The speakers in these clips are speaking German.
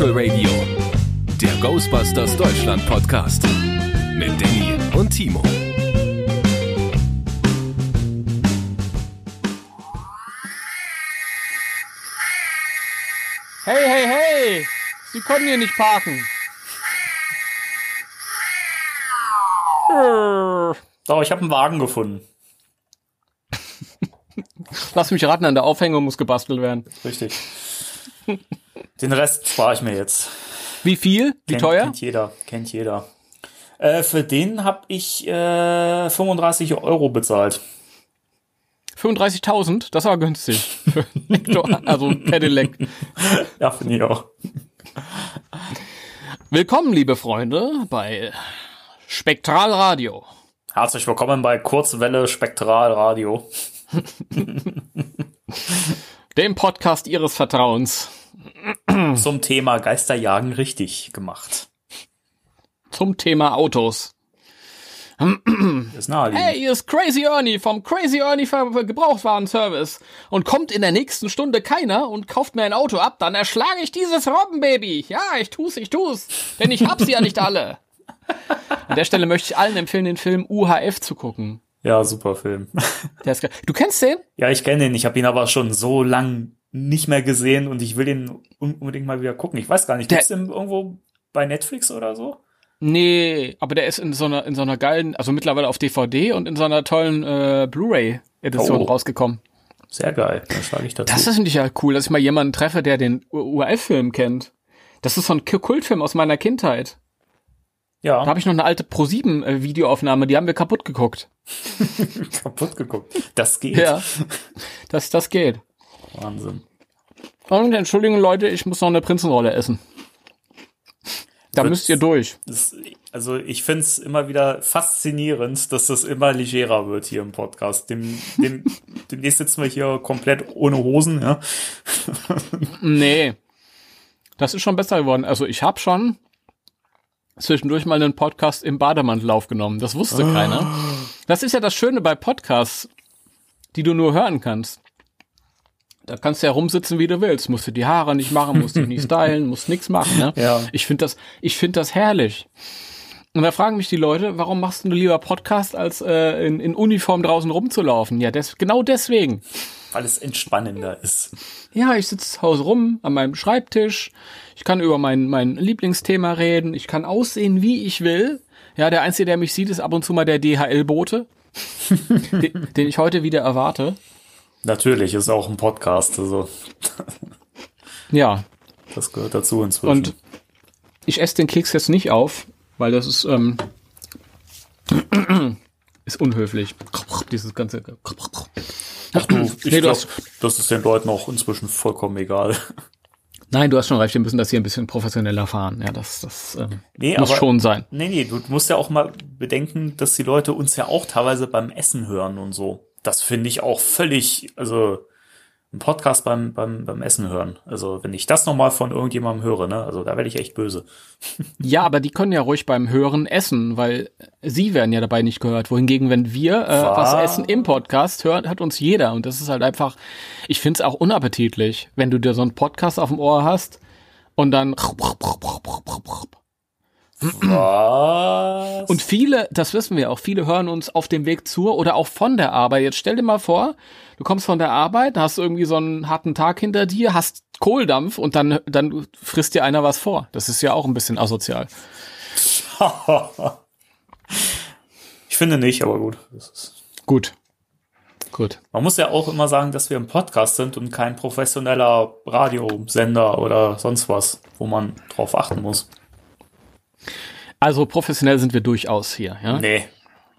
Spectral Radio, der Ghostbusters Deutschland Podcast mit Danny und Timo. Hey, hey, hey! Sie können hier nicht parken. So, ich habe einen Wagen gefunden. Lass mich raten, an der Aufhängung muss gebastelt werden. Richtig. Den Rest spare ich mir jetzt. Wie viel? Wie kennt, teuer? Kennt jeder, kennt jeder. Äh, für den habe ich äh, 35 Euro bezahlt. 35.000? Das war günstig. Für also Pedelec. Ja, finde ich auch. Willkommen, liebe Freunde, bei Spektralradio. Herzlich willkommen bei Kurzwelle Spektralradio. Dem Podcast Ihres Vertrauens Zum Thema Geisterjagen richtig gemacht. zum Thema Autos. Ist naheliegend. Hey, hier ist Crazy Ernie vom Crazy Ernie Gebrauchtwarenservice. Und kommt in der nächsten Stunde keiner und kauft mir ein Auto ab, dann erschlage ich dieses Robbenbaby. Ja, ich tu's, ich tu's. Denn ich hab sie ja nicht alle. An der Stelle möchte ich allen empfehlen, den Film UHF zu gucken. Ja, super Film. Ist. Du kennst den? Ja, ich kenne ihn. Ich habe ihn aber schon so lang nicht mehr gesehen und ich will ihn un unbedingt mal wieder gucken. Ich weiß gar nicht, gibt's den irgendwo bei Netflix oder so? Nee, aber der ist in so einer, in so einer geilen, also mittlerweile auf DVD und in so einer tollen äh, Blu-ray-Edition Oh. rausgekommen. Sehr geil. Dann schlage ich dazu. Das finde ich ja cool, dass ich mal jemanden treffe, der den URF-Film kennt. Das ist so ein Kultfilm aus meiner Kindheit. ja, Da habe ich noch eine alte Pro7-Videoaufnahme, die haben wir kaputt geguckt. kaputt geguckt. Das geht. Ja. Das, das geht. Wahnsinn. Und entschuldigen Leute, ich muss noch eine Prinzenrolle essen. Da Wird's- müsst ihr durch. Das, also ich find's immer wieder faszinierend, dass das immer legerer wird hier im Podcast. Dem, dem, demnächst sitzen wir hier komplett ohne Hosen, ja. Nee. Das ist schon besser geworden. Also ich habe schon zwischendurch mal einen Podcast im Bademantel aufgenommen. Das wusste keiner. Das ist ja das Schöne bei Podcasts, die du nur hören kannst. Da kannst du ja rumsitzen, wie du willst. Musst du die Haare nicht machen, musst dich nicht stylen, musst nix machen. Ne? Ja. Ich finde das, ich finde das herrlich. Und da fragen mich die Leute, warum machst du lieber Podcast, als äh, in, in Uniform draußen rumzulaufen? Ja, des, genau deswegen. Weil es entspannender ist. Ja, ich sitze zu Hause rum an meinem Schreibtisch. Ich kann über mein, mein Lieblingsthema reden. Ich kann aussehen, wie ich will. Ja, der Einzige, der mich sieht, ist ab und zu mal der DHL-Bote, den, den ich heute wieder erwarte. Natürlich, ist auch ein Podcast, also Ja, das gehört dazu inzwischen. und ich esse den Keks jetzt nicht auf, weil das ist, ähm, ist unhöflich. Dieses ganze. Ach du, ich Nee, du glaub, hast- das ist den Leuten auch inzwischen vollkommen egal. Nein, du hast schon recht, wir müssen das hier ein bisschen professioneller fahren. Ja, das, das ähm, Nee, muss aber- schon sein. Nee, nee, du musst ja auch mal bedenken, dass die Leute uns ja auch teilweise beim Essen hören und so. Das finde ich auch völlig, also ein Podcast beim, beim, beim Essen hören. Also wenn ich das nochmal von irgendjemandem höre, ne, also da werde ich echt böse. Ja, aber die können ja ruhig beim Hören essen, weil sie werden ja dabei nicht gehört. Wohingegen, wenn wir äh, was essen im Podcast, hört, hat uns jeder. Und das ist halt einfach, ich find's auch unappetitlich, wenn du dir so einen Podcast auf dem Ohr hast und dann Was? und viele, das wissen wir auch, viele hören uns auf dem Weg zur oder auch von der Arbeit. Jetzt stell dir mal vor, du kommst von der Arbeit, hast irgendwie so einen harten Tag hinter dir, hast Kohldampf und dann, dann frisst dir einer was vor. Das ist ja auch ein bisschen asozial. ich finde nicht, aber gut. Gut. Gut. Man muss ja auch immer sagen, dass wir ein Podcast sind und kein professioneller Radiosender oder sonst was, wo man drauf achten muss. Also professionell sind wir durchaus hier, ja? Nee.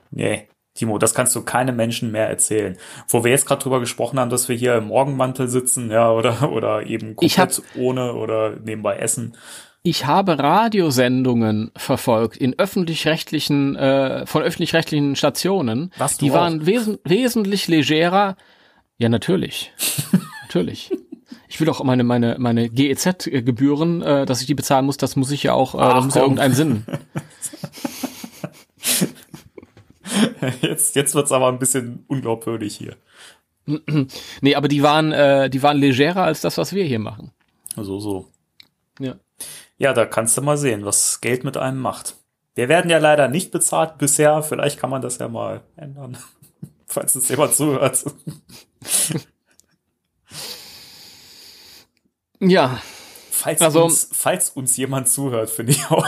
Nee. Timo, das kannst du keinem Menschen mehr erzählen. Wo wir jetzt gerade drüber gesprochen haben, dass wir hier im Morgenmantel sitzen, ja, oder, oder eben hab- komplett ohne oder nebenbei essen. Ich habe Radiosendungen verfolgt in öffentlich-rechtlichen, äh, von öffentlich-rechtlichen Stationen. Was, Die auch? waren wesen wesentlich legerer. Ja, natürlich. natürlich. Ich will auch meine, meine, meine GEZ-Gebühren, äh, dass ich die bezahlen muss, das muss ich ja auch, äh, Ach, das muss ja irgendeinen Sinn. Jetzt, jetzt wird's aber ein bisschen unglaubwürdig hier. Nee, aber die waren, äh, die waren legerer als das, was wir hier machen. So, so. Ja. Ja, da kannst du mal sehen, was Geld mit einem macht. Wir werden ja leider nicht bezahlt bisher. Vielleicht kann man das ja mal ändern. Falls es jemand zuhört. Ja, Falls, Also- uns, falls uns jemand zuhört, finde ich auch.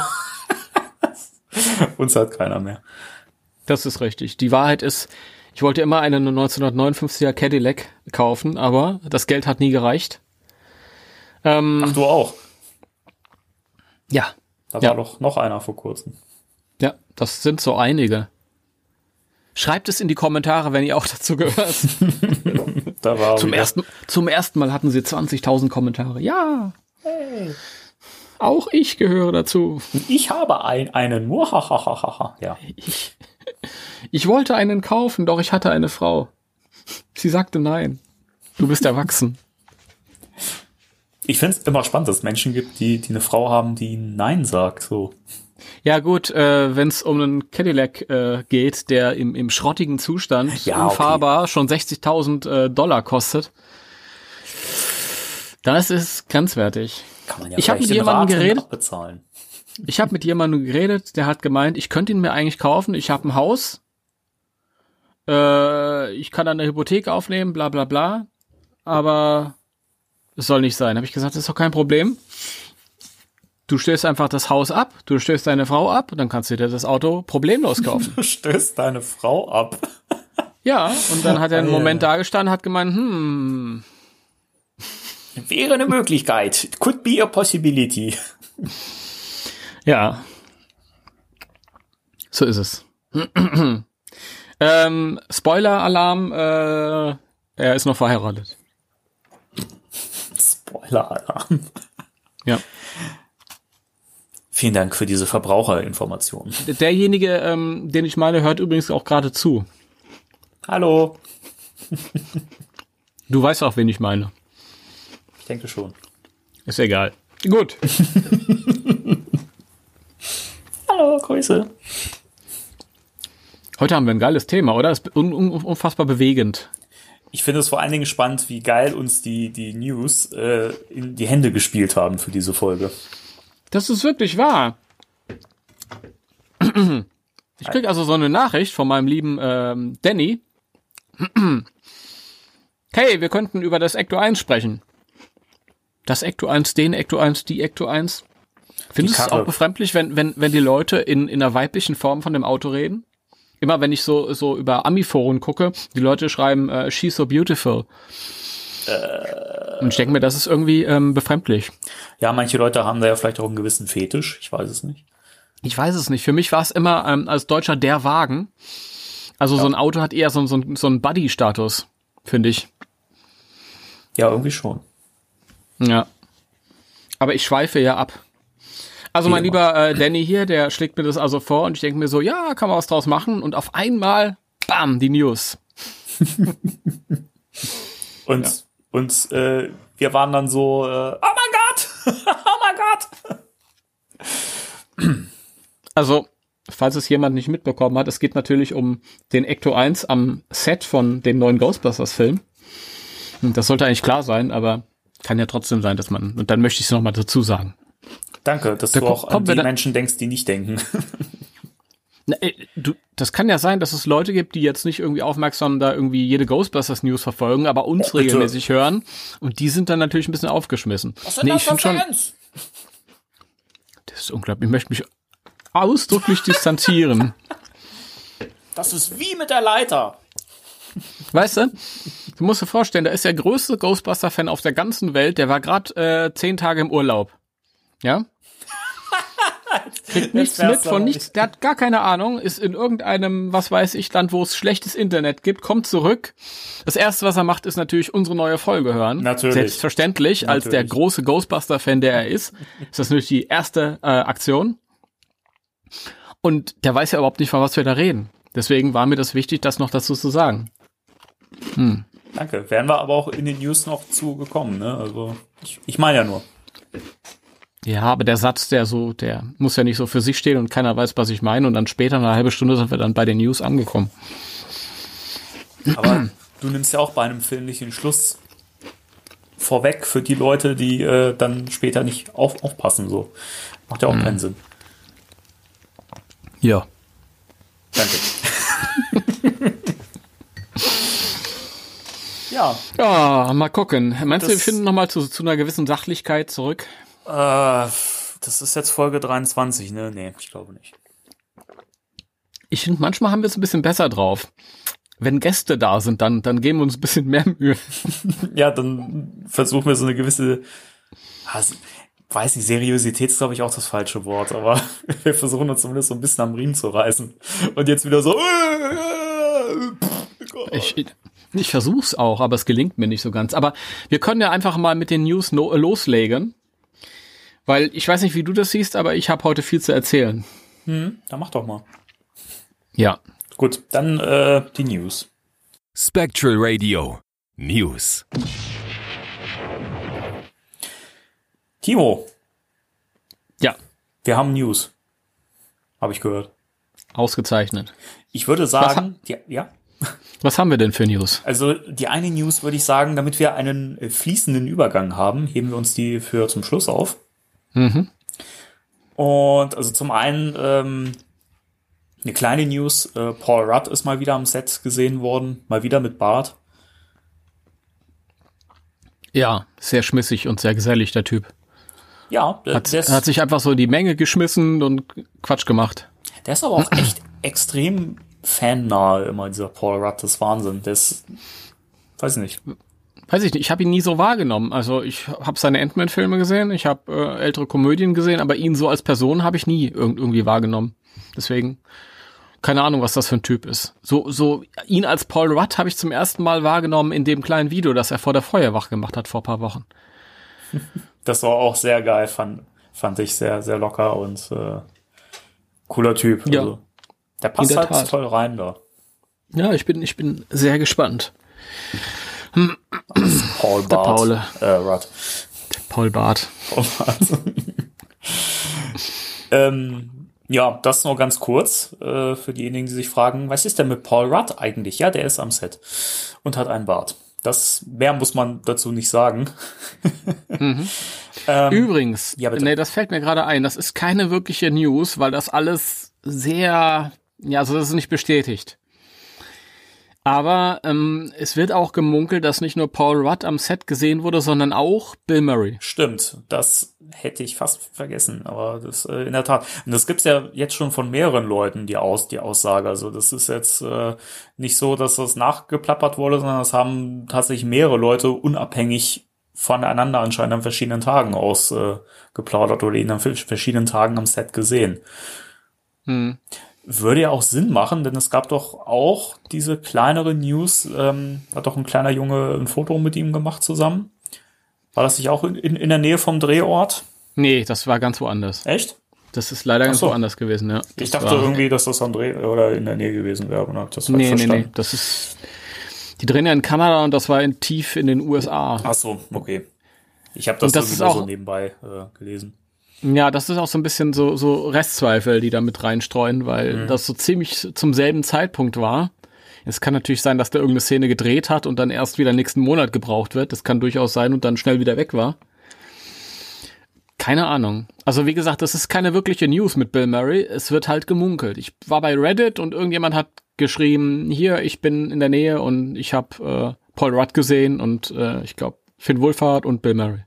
uns hat keiner mehr. das ist richtig. Die Wahrheit ist, ich wollte immer einen 1959er Cadillac kaufen, aber das Geld hat nie gereicht. Ähm, Ach, du auch. ja, Da Ja. war doch noch einer vor kurzem. ja, das sind so einige. Schreibt es in die Kommentare, wenn ihr auch dazu gehört. Da war Zum wieder- ersten, zum ersten Mal hatten sie 20.000 Kommentare. Ja. Auch ich gehöre dazu. Ich habe ein, einen. Ja. Ich, ich wollte einen kaufen, doch ich hatte eine Frau. Sie sagte nein. Du bist erwachsen. Ich finde es immer spannend, dass es Menschen gibt, die, die eine Frau haben, die Nein sagt. So. Ja gut, äh, wenn es um einen Cadillac äh, geht, der im, im schrottigen Zustand Ja, okay. unfahrbar schon 60.000 äh, Dollar kostet, das ist grenzwertig. Kann man ja Ich hab vielleicht mit jemandem geredet. abbezahlen. Ich habe mit jemandem geredet, der hat gemeint, ich könnte ihn mir eigentlich kaufen. Ich habe ein Haus, äh, ich kann dann eine Hypothek aufnehmen, bla bla bla, aber es soll nicht sein. Habe ich gesagt, das ist doch kein Problem. Du stößt einfach das Haus ab, du stößt deine Frau ab, dann kannst du dir das Auto problemlos kaufen. Du stößt deine Frau ab. ja, und dann hat er einen. Moment dagestanden, hat gemeint, hm, Wäre eine Möglichkeit. It could be a possibility. ja. So ist es. ähm, Spoiler-Alarm, äh, er ist noch verheiratet. Spoiler-Alarm. Ja. Vielen Dank für diese Verbraucherinformation. Derjenige, ähm, den ich meine, hört übrigens auch gerade zu. Hallo. Du weißt auch, wen ich meine. Ich denke schon. Ist egal. Gut. Hallo, Grüße. Heute haben wir ein geiles Thema, oder? Ist un un unfassbar bewegend. Ich finde es vor allen Dingen spannend, wie geil uns die, die News äh, in die Hände gespielt haben für diese Folge. Das ist wirklich wahr. Ich krieg also so eine Nachricht von meinem lieben ähm, Danny. Hey, wir könnten über das Ecto 1 sprechen. Das Ecto 1, den Ecto 1, die Ecto 1. Findest du es auch befremdlich, wenn, wenn, wenn die Leute in, in einer weiblichen Form von dem Auto reden? Immer wenn ich so, so über Ami-Foren gucke, die Leute schreiben, äh, she's so beautiful. Und ich denke mir, das ist irgendwie ähm, befremdlich. Ja, manche Leute haben da ja vielleicht auch einen gewissen Fetisch. Ich weiß es nicht. Ich weiß es nicht. Für mich war es immer ähm, als Deutscher der Wagen. Also so ein Auto hat eher so, so, so einen Buddy-Status, finde ich. Ja, irgendwie schon. Ja. Aber ich schweife ja ab. Also mein lieber äh, Danny hier, der schlägt mir das also vor und ich denke mir so, ja, kann man was draus machen und auf einmal, bam, die News. Und, und äh, wir waren dann so, äh, oh mein Gott! oh mein Gott! Also, falls es jemand nicht mitbekommen hat, es geht natürlich um den Ecto 1 am Set von dem neuen Ghostbusters-Film. Das sollte eigentlich klar sein, aber kann ja trotzdem sein, dass man, und dann möchte ich es nochmal dazu sagen. Danke, dass Da du auch an die Menschen denkst, die nicht denken. Na, äh, du, das kann ja sein, dass es Leute gibt, die jetzt nicht irgendwie aufmerksam da irgendwie jede Ghostbusters News verfolgen, aber uns Oh, bitte. regelmäßig hören und die sind dann natürlich ein bisschen aufgeschmissen. nee, ich finde schon, das ist unglaublich. Ich möchte mich ausdrücklich distanzieren. Das ist wie mit der Leiter. Weißt du? Du musst dir vorstellen, da ist der größte Ghostbuster-Fan auf der ganzen Welt, der war gerade äh, zehn Tage im Urlaub. Ja? Kriegt nichts mit von nichts, der hat gar keine Ahnung, ist in irgendeinem, was weiß ich, Land, wo es schlechtes Internet gibt, kommt zurück. Das erste, was er macht, ist natürlich unsere neue Folge hören. Natürlich. Selbstverständlich, als der Natürlich. große Ghostbuster-Fan, der er ist, ist das natürlich die erste äh, Aktion. Und der weiß ja überhaupt nicht, von was wir da reden. Deswegen war mir das wichtig, das noch dazu zu sagen. Danke. Wären wir aber auch in den News noch zugekommen, ne? Also, ich, ich meine ja nur. Ja, aber der Satz, der so, der muss ja nicht so für sich stehen und keiner weiß, was ich meine. Und dann später, eine halbe Stunde, sind wir dann bei den News angekommen. Aber du nimmst ja auch bei einem Film nicht den Schluss vorweg für die Leute, die äh, dann später nicht auf, aufpassen. So macht ja auch keinen Sinn. Ja. Danke. ja, Ja, mal gucken. Meinst du, wir Das- finden nochmal zu, zu einer gewissen Sachlichkeit zurück? Äh, das ist jetzt Folge 23, ne? Nee, ich glaube nicht. Ich finde, manchmal haben wir es ein bisschen besser drauf. Wenn Gäste da sind, dann, dann geben wir uns ein bisschen mehr Mühe. Ja, dann versuchen wir so eine gewisse, s- weiß nicht, Seriosität ist glaube ich auch das falsche Wort, aber wir versuchen uns zumindest so ein bisschen am Riemen zu reißen. Und jetzt wieder so, Ich, ich versuch's auch, aber es gelingt mir nicht so ganz. Aber wir können ja einfach mal mit den News no, loslegen. Weil ich weiß nicht, wie du das siehst, aber ich habe heute viel zu erzählen. dann mach doch mal. Ja. Gut, dann äh, die News. Spectral Radio News. Timo, Ja. wir haben News. Habe ich gehört. Ausgezeichnet. Ich würde sagen, ja, ja, Was haben wir denn für News? also die eine News würde ich sagen, damit wir einen äh, fließenden Übergang haben, heben wir uns die für zum Schluss auf. Mhm. Und also zum einen ähm, eine kleine News, äh, Paul Rudd ist mal wieder am Set gesehen worden, mal wieder mit Bart. Ja, sehr schmissig und sehr gesellig, der Typ. Ja, der, Hat, der, hat sich einfach so in die Menge geschmissen und Quatsch gemacht. der ist aber auch echt extrem fannah immer, dieser Paul Rudd, das ist Wahnsinn. Der ist, weiß nicht. Weiß ich nicht, ich habe ihn nie so wahrgenommen. Also ich habe seine Ant-Man-Filme gesehen, ich habe äh, ältere Komödien gesehen, aber ihn so als Person habe ich nie irg irgendwie wahrgenommen. Deswegen, keine Ahnung, was das für ein Typ ist. So, so ihn als Paul Rudd habe ich zum ersten Mal wahrgenommen in dem kleinen Video, das er vor der Feuerwache gemacht hat vor ein paar Wochen. Das war auch sehr geil, fand, fand ich sehr, sehr locker und äh, cooler Typ. Ja. Also, der passt der halt Tat. toll rein da. Ja, ich bin, ich bin sehr gespannt. Paul Bart. Paul. Äh, Rudd. Paul Barth. Paul Bart. ähm, ja, das nur ganz kurz äh, für diejenigen, die sich fragen, was ist denn mit Paul Rudd eigentlich? Ja, der ist am Set und hat einen Bart. Das mehr muss man dazu nicht sagen. Übrigens, ja, bitte. nee, das fällt mir gerade ein, das ist keine wirkliche News, weil das alles sehr, ja, also das ist nicht bestätigt. Aber ähm, es wird auch gemunkelt, dass nicht nur Paul Rudd am Set gesehen wurde, sondern auch Bill Murray. Stimmt, das hätte ich fast vergessen, aber das äh, in der Tat. Und das gibt's ja jetzt schon von mehreren Leuten, die aus die Aussage. Also das ist jetzt äh, nicht so, dass das nachgeplappert wurde, sondern das haben tatsächlich mehrere Leute unabhängig voneinander anscheinend an verschiedenen Tagen aus äh, geplaudert oder ihn an verschiedenen Tagen am Set gesehen. Hm. Würde ja auch Sinn machen, denn es gab doch auch diese kleinere News, ähm, hat doch ein kleiner Junge ein Foto mit ihm gemacht zusammen. War das nicht auch in, in, in der Nähe vom Drehort? Nee, das war ganz woanders. Echt? Das ist leider ganz so. woanders gewesen, ja. Ich Das dachte war- irgendwie, dass das am Dreh oder in der Nähe gewesen wäre. Hab das Nee, nee, nee. verstanden. Das ist. Die drehen ja in Kanada und das war in tief in den USA. Ach so, okay. Ich habe das, Und das ist auch- so nebenbei äh, gelesen. Ja, das ist auch so ein bisschen so, so Restzweifel, die da mit reinstreuen, weil das so ziemlich zum selben Zeitpunkt war. Es kann natürlich sein, dass der irgendeine Szene gedreht hat und dann erst wieder nächsten Monat gebraucht wird. Das kann durchaus sein und dann schnell wieder weg war. Keine Ahnung. Also wie gesagt, das ist keine wirkliche News mit Bill Murray. Es wird halt gemunkelt. Ich war bei Reddit und irgendjemand hat geschrieben, hier, ich bin in der Nähe und ich habe äh, Paul Rudd gesehen und äh, ich glaube Finn Wolfhard und Bill Murray.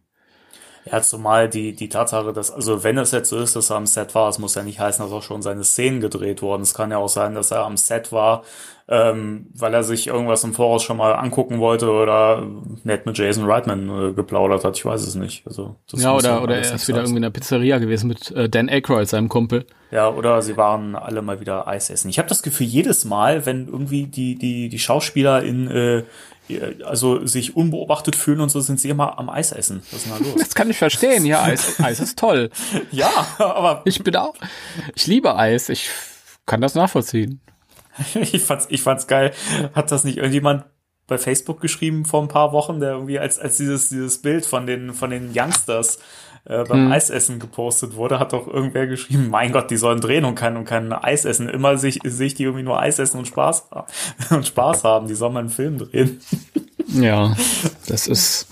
Ja, zumal die, die Tatsache, dass, also wenn es jetzt so ist, dass er am Set war, es muss ja nicht heißen, dass auch schon seine Szenen gedreht wurden. Es kann ja auch sein, dass er am Set war, ähm, weil er sich irgendwas im Voraus schon mal angucken wollte oder nett mit Jason Reitman äh, geplaudert hat. Ich weiß es nicht. Also, das Ja, oder, oder er ist wieder irgendwie in der Pizzeria gewesen mit äh, Dan Aykroyd, seinem Kumpel. Ja, oder sie waren alle mal wieder Eis essen. Ich habe das Gefühl, jedes Mal, wenn irgendwie die, die, die Schauspieler in, äh, also sich unbeobachtet fühlen und so, sind sie immer am Eis essen. Was ist denn da los? Das kann ich verstehen. Ja, Eis, Eis ist toll. ja, aber Ich bin auch, ich liebe Eis. Ich kann das nachvollziehen. ich fand's, ich fand's geil. Hat das nicht irgendjemand bei Facebook geschrieben vor ein paar Wochen, der irgendwie als, als dieses, dieses Bild von den, von den Youngsters äh, beim Eisessen gepostet wurde, hat doch irgendwer geschrieben, mein Gott, die sollen drehen und kein, und kein Eis essen. Immer sich, sich die irgendwie nur Eis essen und Spaß, und Spaß haben. Die sollen mal einen Film drehen. Ja, das ist,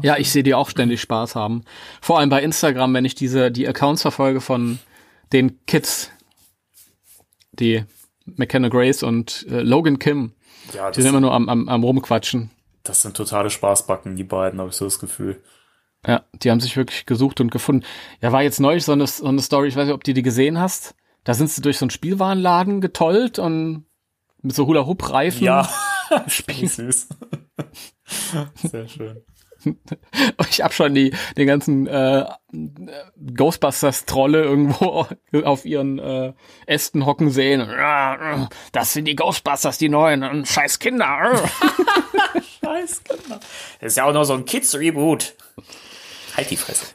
Ja, ich sehe die auch ständig Spaß haben. Vor allem bei Instagram, wenn ich diese, die Accounts verfolge von den Kids, die McKenna Grace und äh, Logan Kim, Ja, die sind immer nur am, am, am rumquatschen. das sind totale Spaßbacken, die beiden, habe ich so das Gefühl. Ja, die haben sich wirklich gesucht und gefunden. Ja, war jetzt neulich so eine, so eine Story, ich weiß nicht, ob du die gesehen hast. Da sind sie durch so einen Spielwarenladen getollt und mit so Hula-Hoop-Reifen. Ja, Spielen. süß. Sehr schön. Ich hab schon die, den ganzen äh, Ghostbusters-Trolle irgendwo auf ihren äh, Ästen hocken sehen. Das sind die Ghostbusters, die neuen. Scheiß Kinder. Scheiß Kinder. Das ist ja auch noch so ein Kids-Reboot. Halt die Fresse.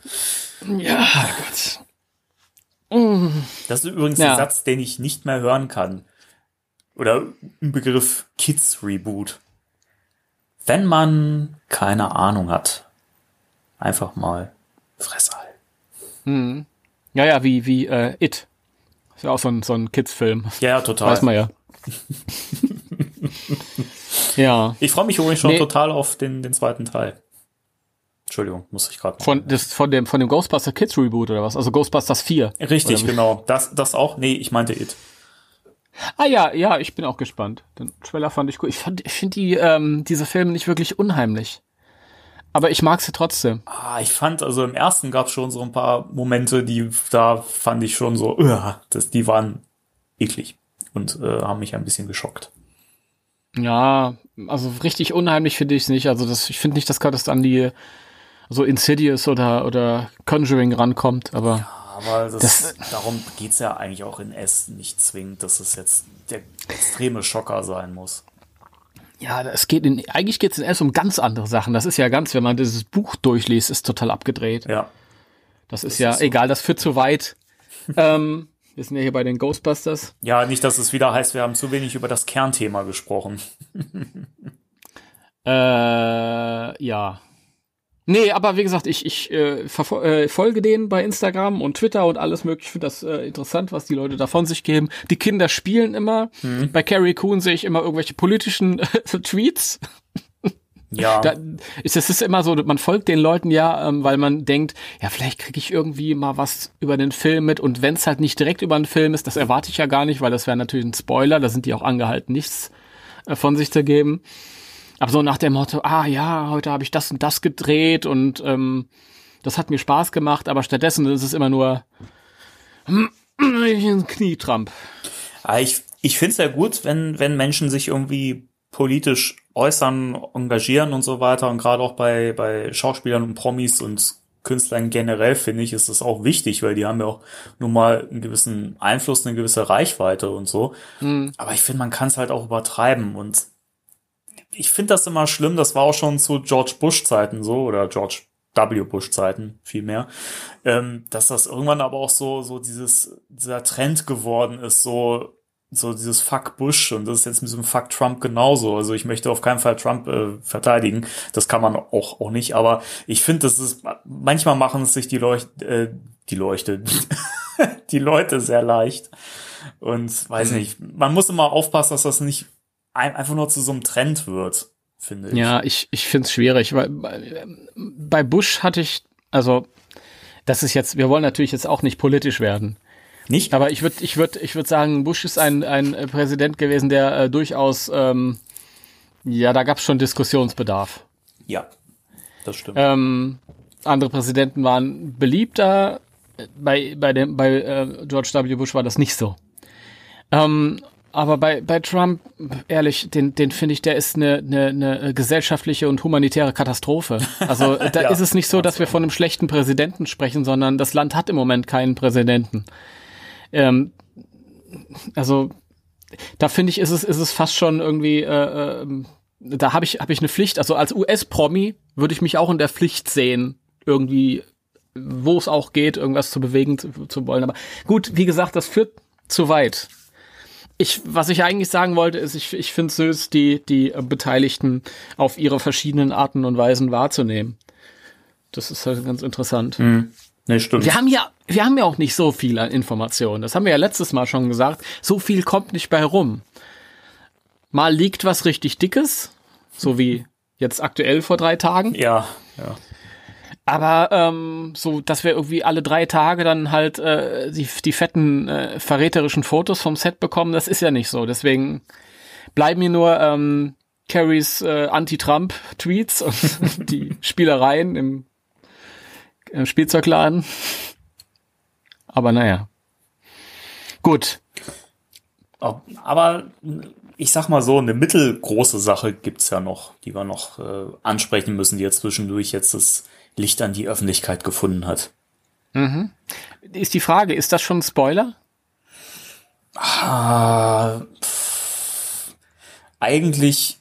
ja, Gott. Das ist übrigens Ja. ein Satz, den ich nicht mehr hören kann. Oder ein Begriff Kids-Reboot. Wenn man keine Ahnung hat, einfach mal Fresse halten. Ja, ja, wie, wie äh, It. Ist ja auch so ein, so ein Kids-Film. Ja, ja, total. Weiß man ja. ja. Ich freue mich übrigens schon Nee. total auf den, den zweiten Teil. Entschuldigung, muss ich gerade Von, das, von dem, von dem Ghostbuster Kids Reboot oder was? Also Ghostbusters 4. Richtig, genau. Das, das auch? Nee, ich meinte It. Ah ja, ja, ich bin auch gespannt. Den Trailer fand ich gut. Ich, fand- ich finde die, ähm, diese Filme nicht wirklich unheimlich. Aber ich mag sie trotzdem. Ah, ich fand, also im ersten gab es schon so ein paar Momente, die da fand ich schon so, uah, das, die waren eklig und äh, haben mich ein bisschen geschockt. Ja, also richtig unheimlich finde ich es nicht. Also das, ich finde nicht, dass das an die so Insidious oder, oder Conjuring rankommt, aber Aber das, Das- darum geht's ja eigentlich auch in S nicht zwingend, dass es jetzt der extreme Schocker sein muss. ja, es geht in, eigentlich geht es in erst um ganz andere Sachen. Das ist ja ganz, wenn man dieses Buch durchliest, ist total abgedreht. Ja. Das ist ja ist so. egal, das führt zu weit. ähm, wir sind ja hier bei den Ghostbusters. Ja, nicht, dass es wieder heißt, wir haben zu wenig über das Kernthema gesprochen. Äh, ja. Nee, aber wie gesagt, ich, ich äh, äh, folge denen bei Instagram und Twitter und alles mögliche. Ich finde das äh, interessant, was die Leute da von sich geben. Die Kinder spielen immer. Bei Carrie Coon sehe ich immer irgendwelche politischen Tweets. Ja. Da ist es ist immer so, man folgt den Leuten ja, ähm, weil man denkt, ja, vielleicht kriege ich irgendwie mal was über den Film mit. Und wenn es halt nicht direkt über einen Film ist, das erwarte ich ja gar nicht, weil das wäre natürlich ein Spoiler. Da sind die auch angehalten, nichts äh, von sich zu geben. Aber so nach dem Motto, ah ja, heute habe ich das und das gedreht und ähm, das hat mir Spaß gemacht, aber stattdessen ist es immer nur ein Knietramp. Aber ich, ich finde es ja gut, wenn, wenn Menschen sich irgendwie politisch äußern, engagieren und so weiter. Und gerade auch bei, bei Schauspielern und Promis und Künstlern generell finde ich, ist das auch wichtig, weil die haben ja auch nun mal einen gewissen Einfluss, eine gewisse Reichweite und so. Aber ich finde, man kann es halt auch übertreiben und ich finde das immer schlimm. Das war auch schon zu George Bush Zeiten so oder George W. Bush Zeiten vielmehr, ähm, dass das irgendwann aber auch so so dieses dieser Trend geworden ist, so so dieses Fuck Bush und das ist jetzt mit diesem Fuck Trump genauso. Also ich möchte auf keinen Fall Trump äh, verteidigen. Das kann man auch auch nicht. Aber ich finde, das ist manchmal machen es sich die Leucht äh, die Leuchte die Leute sehr leicht und weiß nicht. Man muss immer aufpassen, dass das nicht einfach nur zu so einem Trend wird, finde ich. Ja, ich, ich finde es schwierig, weil bei, bei Bush hatte ich, also das ist jetzt, wir wollen natürlich jetzt auch nicht politisch werden, Nicht? aber ich würde ich würd, ich würd sagen, Bush ist ein, ein Präsident gewesen, der äh, durchaus, ähm, ja, da gab es schon Diskussionsbedarf. Ja, das stimmt. Ähm, andere Präsidenten waren beliebter, bei, bei, dem, bei äh, George W. Bush war das nicht so. Ähm, aber bei, bei Trump, ehrlich, den, den finde ich, der ist eine, eine, eine gesellschaftliche und humanitäre Katastrophe. Also da Ja, ist es nicht so, dass wir von einem schlechten Präsidenten sprechen, sondern das Land hat im Moment keinen Präsidenten. Ähm, also da finde ich, ist es, ist es fast schon irgendwie, äh, ähm, da habe ich, hab ich eine Pflicht. Also als US-Promi würde ich mich auch in der Pflicht sehen, irgendwie, wo es auch geht, irgendwas zu bewegen zu, zu wollen. Aber gut, wie gesagt, das führt zu weit. Ich, was ich eigentlich sagen wollte, ist, ich, ich finde es süß, die, die Beteiligten auf ihre verschiedenen Arten und Weisen wahrzunehmen. Das ist halt ganz interessant. Nee, stimmt. Wir haben ja, wir haben ja auch nicht so viel an Informationen. Das haben wir ja letztes Mal schon gesagt. So viel kommt nicht bei rum. Mal liegt was richtig Dickes, so wie jetzt aktuell vor drei Tagen. Ja, Ja. Aber ähm, so, dass wir irgendwie alle drei Tage dann halt äh, die, die fetten äh, verräterischen Fotos vom Set bekommen, das ist ja nicht so. Deswegen bleiben mir nur ähm, Carries äh, Anti-Trump-Tweets und die Spielereien im, im Spielzeugladen. Aber naja. Gut. Aber ich sag mal so, eine mittelgroße Sache gibt's ja noch, die wir noch äh, ansprechen müssen, die jetzt zwischendurch jetzt das Licht an die Öffentlichkeit gefunden hat. Mhm. Ist die Frage, ist das schon ein Spoiler? Ah, pff, eigentlich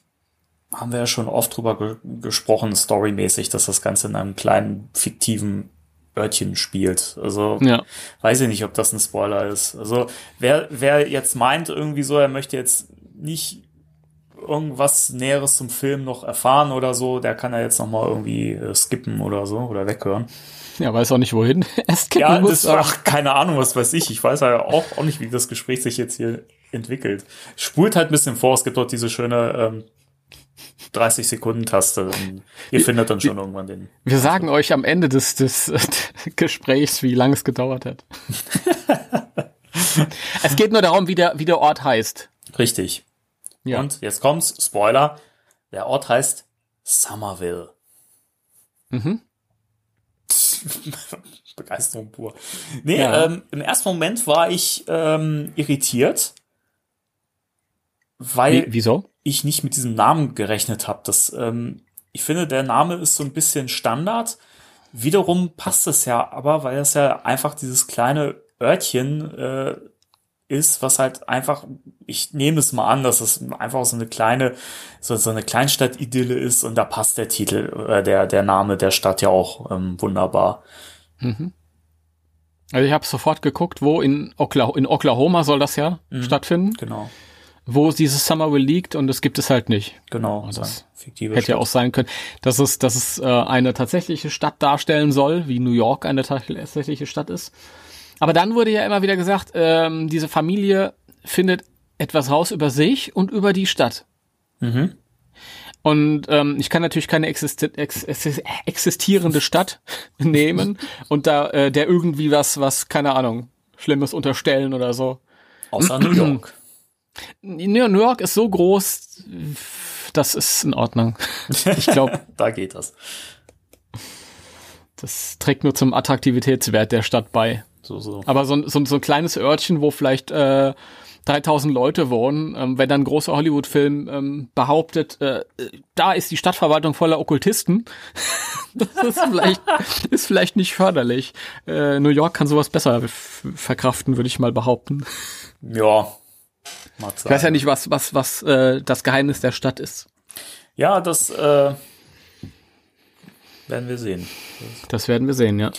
haben wir ja schon oft drüber ge gesprochen, storymäßig, dass das Ganze in einem kleinen fiktiven Örtchen spielt. Also Ja. weiß ich nicht, ob das ein Spoiler ist. Also wer, wer jetzt meint irgendwie so, er möchte jetzt nicht irgendwas Näheres zum Film noch erfahren oder so, der kann ja jetzt noch mal irgendwie äh, skippen oder so oder weghören. Ja, weiß auch nicht wohin. Es gibt Ja, muss, das ach, keine Ahnung, was weiß ich. Ich weiß ja auch, auch nicht, wie das Gespräch sich jetzt hier entwickelt. Spult halt ein bisschen vor. Es gibt dort diese schöne ähm, 30 Sekunden Taste. Ihr findet dann schon irgendwann den. Wir sagen euch am Ende des, des äh, Gesprächs, wie lange es gedauert hat. es geht nur darum, wie der, wie der Ort heißt. Richtig. Ja. Und jetzt kommt's, Spoiler. Der Ort heißt Somerville. Mhm. Begeisterung pur. Nee, Ja. ähm, im ersten Moment war ich ähm, irritiert, weil Wie, wieso? ich nicht mit diesem Namen gerechnet habe. Das, ähm, ich finde, der Name ist so ein bisschen Standard. Wiederum passt es ja aber, weil es ja einfach dieses kleine Örtchen äh, ist, was halt einfach, ich nehme es mal an, dass es einfach so eine kleine, so, so eine Kleinstadt-Idylle ist und da passt der Titel, äh, der, der Name der Stadt ja auch ähm, wunderbar. Also ich habe sofort geguckt, wo in, Okla in Oklahoma soll das ja stattfinden, Genau, wo dieses Somerville liegt und das gibt es halt nicht. genau. das so eine fiktive Hätte ja auch sein können, dass es, dass es äh, eine tatsächliche Stadt darstellen soll, wie New York eine tatsächliche Stadt ist. Aber dann wurde ja immer wieder gesagt, ähm, diese Familie findet etwas raus über sich und über die Stadt. Mhm. Und ähm, ich kann natürlich keine existi ex ex existierende Stadt nehmen und da äh, der irgendwie was, was, keine Ahnung, Schlimmes unterstellen oder so. Außer New York. New New York ist so groß, das ist in Ordnung. Ich glaube, da geht das. das trägt nur zum Attraktivitätswert der Stadt bei. So, so. Aber so, ein- so, so ein kleines Örtchen, wo vielleicht äh, 3000 Leute wohnen, ähm, wenn dann ein großer Hollywood-Film ähm, behauptet, äh, da ist die Stadtverwaltung voller Okkultisten, das ist vielleicht, ist vielleicht nicht förderlich. Äh, New York kann sowas besser verkraften, würde ich mal behaupten. Ja. Mag Ich weiß ja nicht, was, was, was äh, das Geheimnis der Stadt ist. Ja, das äh, werden wir sehen. Das werden wir sehen, ja.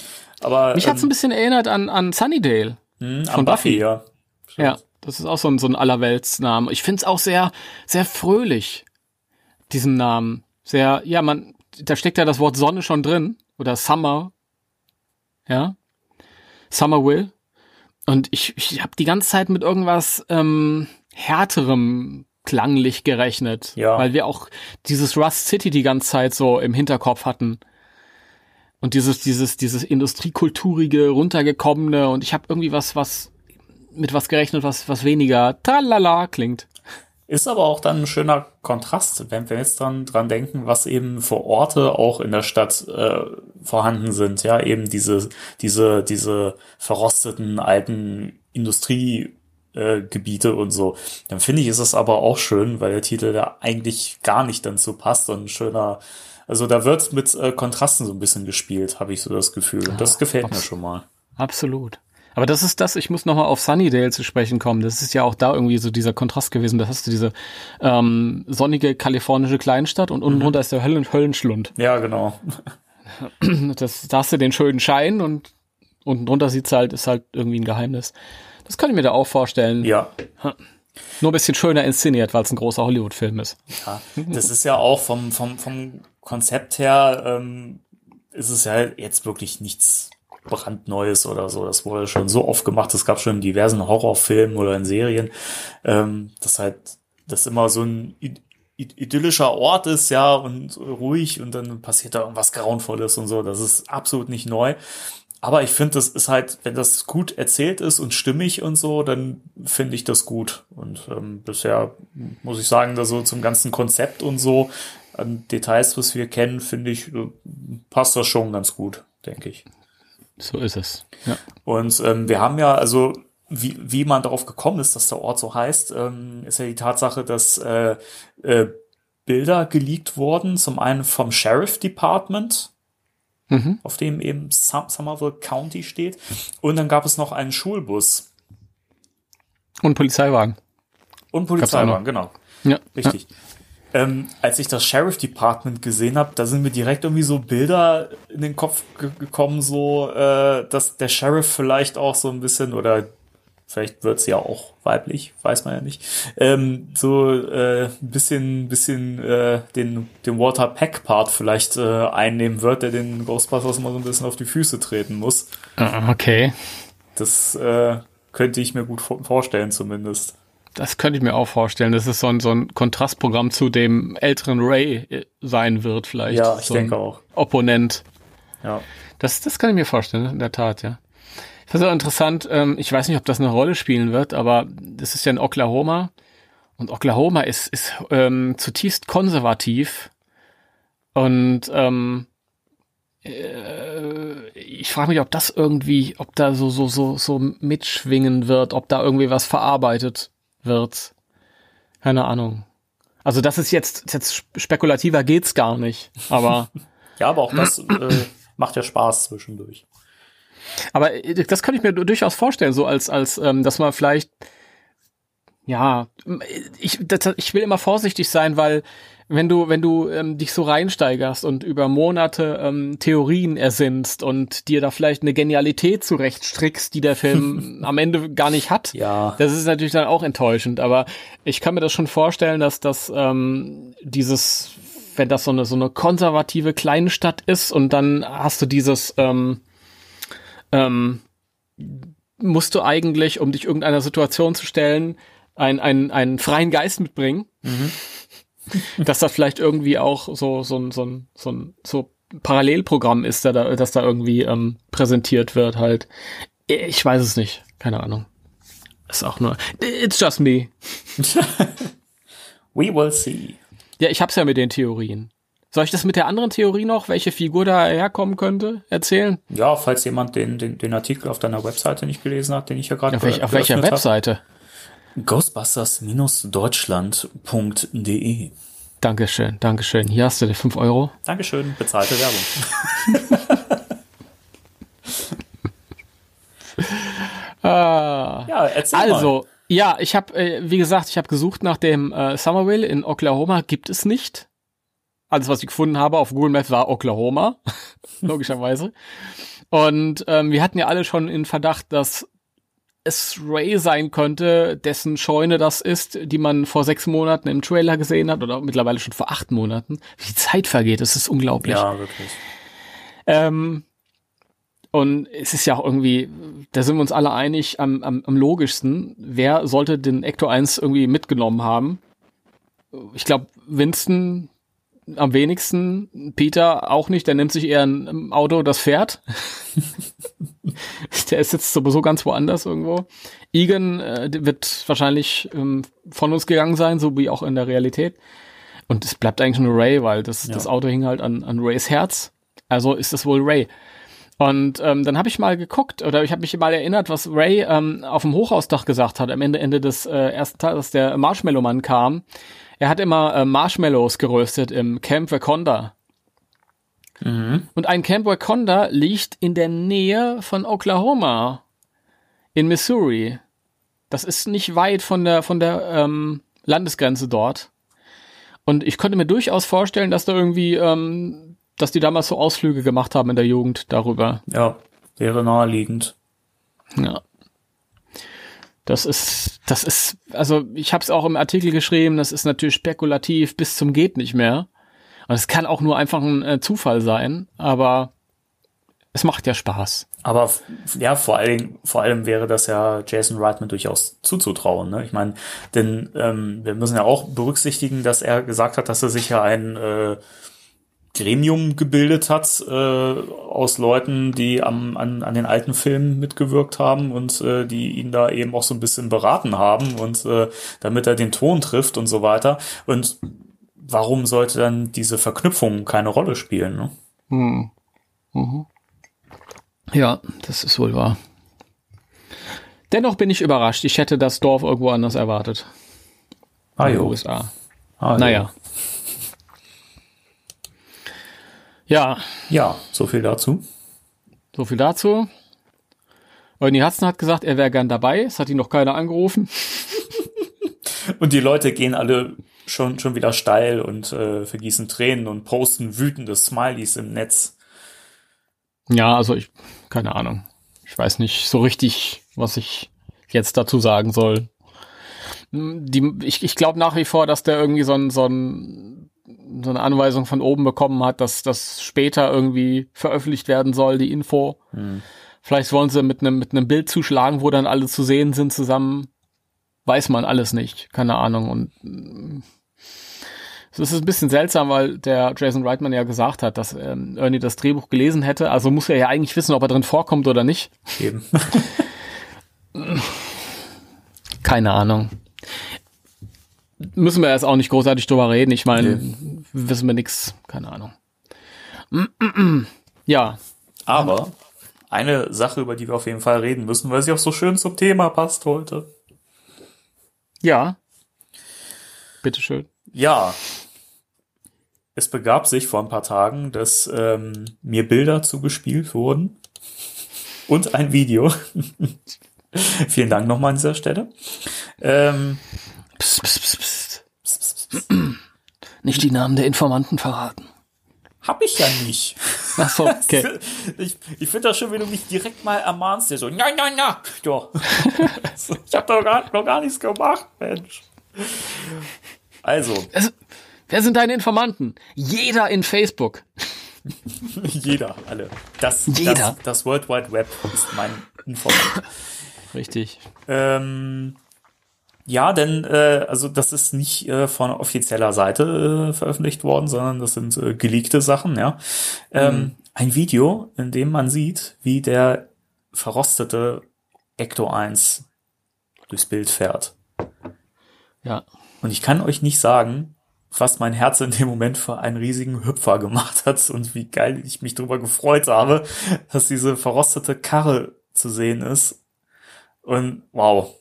Aber Mich hat's ein bisschen erinnert an, an Sunnydale. ähm, von an Buffy, Buffy. ja. Ja, das ist auch so ein, so ein Allerweltsname. Ich find's auch sehr, sehr fröhlich, diesen Namen. Sehr, ja, man, da steckt ja das Wort Sonne schon drin. Oder Summer. Ja. Summer Will. Und ich, ich habe die ganze Zeit mit irgendwas ähm, härterem klanglich gerechnet. Ja. Weil wir auch dieses Rust City die ganze Zeit so im Hinterkopf hatten. Und dieses, dieses, dieses industriekulturige, runtergekommene und ich habe irgendwie was, was mit was gerechnet, was, was weniger tralala klingt. Ist aber auch dann ein schöner Kontrast, wenn wir jetzt dran, dran denken, was eben für Orte auch in der Stadt äh, vorhanden sind. Ja, eben diese, diese, diese verrosteten alten Industriegebiete äh, und so. Dann finde ich, ist es aber auch schön, weil der Titel da eigentlich gar nicht so passt und ein schöner, also da wird mit äh, Kontrasten so ein bisschen gespielt, habe ich so das Gefühl. Und das gefällt mir schon mal. Absolut. Aber das ist das, ich muss nochmal auf Sunnydale zu sprechen kommen. Das ist ja auch da irgendwie so dieser Kontrast gewesen. Da hast du diese ähm, sonnige kalifornische Kleinstadt und unten drunter ist der Höllen Höllenschlund. Ja, genau. Das, da hast du den schönen Schein und unten drunter sieht's halt, ist halt irgendwie ein Geheimnis. Das kann ich mir da auch vorstellen. Ja, Nur ein bisschen schöner inszeniert, weil es ein großer Hollywood-Film ist. Ja, das ist ja auch vom, vom, vom Konzept her, ähm, ist es ja jetzt wirklich nichts brandneues oder so. Das wurde schon so oft gemacht. Es gab schon in diversen Horrorfilmen oder in Serien, ähm, dass halt, das immer so ein idyllischer Ort ist, ja, und ruhig und dann passiert da irgendwas Grauenvolles und so. Das ist absolut nicht neu. Aber ich finde, das ist halt, wenn das gut erzählt ist und stimmig und so, dann finde ich das gut. Und ähm, bisher muss ich sagen, da so zum ganzen Konzept und so, an Details, was wir kennen, finde ich, äh, passt das schon ganz gut, denke ich. So ist es. Ja. Und ähm, wir haben ja, also wie, wie man darauf gekommen ist, dass der Ort so heißt, ähm, ist ja die Tatsache, dass äh, äh, Bilder geleakt wurden, zum einen vom Sheriff Department, mhm. auf dem eben Somerville County steht, und dann gab es noch einen Schulbus. Und Polizeiwagen. Und Polizeiwagen, genau. Ja. Richtig. Ja. Ähm, als ich das Sheriff Department gesehen habe, da sind mir direkt irgendwie so Bilder in den Kopf gekommen, so äh, dass der Sheriff vielleicht auch so ein bisschen oder vielleicht wird sie ja auch weiblich, weiß man ja nicht, ähm, so äh, ein bisschen, bisschen äh, den, den Walter Peck Part vielleicht äh, einnehmen wird, der den Ghostbusters immer so ein bisschen auf die Füße treten muss. Ah, okay. Das äh, könnte ich mir gut vorstellen zumindest. Das könnte ich mir auch vorstellen, dass es so ein, so ein Kontrastprogramm zu dem älteren Ray äh, sein wird, vielleicht. Ja, ich so denke auch. Opponent. Ja. Das, das kann ich mir vorstellen, in der Tat, ja. Das ist auch interessant. Ähm, ich weiß nicht, ob das eine Rolle spielen wird, aber das ist ja in Oklahoma. Und Oklahoma ist, ist ähm, zutiefst konservativ. Und ähm, äh, ich frage mich, ob das irgendwie, ob da so, so, so, so mitschwingen wird, ob da irgendwie was verarbeitet wird. Keine Ahnung. Also das ist jetzt, jetzt spekulativer geht's gar nicht, aber. ja, aber auch das äh, macht ja Spaß zwischendurch. Aber äh, das kann ich mir durchaus vorstellen, so als, als, ähm, dass man vielleicht, ja, ich, das, ich will immer vorsichtig sein, weil wenn du, wenn du ähm, dich so reinsteigerst und über Monate ähm, Theorien ersinnst und dir da vielleicht eine Genialität zurechtstrickst, die der Film am Ende gar nicht hat, ja. das ist natürlich dann auch enttäuschend. Aber ich kann mir das schon vorstellen, dass das ähm, dieses, wenn das so eine so eine konservative Kleinstadt ist und dann hast du dieses ähm, ähm, musst du eigentlich, um dich irgendeiner Situation zu stellen, ein, ein, einen freien Geist mitbringen. Mhm. dass das vielleicht irgendwie auch so, so, so, so, so, so Parallelprogramm ist, da, das da irgendwie ähm, präsentiert wird halt. Ich weiß es nicht. Keine Ahnung. Ist auch nur. It's just me. We will see. Ja, ich hab's ja mit den Theorien. Soll ich das mit der anderen Theorie noch, welche Figur da herkommen könnte, erzählen? Ja, falls jemand den, den, den Artikel auf deiner Webseite nicht gelesen hat, den ich ja gerade Auf, welch, auf welcher Webseite? Ghostbusters-deutschland.de Dankeschön, Dankeschön. Hier hast du die 5 Euro. Dankeschön, bezahlte Werbung. ah, ja, erzähl Also, mal. ja, ich habe, äh, wie gesagt, ich habe gesucht nach dem äh, Somerville in Oklahoma. Gibt es nicht alles, was ich gefunden habe auf Google Maps, war Oklahoma, logischerweise. Und ähm, wir hatten ja alle schon in Verdacht, dass es Ray sein könnte, dessen Scheune das ist, die man vor sechs Monaten im Trailer gesehen hat oder mittlerweile schon vor acht Monaten. Wie die Zeit vergeht, das ist unglaublich. Ja, wirklich. Ähm, und es ist ja auch irgendwie, da sind wir uns alle einig, am, am, am logischsten, wer sollte den Ecto 1 irgendwie mitgenommen haben? Ich glaube, Winston am wenigsten. Peter auch nicht, der nimmt sich eher ein Auto, das fährt. der ist jetzt sowieso ganz woanders irgendwo. Egan äh, wird wahrscheinlich ähm, von uns gegangen sein, so wie auch in der Realität. Und es bleibt eigentlich nur Ray, weil das, ja. das Auto hing halt an, an Rays Herz. Also ist es wohl Ray. Und ähm, dann habe ich mal geguckt oder ich habe mich mal erinnert, was Ray ähm, auf dem Hochhausdach gesagt hat am Ende Ende des äh, ersten Teils, der Marshmallow Mann kam er hat immer äh, Marshmallows geröstet im Camp Waconda. Mhm. Und ein Camp Waconda liegt in der Nähe von Oklahoma in Missouri. Das ist nicht weit von der von der ähm, Landesgrenze dort. Und ich konnte mir durchaus vorstellen, dass da irgendwie, ähm, dass die damals so Ausflüge gemacht haben in der Jugend darüber. Ja, wäre naheliegend. Ja. Das ist, das ist, also ich habe es auch im Artikel geschrieben, das ist natürlich spekulativ bis zum geht nicht mehr. Und es kann auch nur einfach ein äh, Zufall sein, aber es macht ja Spaß. Aber ja, vor allem, vor allem wäre das ja Jason Reitman durchaus zuzutrauen. Ne? Ich meine, denn ähm, wir müssen ja auch berücksichtigen, dass er gesagt hat, dass er sich ja ein äh, Gremium gebildet hat äh, aus Leuten, die am, an, an den alten Filmen mitgewirkt haben und äh, die ihn da eben auch so ein bisschen beraten haben und äh, damit er den Ton trifft und so weiter. Und warum sollte dann diese Verknüpfung keine Rolle spielen? Ne? Hm. Mhm. Ja, das ist wohl wahr. Dennoch bin ich überrascht. Ich hätte das Dorf irgendwo anders erwartet. Ah, in den jo. USA. Ah. Naja. Ja, Ja, so viel dazu. so viel dazu. Ernie Hudson hat gesagt, er wäre gern dabei. Es hat ihn noch keiner angerufen. Und die Leute gehen alle schon, schon wieder steil und äh, vergießen Tränen und posten wütende Smileys im Netz. Ja, also ich, keine Ahnung. Ich weiß nicht so richtig, was ich jetzt dazu sagen soll. Hm, Die, ich ich glaube nach wie vor, dass der irgendwie so, ein, so, ein, so eine Anweisung von oben bekommen hat, dass das später irgendwie veröffentlicht werden soll, die Info. Vielleicht wollen sie mit einem mit einem Bild zuschlagen, wo dann alle zu sehen sind zusammen. Weiß man alles nicht. Keine Ahnung. Und mm, es ist ein bisschen seltsam, weil der Jason Reitman ja gesagt hat, dass ähm, Ernie das Drehbuch gelesen hätte. Also muss er ja eigentlich wissen, ob er drin vorkommt oder nicht. Eben. Keine Ahnung. Müssen wir jetzt auch nicht großartig drüber reden. Ich meine, wissen wir nix. Keine Ahnung. Ja, Aber eine Sache, über die wir auf jeden Fall reden müssen, weil sie auch so schön zum Thema passt heute. ja. Bitteschön. Ja. Es begab sich vor ein paar Tagen, dass ähm, mir Bilder zugespielt wurden und ein Video. Vielen Dank nochmal an dieser Stelle. Ähm, Psst, psst, psst, Nicht die Namen der Informanten verraten. hab ich ja nicht. Ach so, okay. Ich, ich finde das schön, wenn du mich direkt mal ermahnst, der so, nein, nein, nein. Ja. So, ich habe doch gar, noch gar nichts gemacht, Mensch. Also, Also, wer sind deine Informanten? Jeder in Facebook. jeder, alle. Das, Jeder. Das, das World Wide Web ist mein Informant. Richtig. ähm, ja, denn äh, also das ist nicht äh, von offizieller Seite äh, veröffentlicht worden, sondern das sind äh, geleakte Sachen, ja. Ähm, Ein Video, in dem man sieht, wie der verrostete Ecto 1 durchs Bild fährt. Ja. Und ich kann euch nicht sagen, was mein Herz in dem Moment für einen riesigen Hüpfer gemacht hat und wie geil ich mich darüber gefreut habe, dass diese verrostete Karre zu sehen ist. Und wow.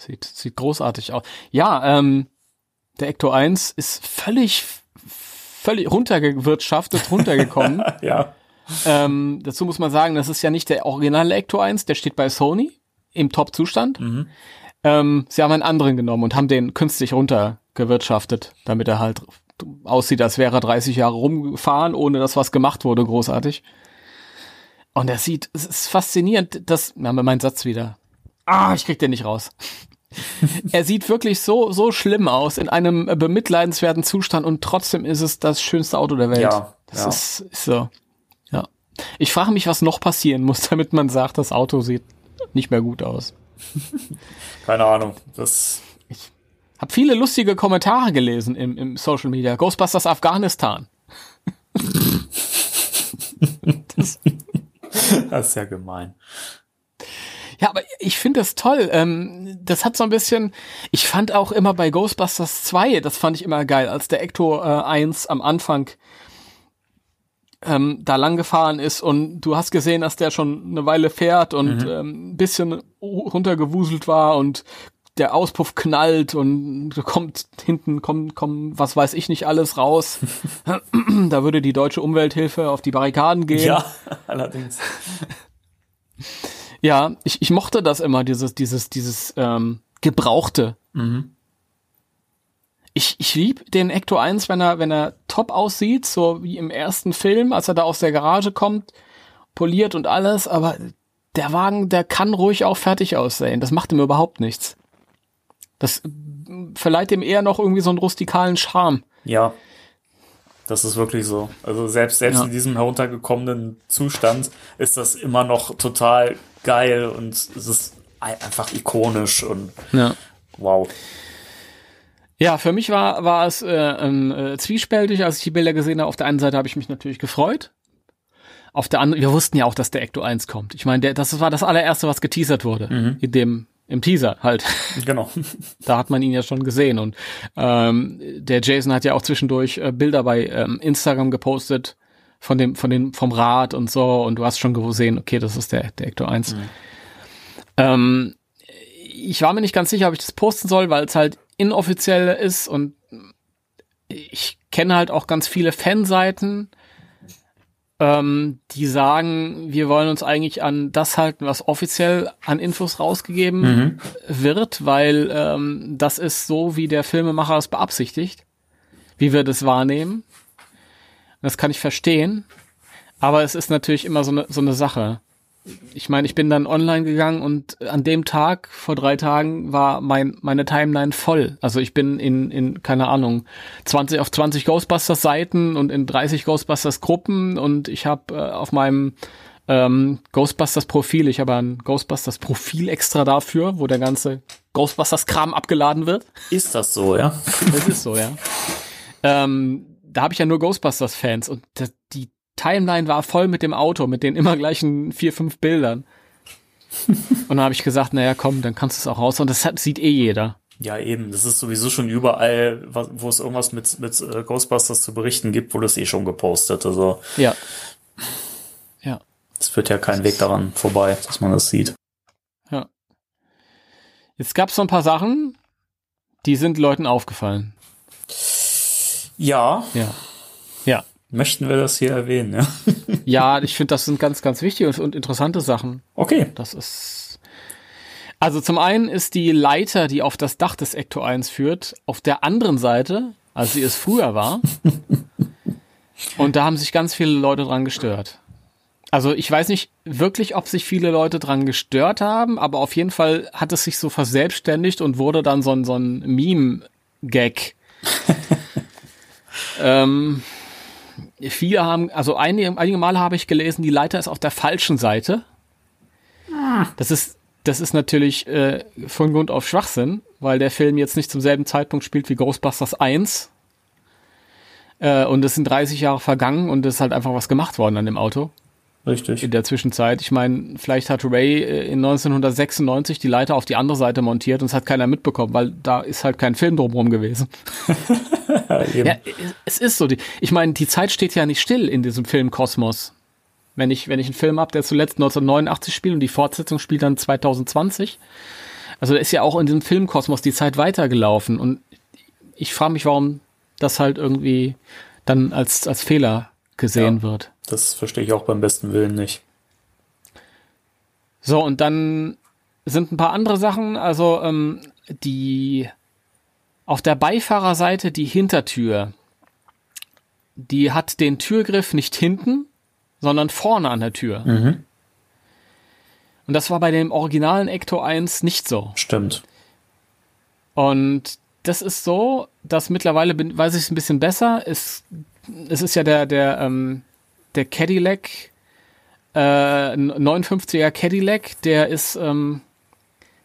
Sieht, sieht großartig aus. Ja, ähm, der Ecto 1 ist völlig, völlig runtergewirtschaftet, runtergekommen. Ja. ähm, dazu muss man sagen, das ist ja nicht der originale Ecto 1, der steht bei Sony im Top-Zustand. Ähm, sie haben einen anderen genommen und haben den künstlich runtergewirtschaftet, damit er halt aussieht, als wäre er 30 Jahre rumgefahren, ohne dass was gemacht wurde, großartig. Und er sieht, es ist faszinierend, das, haben wir meinen Satz wieder. Ah, ich krieg den nicht raus. er sieht wirklich so, so schlimm aus, in einem bemitleidenswerten Zustand und trotzdem ist es das schönste Auto der Welt. Ja, das ja. Ist, ist so. Ja. Ich frage mich, was noch passieren muss, damit man sagt, das Auto sieht nicht mehr gut aus. Keine Ahnung. Das, Hab viele lustige Kommentare gelesen im, im Social Media. Ghostbusters Afghanistan. das ist ja gemein. Ja, aber ich finde das toll. Ähm, das hat so ein bisschen, ich fand auch immer bei Ghostbusters 2, das fand ich immer geil, als der Ecto äh, 1 am Anfang ähm, da lang gefahren ist und du hast gesehen, dass der schon eine Weile fährt und ähm, ein bisschen runtergewuselt war und der Auspuff knallt und kommt hinten kommt kommt was weiß ich nicht alles raus. da würde die deutsche Umwelthilfe auf die Barrikaden gehen. Ja, allerdings. Ja, ich, ich mochte das immer, dieses, dieses, dieses ähm, Gebrauchte. Ich, ich lieb den Ecto 1, wenn er, wenn er top aussieht, so wie im ersten Film, als er da aus der Garage kommt, poliert und alles, aber der Wagen, der kann ruhig auch fertig aussehen. Das macht ihm überhaupt nichts. Das mm, verleiht ihm eher noch irgendwie so einen rustikalen Charme. Ja. Das ist wirklich so. Also selbst, selbst Ja. in diesem heruntergekommenen Zustand ist das immer noch total geil und es ist ein- einfach ikonisch und Ja. wow. Ja, für mich war, war es äh, äh, zwiespältig, als ich die Bilder gesehen habe. Auf der einen Seite habe ich mich natürlich gefreut. Auf der anderen, wir wussten ja auch, dass der Ecto 1 kommt. Ich meine, der, das war das allererste, was geteasert wurde. In dem, im Teaser halt. Genau. da hat man ihn ja schon gesehen. Und ähm, der Jason hat ja auch zwischendurch äh, Bilder bei ähm, Instagram gepostet von dem, von dem, vom Rad und so. Und du hast schon gesehen, okay, das ist der, der Ecto 1. Ähm, ich war mir nicht ganz sicher, ob ich das posten soll, weil es halt inoffiziell ist und ich kenne halt auch ganz viele Fanseiten, ähm, die sagen, wir wollen uns eigentlich an das halten, was offiziell an Infos rausgegeben wird, weil ähm, das ist so, wie der Filmemacher es beabsichtigt, wie wir das wahrnehmen. Das kann ich verstehen, aber es ist natürlich immer so eine so eine Sache. Ich meine, ich bin dann online gegangen und an dem Tag vor drei Tagen war mein meine Timeline voll. Also ich bin in in keine Ahnung 20 auf 20 Ghostbusters Seiten und in 30 Ghostbusters Gruppen und ich habe äh, auf meinem ähm, Ghostbusters Profil, ich habe ein Ghostbusters Profil extra dafür, wo der ganze Ghostbusters Kram abgeladen wird. Ist das so, ja? Das ist so, ja. Ähm, da habe ich ja nur Ghostbusters-Fans und das, die Timeline war voll mit dem Auto, mit den immer gleichen vier, fünf Bildern. und dann habe ich gesagt, naja, komm, dann kannst du es auch raus. Und das hat, sieht eh jeder. Ja, eben. Das ist sowieso schon überall, wo es irgendwas mit, mit äh, Ghostbusters zu berichten gibt, wurde es eh schon gepostet. Also Ja. Ja. es führt ja kein Weg daran vorbei, dass man das sieht. Jetzt gab es so ein paar Sachen, die sind Leuten aufgefallen. Ja, Ja. Ja. möchten wir das hier erwähnen, ja? Ja, ich finde, das sind ganz, ganz wichtige und, und interessante Sachen. Okay. Das ist. Also zum einen ist die Leiter, die auf das Dach des Ecto 1 führt, auf der anderen Seite, als sie es früher war. Und da haben sich ganz viele Leute dran gestört. Also ich weiß nicht wirklich, ob sich viele Leute dran gestört haben, aber auf jeden Fall hat es sich so verselbstständigt und wurde dann so ein, so ein Meme-Gag. ähm, viele haben, also einige, einige Male habe ich gelesen, die Leiter ist auf der falschen Seite. Das ist, das ist natürlich äh, von Grund auf Schwachsinn, weil der Film jetzt nicht zum selben Zeitpunkt spielt wie Ghostbusters 1. Äh, und es sind 30 Jahre vergangen und es ist halt einfach was gemacht worden an dem Auto Richtig. in der Zwischenzeit. Ich meine, vielleicht hat Ray äh, in 1996 die Leiter auf die andere Seite montiert und es hat keiner mitbekommen, weil da ist halt kein Film drumherum gewesen. Ja, es ist so. Die, ich meine, die Zeit steht ja nicht still in diesem Filmkosmos. Wenn ich, wenn ich einen Film habe, der zuletzt 1989 spielt und die Fortsetzung spielt dann 2020. Also da ist ja auch in diesem Filmkosmos die Zeit weitergelaufen. Und ich frage mich, warum das halt irgendwie dann als, als Fehler gesehen Ja. wird. Das verstehe ich auch beim besten Willen nicht. So, und dann sind ein paar andere Sachen, also ähm, die auf der Beifahrerseite die Hintertür, die hat den Türgriff nicht hinten, sondern vorne an der Tür. Mhm. Und das war bei dem originalen Ecto 1 nicht so. Stimmt. Und das ist so, dass mittlerweile bin, weiß ich es ein bisschen besser. Es, es ist ja der, der, ähm, der Cadillac, äh, 59er Cadillac, der ist ähm,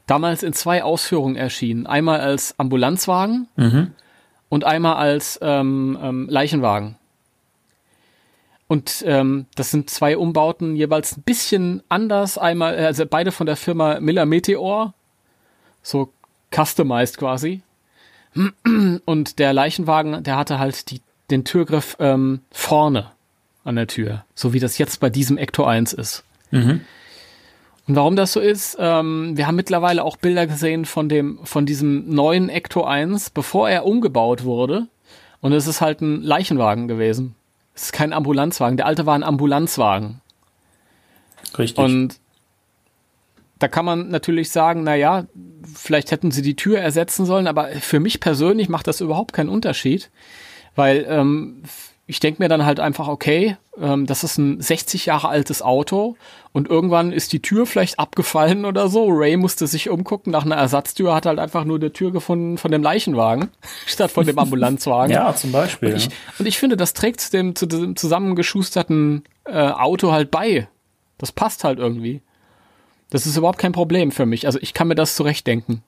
damals in zwei Ausführungen erschienen. Einmal als Ambulanzwagen Mhm. und einmal als ähm, ähm, Leichenwagen. Und ähm, das sind zwei Umbauten, jeweils ein bisschen anders. Einmal, äh, also beide von der Firma Miller Meteor, so customized quasi. Und der Leichenwagen, der hatte halt die, den Türgriff ähm, vorne an der Tür, so wie das jetzt bei diesem Ecto 1 ist. Mhm. Und warum das so ist, ähm, wir haben mittlerweile auch Bilder gesehen von dem, von diesem neuen Ecto 1, bevor er umgebaut wurde. Und es ist halt ein Leichenwagen gewesen. Es ist kein Ambulanzwagen. Der alte war ein Ambulanzwagen. Richtig. Und da kann man natürlich sagen, na ja, vielleicht hätten sie die Tür ersetzen sollen, aber für mich persönlich macht das überhaupt keinen Unterschied, weil ähm, ich denke mir dann halt einfach, okay, ähm, das ist ein 60 Jahre altes Auto und irgendwann ist die Tür vielleicht abgefallen oder so. Ray musste sich umgucken nach einer Ersatztür, hat halt einfach nur die Tür gefunden von dem Leichenwagen statt von dem Ambulanzwagen. ja, zum Beispiel. Und ich, und ich finde, das trägt dem, zu dem zusammengeschusterten äh, Auto halt bei. Das passt halt irgendwie. Das ist überhaupt kein Problem für mich. Also ich kann mir das zurechtdenken.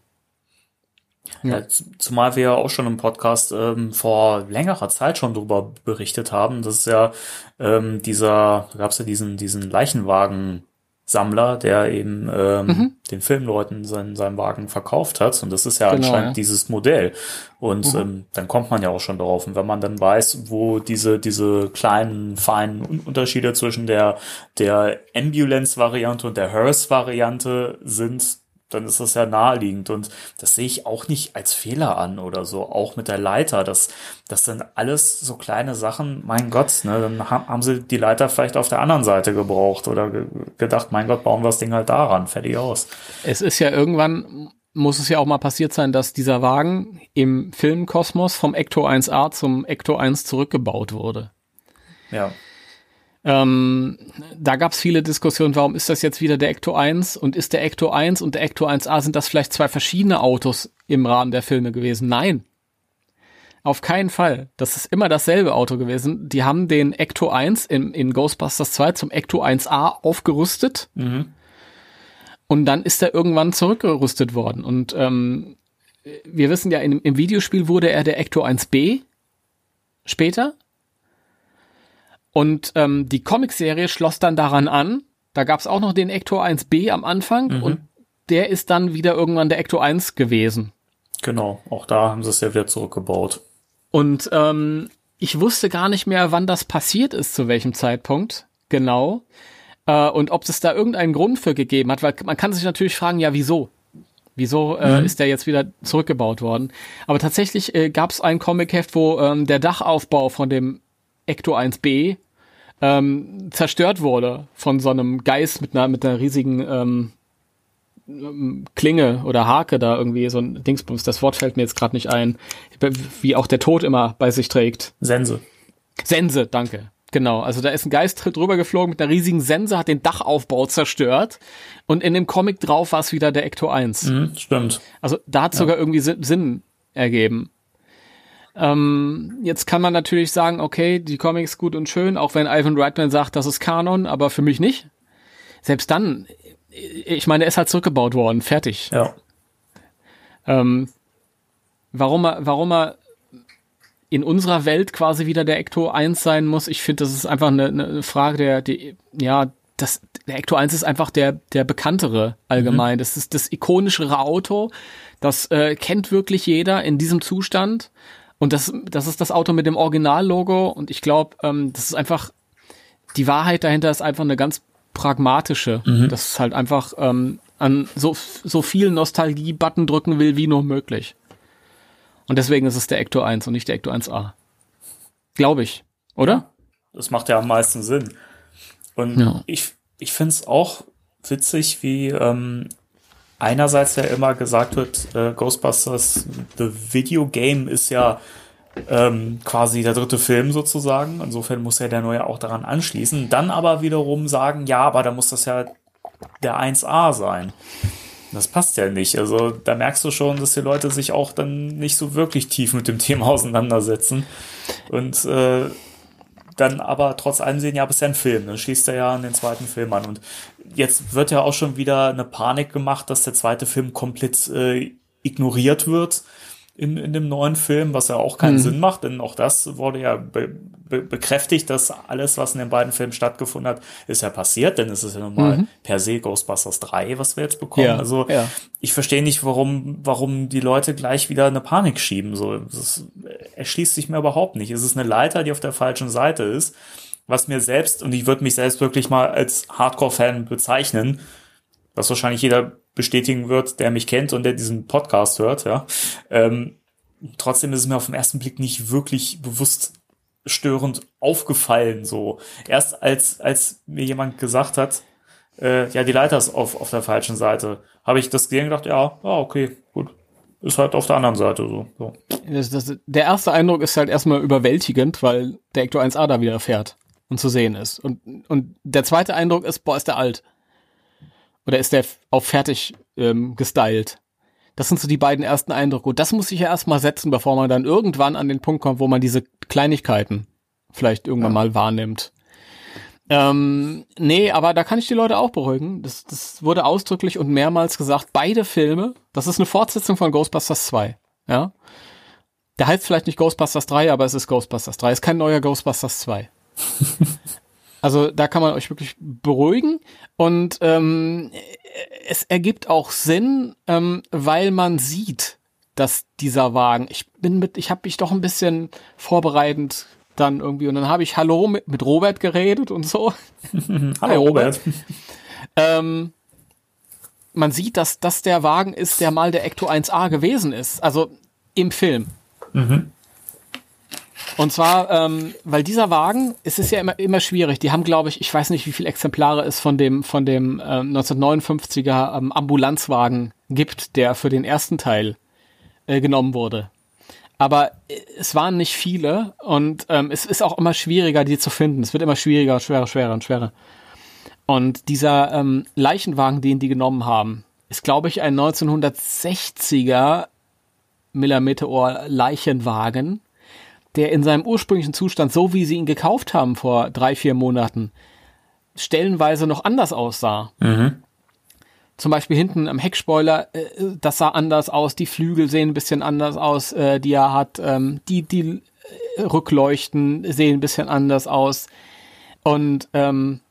Ja. Zumal wir ja auch schon im Podcast ähm, vor längerer Zeit schon darüber berichtet haben. Das ist ja ähm, dieser, da gab es ja diesen, diesen Leichenwagen-Sammler, der eben ähm, mhm. den Filmleuten seinen, seinen Wagen verkauft hat. Und das ist ja genau, anscheinend ja. dieses Modell. Und mhm. ähm, dann kommt man ja auch schon darauf. Und wenn man dann weiß, wo diese, diese kleinen, feinen Unterschiede zwischen der, der Ambulance-Variante und der Hearse-Variante sind, dann ist das ja naheliegend. Und das sehe ich auch nicht als Fehler an oder so. Auch mit der Leiter. Das, das sind alles so kleine Sachen. Mein Gott, ne, dann haben sie die Leiter vielleicht auf der anderen Seite gebraucht oder ge gedacht, mein Gott, bauen wir das Ding halt daran. Fertig aus. Es ist ja irgendwann, muss es ja auch mal passiert sein, dass dieser Wagen im Filmkosmos vom Ecto 1A zum Ecto 1 zurückgebaut wurde. Ja. Ähm, da gab es viele Diskussionen, warum ist das jetzt wieder der Ecto 1 und ist der Ecto 1 und der Ecto 1A, sind das vielleicht zwei verschiedene Autos im Rahmen der Filme gewesen? Nein. Auf keinen Fall. Das ist immer dasselbe Auto gewesen. Die haben den Ecto 1 in, in Ghostbusters 2 zum Ecto 1A aufgerüstet. Mhm. Und dann ist er irgendwann zurückgerüstet worden. Und ähm, wir wissen ja, in, im Videospiel wurde er der Ecto 1B später. Und ähm, die Comicserie schloss dann daran an. Da gab es auch noch den Ecto 1b am Anfang mhm. und der ist dann wieder irgendwann der Ecto 1 gewesen. Genau, auch da haben sie es ja wieder zurückgebaut. Und ähm, ich wusste gar nicht mehr, wann das passiert ist, zu welchem Zeitpunkt genau. Äh, und ob es da irgendeinen Grund für gegeben hat, weil man kann sich natürlich fragen, ja, wieso? Wieso äh, mhm. ist der jetzt wieder zurückgebaut worden? Aber tatsächlich äh, gab es ein Comic-Heft, wo ähm, der Dachaufbau von dem Ecto 1b ähm, zerstört wurde von so einem Geist mit einer, mit einer riesigen ähm, Klinge oder Hake da irgendwie, so ein Dingsbums, das Wort fällt mir jetzt gerade nicht ein, wie auch der Tod immer bei sich trägt. Sense. Sense, danke. Genau, also da ist ein Geist drüber geflogen mit einer riesigen Sense, hat den Dachaufbau zerstört und in dem Comic drauf war es wieder der Ecto 1. Mhm, stimmt. Also da hat ja. sogar irgendwie Sinn ergeben. Ähm, jetzt kann man natürlich sagen, okay, die Comics gut und schön, auch wenn Ivan Reitman sagt, das ist Kanon, aber für mich nicht. Selbst dann, ich meine, er ist halt zurückgebaut worden, fertig. Ja. Ähm, warum er, warum er in unserer Welt quasi wieder der Ecto 1 sein muss, ich finde, das ist einfach eine, eine Frage der, die, ja, das, der Ecto 1 ist einfach der, der bekanntere allgemein. Mhm. Das ist das ikonischere Auto. Das äh, kennt wirklich jeder in diesem Zustand. Und das, das ist das Auto mit dem Originallogo und ich glaube, ähm, das ist einfach, die Wahrheit dahinter ist einfach eine ganz pragmatische. Mhm. Das ist halt einfach ähm, an so, so viel Nostalgie-Button drücken will, wie nur möglich. Und deswegen ist es der Ecto 1 und nicht der Ecto 1A. Glaube ich, oder? Das macht ja am meisten Sinn. Und ja. ich, ich finde es auch witzig, wie ähm, einerseits ja immer gesagt wird, äh, Ghostbusters, The Video Game ist ja ähm, quasi der dritte Film sozusagen. Insofern muss ja der neue auch daran anschließen. Dann aber wiederum sagen, ja, aber da muss das ja der 1A sein. Das passt ja nicht. Also da merkst du schon, dass die Leute sich auch dann nicht so wirklich tief mit dem Thema auseinandersetzen. Und äh, dann aber trotz allem sehen, ja, aber ist ja ein Film, dann schließt er ja an den zweiten Film an. Und jetzt wird ja auch schon wieder eine Panik gemacht, dass der zweite Film komplett äh, ignoriert wird in, in dem neuen Film, was ja auch keinen mhm. Sinn macht, denn auch das wurde ja be, be, bekräftigt, dass alles, was in den beiden Filmen stattgefunden hat, ist ja passiert, denn es ist ja nun mal mhm. per se Ghostbusters 3, was wir jetzt bekommen. Ja, also ja. ich verstehe nicht, warum, warum die Leute gleich wieder eine Panik schieben. So, das erschließt sich mir überhaupt nicht. Es ist eine Leiter, die auf der falschen Seite ist, was mir selbst, und ich würde mich selbst wirklich mal als Hardcore-Fan bezeichnen, was wahrscheinlich jeder bestätigen wird, der mich kennt und der diesen Podcast hört, ja. Ähm, trotzdem ist es mir auf den ersten Blick nicht wirklich bewusst störend aufgefallen, so. Erst als, als mir jemand gesagt hat, äh, ja, die Leiter ist auf, auf der falschen Seite, habe ich das gesehen und gedacht, ja, ah, okay, gut. ist halt auf der anderen Seite so. so. Das, das, der erste Eindruck ist halt erstmal überwältigend, weil der Ecto 1A da wieder fährt und zu sehen ist. Und, und der zweite Eindruck ist, boah, ist der alt. Oder ist der auf fertig ähm, gestylt. Das sind so die beiden ersten Eindrücke. Und das muss ich ja erstmal setzen, bevor man dann irgendwann an den Punkt kommt, wo man diese Kleinigkeiten vielleicht irgendwann ja. mal wahrnimmt. Ähm, nee, aber da kann ich die Leute auch beruhigen. Das, das wurde ausdrücklich und mehrmals gesagt, beide Filme, das ist eine Fortsetzung von Ghostbusters 2. Ja. Der heißt vielleicht nicht Ghostbusters 3, aber es ist Ghostbusters 3. Es ist kein neuer Ghostbusters 2. also da kann man euch wirklich beruhigen. Und ähm, es ergibt auch Sinn, ähm, weil man sieht, dass dieser Wagen, ich bin mit, ich habe mich doch ein bisschen vorbereitend dann irgendwie und dann habe ich Hallo mit, mit Robert geredet und so. Hallo Robert. ähm, man sieht, dass das der Wagen ist, der mal der Ecto 1A gewesen ist, also im Film. Mhm. Und zwar, ähm, weil dieser Wagen, es ist ja immer, immer schwierig. Die haben, glaube ich, ich weiß nicht, wie viele Exemplare es von dem, von dem ähm, 1959er ähm, Ambulanzwagen gibt, der für den ersten Teil äh, genommen wurde. Aber äh, es waren nicht viele und ähm, es ist auch immer schwieriger, die zu finden. Es wird immer schwieriger, schwerer, schwerer und schwerer. Und dieser ähm, Leichenwagen, den die genommen haben, ist, glaube ich, ein 1960er Millimeter Leichenwagen der in seinem ursprünglichen Zustand, so wie sie ihn gekauft haben vor drei, vier Monaten, stellenweise noch anders aussah. Mhm. Zum Beispiel hinten am Heckspoiler, äh, das sah anders aus, die Flügel sehen ein bisschen anders aus, äh, die er hat, ähm, die, die äh, Rückleuchten sehen ein bisschen anders aus. Und ähm,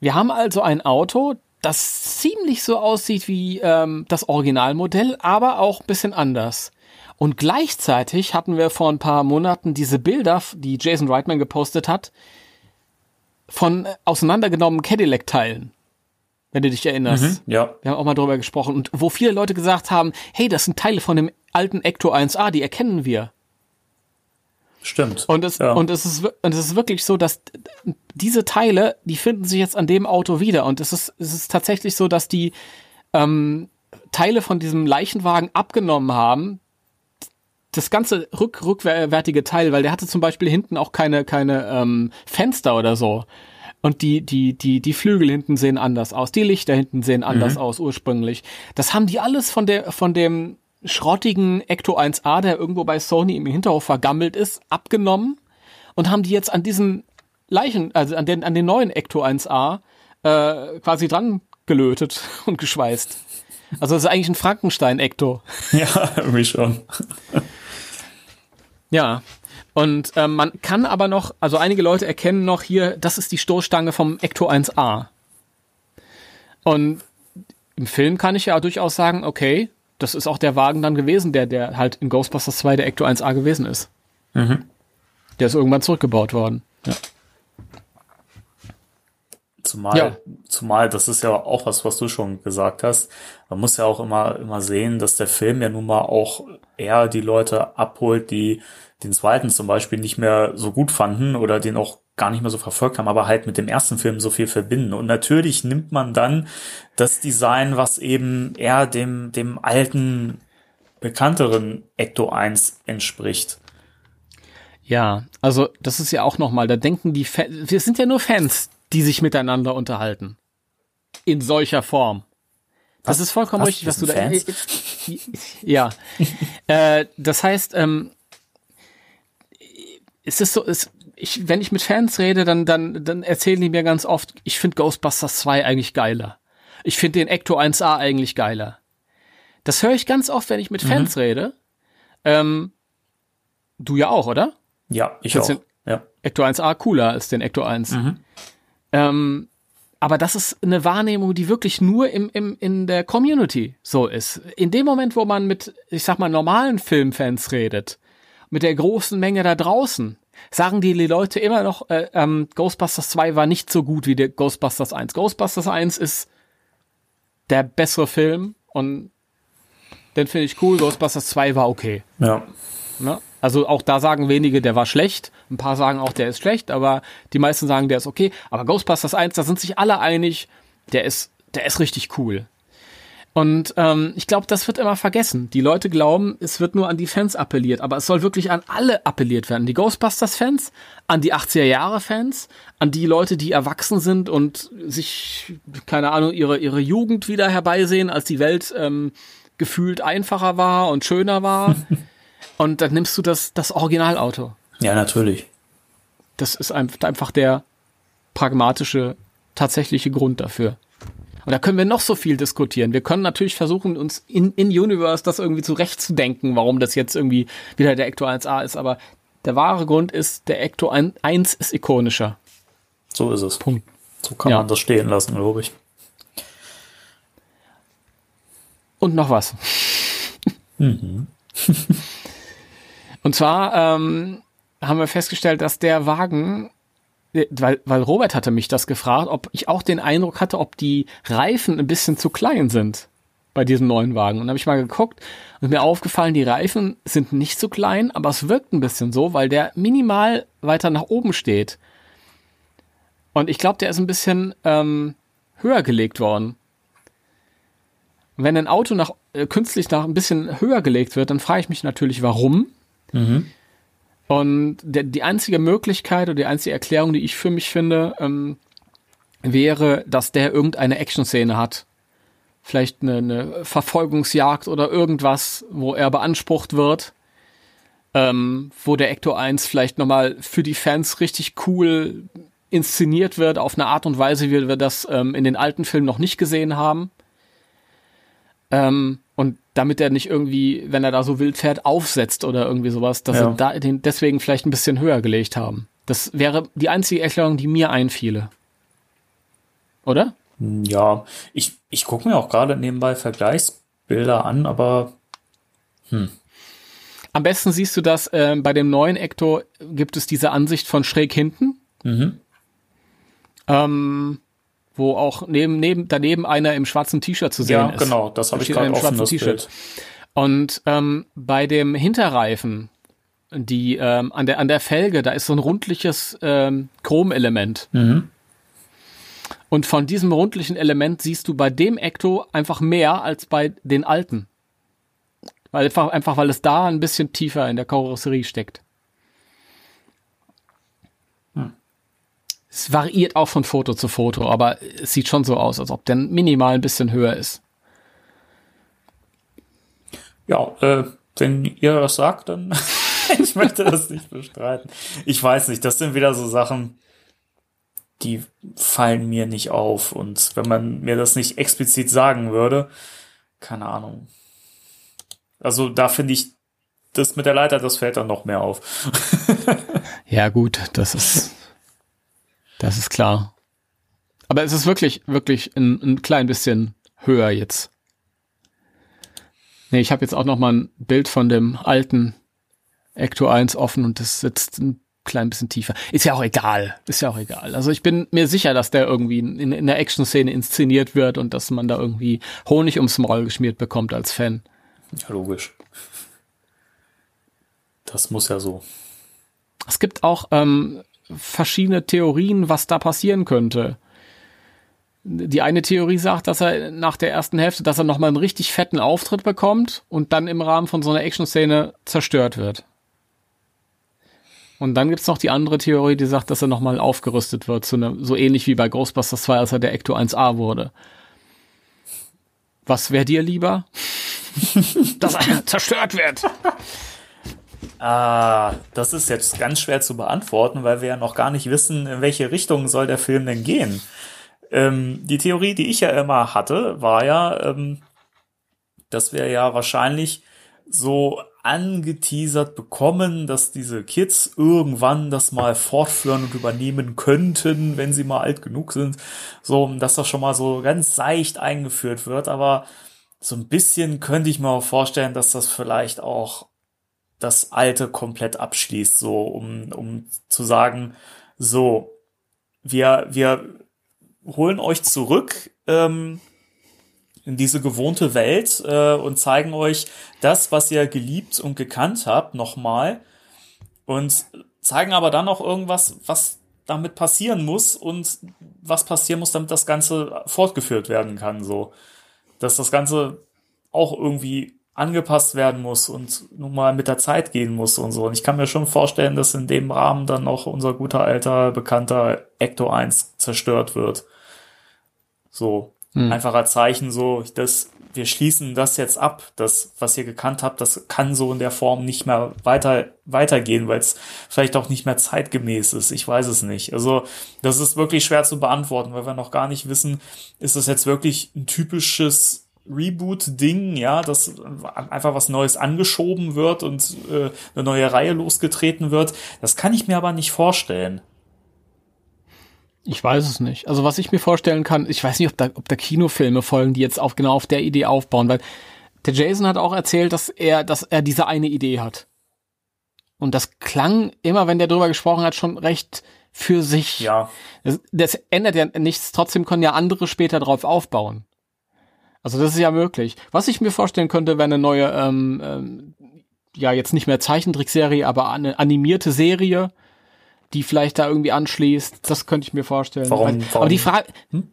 wir haben also ein Auto, das ziemlich so aussieht wie ähm, das Originalmodell, aber auch ein bisschen anders. Und gleichzeitig hatten wir vor ein paar Monaten diese Bilder, die Jason Reitman gepostet hat, von auseinandergenommenen Cadillac-Teilen. Wenn du dich erinnerst. Mhm, ja. Wir haben auch mal drüber gesprochen. Und wo viele Leute gesagt haben, hey, das sind Teile von dem alten Ecto 1A, die erkennen wir. Stimmt. Und es, ja. und, es ist, und es ist wirklich so, dass diese Teile, die finden sich jetzt an dem Auto wieder. Und es ist, es ist tatsächlich so, dass die ähm, Teile von diesem Leichenwagen abgenommen haben, das ganze rück, rückwärtige Teil, weil der hatte zum Beispiel hinten auch keine, keine ähm, Fenster oder so. Und die, die, die, die Flügel hinten sehen anders aus, die Lichter hinten sehen anders mhm. aus ursprünglich. Das haben die alles von der, von dem schrottigen Ecto 1A, der irgendwo bei Sony im Hinterhof vergammelt ist, abgenommen und haben die jetzt an diesen Leichen, also an den, an den neuen Ecto 1A äh, quasi dran gelötet und geschweißt. Also das ist eigentlich ein Frankenstein-Ecto. Ja, irgendwie schon. Ja. Und ähm, man kann aber noch, also einige Leute erkennen noch hier, das ist die Stoßstange vom Ecto 1A. Und im Film kann ich ja durchaus sagen, okay, das ist auch der Wagen dann gewesen, der, der halt in Ghostbusters 2 der Ecto 1A gewesen ist. Mhm. Der ist irgendwann zurückgebaut worden. Ja. Zumal, ja. zumal, das ist ja auch was, was du schon gesagt hast. Man muss ja auch immer, immer sehen, dass der Film ja nun mal auch eher die Leute abholt, die den zweiten zum Beispiel nicht mehr so gut fanden oder den auch gar nicht mehr so verfolgt haben, aber halt mit dem ersten Film so viel verbinden. Und natürlich nimmt man dann das Design, was eben eher dem, dem alten, bekannteren Ecto 1 entspricht. Ja, also das ist ja auch nochmal, da denken die Fans, wir sind ja nur Fans, die sich miteinander unterhalten. In solcher Form. Das was, ist vollkommen was, richtig, was du da. Fans? Ja. äh, das heißt, ähm, es ist so, es, ich, wenn ich mit Fans rede, dann, dann, dann erzählen die mir ganz oft, ich finde Ghostbusters 2 eigentlich geiler. Ich finde den Ecto 1A eigentlich geiler. Das höre ich ganz oft, wenn ich mit mhm. Fans rede. Ähm, du ja auch, oder? Ja, ich auch. Ja. Ecto 1A cooler als den Ecto 1. Mhm. Ähm, aber das ist eine Wahrnehmung, die wirklich nur im, im, in der Community so ist. In dem Moment, wo man mit, ich sag mal, normalen Filmfans redet, mit der großen Menge da draußen, sagen die Leute immer noch, äh, ähm, Ghostbusters 2 war nicht so gut wie der Ghostbusters 1. Ghostbusters 1 ist der bessere Film und den finde ich cool. Ghostbusters 2 war okay. Ja. Ne? Also auch da sagen wenige, der war schlecht. Ein paar sagen auch, der ist schlecht, aber die meisten sagen, der ist okay. Aber Ghostbusters 1, da sind sich alle einig, der ist, der ist richtig cool. Und ähm, ich glaube, das wird immer vergessen. Die Leute glauben, es wird nur an die Fans appelliert, aber es soll wirklich an alle appelliert werden. Die Ghostbusters-Fans, an die 80er-Jahre-Fans, an die Leute, die erwachsen sind und sich, keine Ahnung, ihre, ihre Jugend wieder herbeisehen, als die Welt ähm, gefühlt einfacher war und schöner war. und dann nimmst du das, das Originalauto. Ja, natürlich. Das ist einfach der pragmatische, tatsächliche Grund dafür. Und da können wir noch so viel diskutieren. Wir können natürlich versuchen, uns in, in Universe das irgendwie zurechtzudenken, warum das jetzt irgendwie wieder der Ecto 1A ist. Aber der wahre Grund ist, der Ecto 1 ist ikonischer. So ist es. Punkt. So kann ja. man das stehen lassen, glaube ich. Und noch was. Mhm. Und zwar ähm, haben wir festgestellt, dass der Wagen weil, weil Robert hatte mich das gefragt, ob ich auch den Eindruck hatte, ob die Reifen ein bisschen zu klein sind bei diesem neuen Wagen. Und habe ich mal geguckt und mir aufgefallen, die Reifen sind nicht so klein, aber es wirkt ein bisschen so, weil der minimal weiter nach oben steht. Und ich glaube, der ist ein bisschen ähm, höher gelegt worden. Wenn ein Auto nach, äh, künstlich nach ein bisschen höher gelegt wird, dann frage ich mich natürlich, warum. Mhm. Und der, die einzige Möglichkeit oder die einzige Erklärung, die ich für mich finde, ähm, wäre, dass der irgendeine Action-Szene hat. Vielleicht eine, eine Verfolgungsjagd oder irgendwas, wo er beansprucht wird. Ähm, wo der Ecto 1 vielleicht nochmal für die Fans richtig cool inszeniert wird, auf eine Art und Weise, wie wir das ähm, in den alten Filmen noch nicht gesehen haben. Ähm, und damit er nicht irgendwie, wenn er da so wild fährt, aufsetzt oder irgendwie sowas, dass ja. sie da den deswegen vielleicht ein bisschen höher gelegt haben. Das wäre die einzige Erklärung, die mir einfiele. Oder? Ja, ich, ich gucke mir auch gerade nebenbei Vergleichsbilder an, aber hm. Am besten siehst du das, äh, bei dem neuen Ecto gibt es diese Ansicht von schräg hinten. Mhm. Ähm, wo auch neben, neben, daneben einer im schwarzen T-Shirt zu sehen ja, ist. Ja, genau, das habe ich gerade offen, das Bild. Und ähm, bei dem Hinterreifen, die ähm, an der an der Felge, da ist so ein rundliches ähm, Chromelement. Mhm. Und von diesem rundlichen Element siehst du bei dem Ecto einfach mehr als bei den alten. Weil einfach, einfach weil es da ein bisschen tiefer in der Karosserie steckt. Es variiert auch von Foto zu Foto, aber es sieht schon so aus, als ob der minimal ein bisschen höher ist. Ja, äh, wenn ihr das sagt, dann ich möchte das nicht bestreiten. Ich weiß nicht, das sind wieder so Sachen, die fallen mir nicht auf. Und wenn man mir das nicht explizit sagen würde, keine Ahnung. Also da finde ich, das mit der Leiter, das fällt dann noch mehr auf. ja, gut, das ist das ist klar. Aber es ist wirklich, wirklich ein, ein klein bisschen höher jetzt. Nee, ich habe jetzt auch noch mal ein Bild von dem alten Ecto 1 offen und das sitzt ein klein bisschen tiefer. Ist ja auch egal. Ist ja auch egal. Also ich bin mir sicher, dass der irgendwie in, in der Action-Szene inszeniert wird und dass man da irgendwie Honig ums Maul geschmiert bekommt als Fan. Ja, logisch. Das muss ja so. Es gibt auch ähm, verschiedene Theorien, was da passieren könnte. Die eine Theorie sagt, dass er nach der ersten Hälfte, dass er nochmal einen richtig fetten Auftritt bekommt und dann im Rahmen von so einer Action-Szene zerstört wird. Und dann gibt's noch die andere Theorie, die sagt, dass er nochmal aufgerüstet wird, so, eine, so ähnlich wie bei Ghostbusters 2, als er der Ecto 1A wurde. Was wäre dir lieber? dass er zerstört wird. Ah, das ist jetzt ganz schwer zu beantworten, weil wir ja noch gar nicht wissen, in welche Richtung soll der Film denn gehen. Ähm, die Theorie, die ich ja immer hatte, war ja, ähm, dass wir ja wahrscheinlich so angeteasert bekommen, dass diese Kids irgendwann das mal fortführen und übernehmen könnten, wenn sie mal alt genug sind. So, dass das schon mal so ganz seicht eingeführt wird. Aber so ein bisschen könnte ich mir auch vorstellen, dass das vielleicht auch das Alte komplett abschließt, so um, um zu sagen, so, wir, wir holen euch zurück ähm, in diese gewohnte Welt äh, und zeigen euch das, was ihr geliebt und gekannt habt, nochmal und zeigen aber dann noch irgendwas, was damit passieren muss und was passieren muss, damit das Ganze fortgeführt werden kann, so. dass das Ganze auch irgendwie angepasst werden muss und nun mal mit der Zeit gehen muss und so. Und ich kann mir schon vorstellen, dass in dem Rahmen dann noch unser guter alter, bekannter Ecto 1 zerstört wird. So, hm. einfacher Zeichen so, dass wir schließen das jetzt ab. Das, was ihr gekannt habt, das kann so in der Form nicht mehr weiter, weitergehen, weil es vielleicht auch nicht mehr zeitgemäß ist. Ich weiß es nicht. Also, das ist wirklich schwer zu beantworten, weil wir noch gar nicht wissen, ist das jetzt wirklich ein typisches Reboot-Ding, ja, dass einfach was Neues angeschoben wird und äh, eine neue Reihe losgetreten wird. Das kann ich mir aber nicht vorstellen. Ich weiß es nicht. Also was ich mir vorstellen kann, ich weiß nicht, ob da, ob da Kinofilme folgen, die jetzt auf genau auf der Idee aufbauen, weil der Jason hat auch erzählt, dass er, dass er diese eine Idee hat. Und das klang immer, wenn der drüber gesprochen hat, schon recht für sich. Ja. Das, das ändert ja nichts. Trotzdem können ja andere später drauf aufbauen. Also das ist ja möglich. Was ich mir vorstellen könnte, wäre eine neue, ähm, ähm, ja jetzt nicht mehr Zeichentrickserie, aber eine animierte Serie, die vielleicht da irgendwie anschließt. Das könnte ich mir vorstellen. Warum? Warum aber die Frage, hm?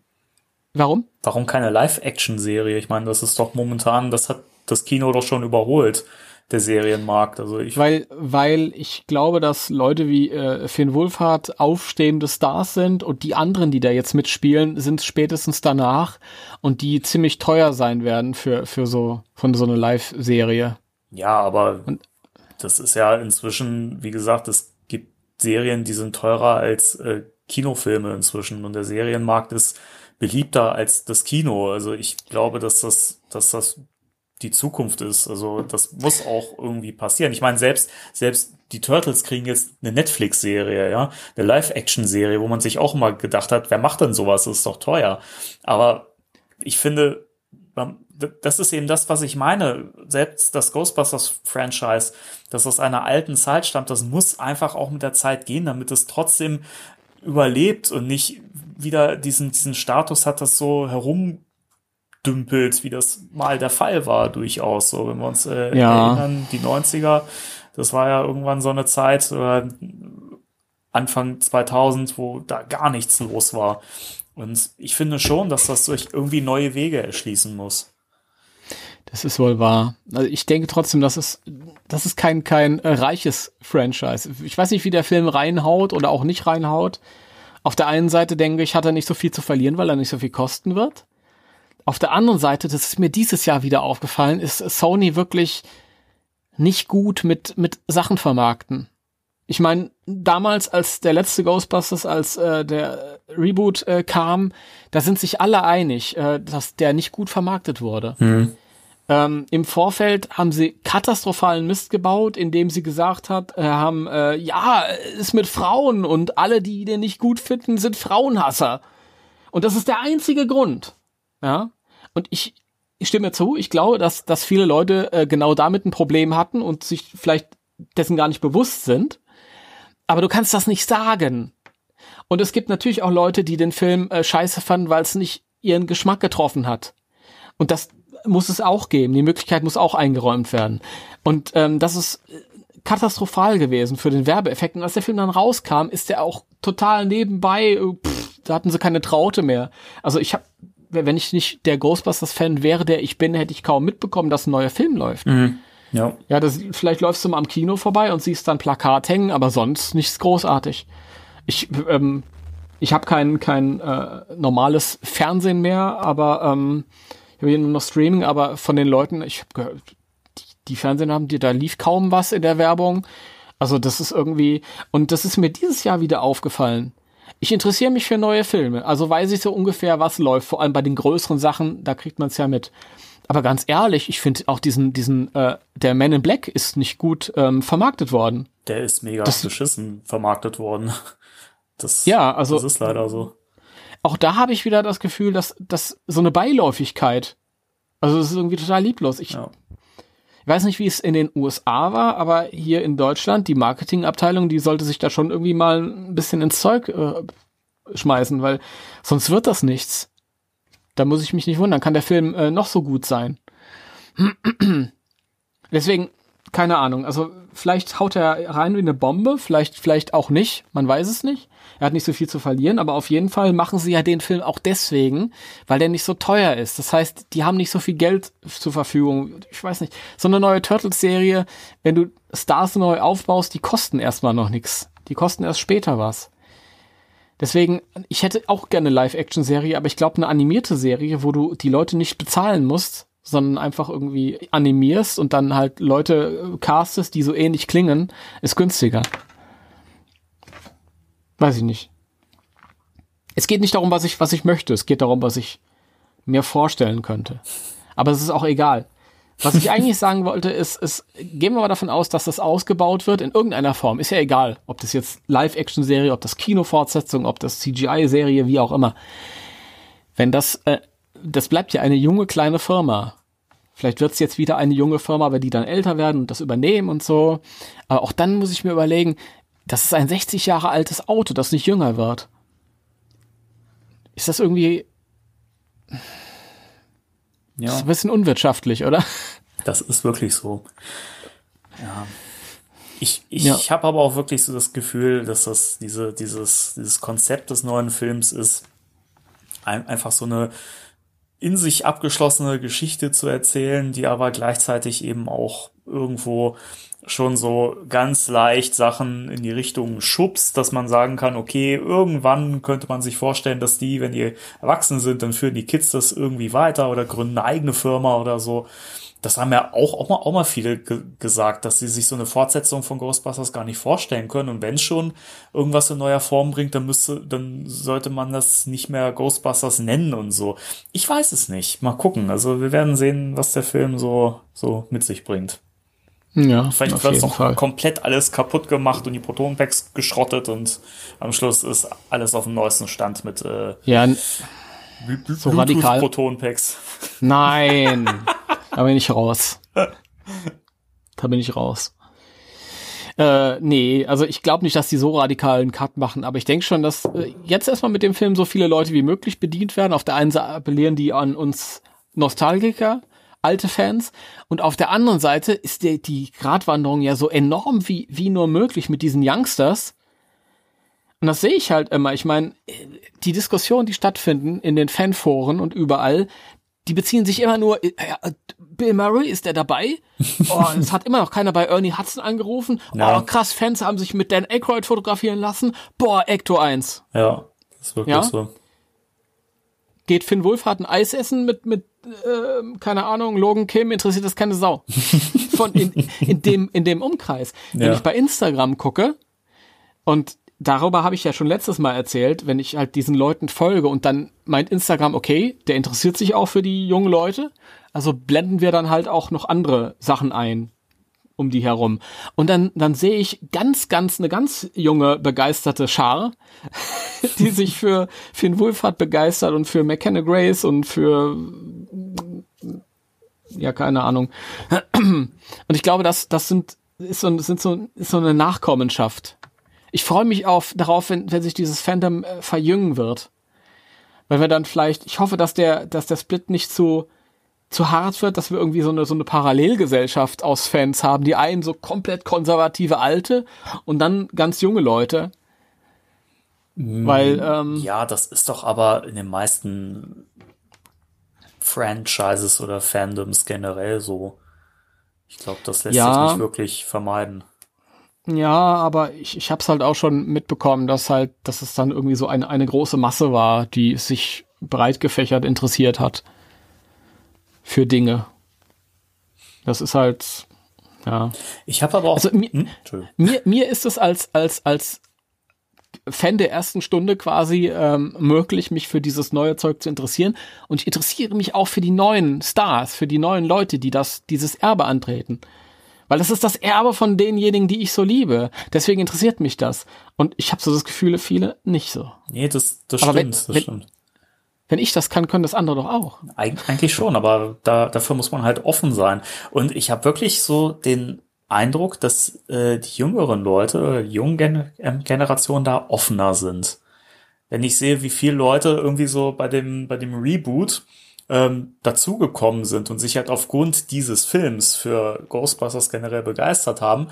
warum? Warum keine Live-Action-Serie? Ich meine, das ist doch momentan, das hat das Kino doch schon überholt der Serienmarkt. Also ich weil weil ich glaube, dass Leute wie äh, Finn Wolfhard aufstehende Stars sind und die anderen, die da jetzt mitspielen, sind spätestens danach und die ziemlich teuer sein werden für für so von so einer Live-Serie. Ja, aber und, das ist ja inzwischen, wie gesagt, es gibt Serien, die sind teurer als äh, Kinofilme inzwischen und der Serienmarkt ist beliebter als das Kino. Also ich glaube, dass das, dass das die Zukunft ist. Also das muss auch irgendwie passieren. Ich meine, selbst, selbst die Turtles kriegen jetzt eine Netflix-Serie, ja, eine Live-Action-Serie, wo man sich auch immer gedacht hat, wer macht denn sowas? Das ist doch teuer. Aber ich finde, das ist eben das, was ich meine. Selbst das Ghostbusters-Franchise, das aus einer alten Zeit stammt, das muss einfach auch mit der Zeit gehen, damit es trotzdem überlebt und nicht wieder diesen, diesen Status hat, das so herum dümpelt, wie das mal der Fall war, durchaus. So, wenn wir uns äh, ja. erinnern, die 90er, das war ja irgendwann so eine Zeit, äh, Anfang 2000, wo da gar nichts los war. Und ich finde schon, dass das durch irgendwie neue Wege erschließen muss. Das ist wohl wahr. Also ich denke trotzdem, dass es, das ist kein, kein äh, reiches Franchise. Ich weiß nicht, wie der Film reinhaut oder auch nicht reinhaut. Auf der einen Seite denke ich, hat er nicht so viel zu verlieren, weil er nicht so viel kosten wird. Auf der anderen Seite, das ist mir dieses Jahr wieder aufgefallen, ist Sony wirklich nicht gut mit, mit Sachen vermarkten. Ich meine, damals, als der letzte Ghostbusters, als äh, der Reboot äh, kam, da sind sich alle einig, äh, dass der nicht gut vermarktet wurde. Mhm. Ähm, Im Vorfeld haben sie katastrophalen Mist gebaut, indem sie gesagt hat, äh, haben, äh, ja, ist mit Frauen und alle, die den nicht gut finden, sind Frauenhasser. Und das ist der einzige Grund. Ja. Und ich, ich stimme zu, ich glaube, dass, dass viele Leute äh, genau damit ein Problem hatten und sich vielleicht dessen gar nicht bewusst sind. Aber du kannst das nicht sagen. Und es gibt natürlich auch Leute, die den Film äh, scheiße fanden, weil es nicht ihren Geschmack getroffen hat. Und das muss es auch geben. Die Möglichkeit muss auch eingeräumt werden. Und ähm, das ist äh, katastrophal gewesen für den Werbeeffekt. Und als der Film dann rauskam, ist der auch total nebenbei, äh, pff, da hatten sie keine Traute mehr. Also ich habe wenn ich nicht der Ghostbusters-Fan wäre, der ich bin, hätte ich kaum mitbekommen, dass ein neuer Film läuft. Mhm. Ja. Ja, das, vielleicht läufst du mal am Kino vorbei und siehst dann Plakat hängen, aber sonst nichts großartig. Ich, ähm, ich habe kein, kein äh, normales Fernsehen mehr, aber ähm, ich habe hier nur noch Streaming, aber von den Leuten, ich habe gehört, die, die Fernsehen haben, die, da lief kaum was in der Werbung. Also das ist irgendwie, und das ist mir dieses Jahr wieder aufgefallen ich interessiere mich für neue Filme, also weiß ich so ungefähr, was läuft. Vor allem bei den größeren Sachen, da kriegt man es ja mit. Aber ganz ehrlich, ich finde auch diesen, diesen, äh, der Man in Black ist nicht gut ähm, vermarktet worden. Der ist mega das, beschissen vermarktet worden. Das, ja, also. Das ist leider so. Auch da habe ich wieder das Gefühl, dass, dass so eine Beiläufigkeit, also es ist irgendwie total lieblos. Ich, ja. Ich weiß nicht, wie es in den USA war, aber hier in Deutschland, die Marketingabteilung, die sollte sich da schon irgendwie mal ein bisschen ins Zeug äh, schmeißen, weil sonst wird das nichts. Da muss ich mich nicht wundern, kann der Film äh, noch so gut sein. Deswegen keine Ahnung. Also vielleicht haut er rein wie eine Bombe, vielleicht, vielleicht auch nicht. Man weiß es nicht. Er hat nicht so viel zu verlieren, aber auf jeden Fall machen sie ja den Film auch deswegen, weil der nicht so teuer ist. Das heißt, die haben nicht so viel Geld zur Verfügung. Ich weiß nicht. So eine neue Turtles-Serie, wenn du Stars neu aufbaust, die kosten erstmal noch nichts. Die kosten erst später was. Deswegen, ich hätte auch gerne eine Live-Action-Serie, aber ich glaube, eine animierte Serie, wo du die Leute nicht bezahlen musst, sondern einfach irgendwie animierst und dann halt Leute äh, castest, die so ähnlich klingen, ist günstiger. Weiß ich nicht. Es geht nicht darum, was ich, was ich möchte. Es geht darum, was ich mir vorstellen könnte. Aber es ist auch egal. Was ich eigentlich sagen wollte, ist, ist, gehen wir mal davon aus, dass das ausgebaut wird in irgendeiner Form. Ist ja egal, ob das jetzt Live-Action-Serie, ob das Kinofortsetzung, ob das CGI-Serie, wie auch immer. Wenn das, äh, das bleibt ja eine junge kleine Firma. Vielleicht wird es jetzt wieder eine junge Firma, wenn die dann älter werden und das übernehmen und so. Aber auch dann muss ich mir überlegen, das ist ein 60 Jahre altes Auto, das nicht jünger wird. Ist das irgendwie. Ja. Das ist ein bisschen unwirtschaftlich, oder? Das ist wirklich so. Ja. Ich, ich, ja. habe aber auch wirklich so das Gefühl, dass das diese, dieses, dieses Konzept des neuen Films ist, ein, einfach so eine in sich abgeschlossene Geschichte zu erzählen, die aber gleichzeitig eben auch irgendwo schon so ganz leicht Sachen in die Richtung schubst, dass man sagen kann, okay, irgendwann könnte man sich vorstellen, dass die, wenn die erwachsen sind, dann führen die Kids das irgendwie weiter oder gründen eine eigene Firma oder so. Das haben ja auch, auch, mal, auch mal viele ge gesagt, dass sie sich so eine Fortsetzung von Ghostbusters gar nicht vorstellen können. Und wenn schon irgendwas in neuer Form bringt, dann müsste, dann sollte man das nicht mehr Ghostbusters nennen und so. Ich weiß es nicht. Mal gucken. Also wir werden sehen, was der Film so, so mit sich bringt. Ja, Vielleicht wird noch Fall. komplett alles kaputt gemacht und die Protonpacks geschrottet und am Schluss ist alles auf dem neuesten Stand mit äh, ja, so radikal. Protonpacks. Nein, da bin ich raus. Da bin ich raus. Äh, nee, also ich glaube nicht, dass die so radikalen Cut machen, aber ich denke schon, dass äh, jetzt erstmal mit dem Film so viele Leute wie möglich bedient werden. Auf der einen Seite appellieren die an uns Nostalgiker, alte Fans. Und auf der anderen Seite ist die, die Gratwanderung ja so enorm wie, wie nur möglich mit diesen Youngsters. Und das sehe ich halt immer. Ich meine, die Diskussionen, die stattfinden in den Fanforen und überall, die beziehen sich immer nur, äh, Bill Murray, ist der dabei? Oh, es hat immer noch keiner bei Ernie Hudson angerufen. Ja. Oh, krass, Fans haben sich mit Dan Aykroyd fotografieren lassen. Boah, Ecto 1. Ja, das ist wirklich ja? so. Geht Finn Wolfhard ein Eis essen mit, mit äh, keine Ahnung, Logan Kim interessiert das keine Sau. Von in, in dem in dem Umkreis. Wenn ja. ich bei Instagram gucke und darüber habe ich ja schon letztes Mal erzählt, wenn ich halt diesen Leuten folge und dann meint Instagram, okay, der interessiert sich auch für die jungen Leute, also blenden wir dann halt auch noch andere Sachen ein um die herum. Und dann, dann sehe ich ganz, ganz, eine ganz junge, begeisterte Schar, die sich für Finn Wolfhard begeistert und für McKenna Grace und für, ja, keine Ahnung. Und ich glaube, das, das sind, ist so, sind so, ist so eine Nachkommenschaft. Ich freue mich auf, darauf, wenn, wenn sich dieses Fandom äh, verjüngen wird. Weil wir dann vielleicht, ich hoffe, dass der, dass der Split nicht zu, zu hart wird, dass wir irgendwie so eine, so eine Parallelgesellschaft aus Fans haben. Die einen so komplett konservative Alte und dann ganz junge Leute. Mm, Weil, ähm, ja, das ist doch aber in den meisten Franchises oder Fandoms generell so. Ich glaube, das lässt ja, sich nicht wirklich vermeiden. Ja, aber ich, ich habe es halt auch schon mitbekommen, dass halt, dass es dann irgendwie so eine, eine große Masse war, die sich breit gefächert interessiert hat für Dinge. Das ist halt, ja. Ich habe aber auch. Also, mir, hm? mir, mir ist es als, als, als Fan der ersten Stunde quasi ähm, möglich, mich für dieses neue Zeug zu interessieren. Und ich interessiere mich auch für die neuen Stars, für die neuen Leute, die das, dieses Erbe antreten. Weil das ist das Erbe von denjenigen, die ich so liebe. Deswegen interessiert mich das. Und ich habe so das Gefühl, viele nicht so. Nee, das, das Aber stimmt. Wenn, das stimmt. Wenn ich das kann, können das andere doch auch. Eig eigentlich schon, aber da, dafür muss man halt offen sein. Und ich habe wirklich so den Eindruck, dass äh, die jüngeren Leute, die jungen Gen ähm, Generationen da offener sind. Wenn ich sehe, wie viele Leute irgendwie so bei dem, bei dem Reboot ähm, dazugekommen sind und sich halt aufgrund dieses Films für Ghostbusters generell begeistert haben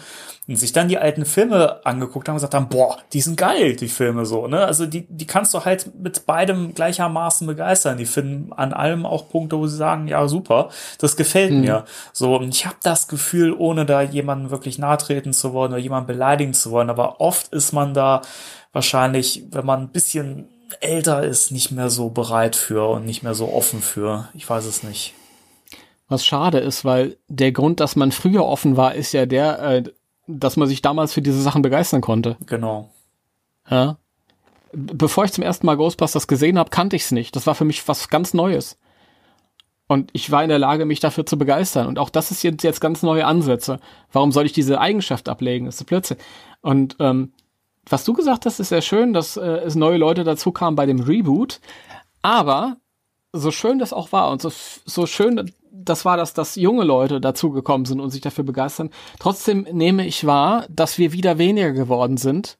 und sich dann die alten Filme angeguckt haben und gesagt haben, boah, die sind geil, die Filme so, ne? Also die, die kannst du halt mit beidem gleichermaßen begeistern. Die finden an allem auch Punkte, wo sie sagen, ja, super, das gefällt mhm. mir. So, und ich habe das Gefühl, ohne da jemanden wirklich nahtreten zu wollen oder jemanden beleidigen zu wollen, aber oft ist man da wahrscheinlich, wenn man ein bisschen älter ist, nicht mehr so bereit für und nicht mehr so offen für. Ich weiß es nicht. Was schade ist, weil der Grund, dass man früher offen war, ist ja der, äh, dass man sich damals für diese Sachen begeistern konnte. Genau. Ja. Bevor ich zum ersten Mal Ghostbusters gesehen habe, kannte ich es nicht. Das war für mich was ganz Neues. Und ich war in der Lage, mich dafür zu begeistern. Und auch das ist jetzt, jetzt ganz neue Ansätze. Warum soll ich diese Eigenschaft ablegen? Das ist Blödsinn. Und ähm, was du gesagt hast, ist sehr schön, dass äh, es neue Leute dazu kamen bei dem Reboot. Aber so schön das auch war und so, so schön das war, dass, dass junge Leute dazugekommen sind und sich dafür begeistern. Trotzdem nehme ich wahr, dass wir wieder weniger geworden sind.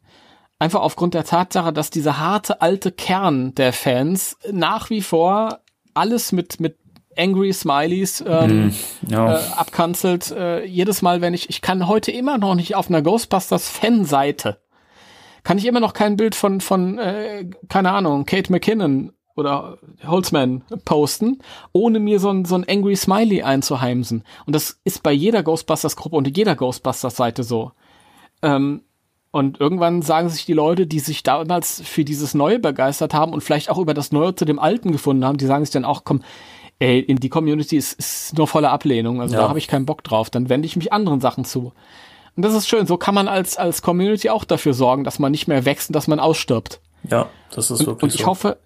Einfach aufgrund der Tatsache, dass dieser harte alte Kern der Fans nach wie vor alles mit, mit Angry Smileys ähm, mm, ja. äh, abkanzelt. Äh, jedes Mal, wenn ich, ich kann heute immer noch nicht auf einer Ghostbusters Fanseite kann ich immer noch kein Bild von, von äh, keine Ahnung, Kate McKinnon oder Holzman posten, ohne mir so ein, so ein Angry Smiley einzuheimsen. Und das ist bei jeder Ghostbusters-Gruppe und jeder Ghostbusters-Seite so. Ähm, und irgendwann sagen sich die Leute, die sich damals für dieses Neue begeistert haben und vielleicht auch über das Neue zu dem Alten gefunden haben, die sagen sich dann auch, komm, ey, in die Community ist, ist nur voller Ablehnung, also ja. da habe ich keinen Bock drauf, dann wende ich mich anderen Sachen zu. Und das ist schön. So kann man als, als Community auch dafür sorgen, dass man nicht mehr wächst und dass man ausstirbt. Ja, das ist und, wirklich Und ich so. hoffe,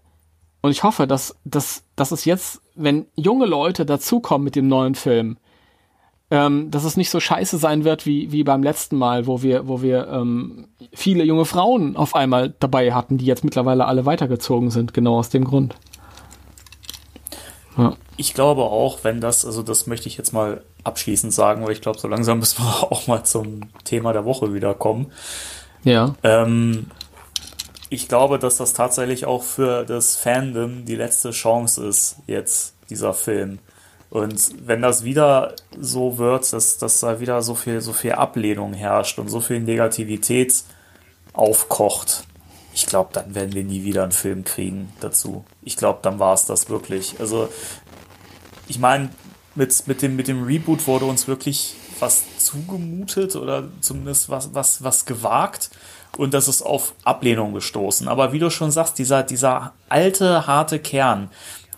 und ich hoffe, dass, dass, dass es jetzt, wenn junge Leute dazukommen mit dem neuen Film, ähm, dass es nicht so scheiße sein wird wie, wie beim letzten Mal, wo wir, wo wir ähm, viele junge Frauen auf einmal dabei hatten, die jetzt mittlerweile alle weitergezogen sind, genau aus dem Grund. Ja. Ich glaube auch, wenn das, also das möchte ich jetzt mal abschließend sagen, weil ich glaube, so langsam müssen wir auch mal zum Thema der Woche wiederkommen. Ja. Ähm, ich glaube, dass das tatsächlich auch für das Fandom die letzte Chance ist, jetzt dieser Film. Und wenn das wieder so wird, dass, dass da wieder so viel, so viel Ablehnung herrscht und so viel Negativität aufkocht, ich glaube, dann werden wir nie wieder einen Film kriegen dazu. Ich glaube, dann war es das wirklich. Also, ich meine, mit, mit, dem, mit dem Reboot wurde uns wirklich was zugemutet oder zumindest was, was, was gewagt. Und das ist auf Ablehnung gestoßen. Aber wie du schon sagst, dieser, dieser alte, harte Kern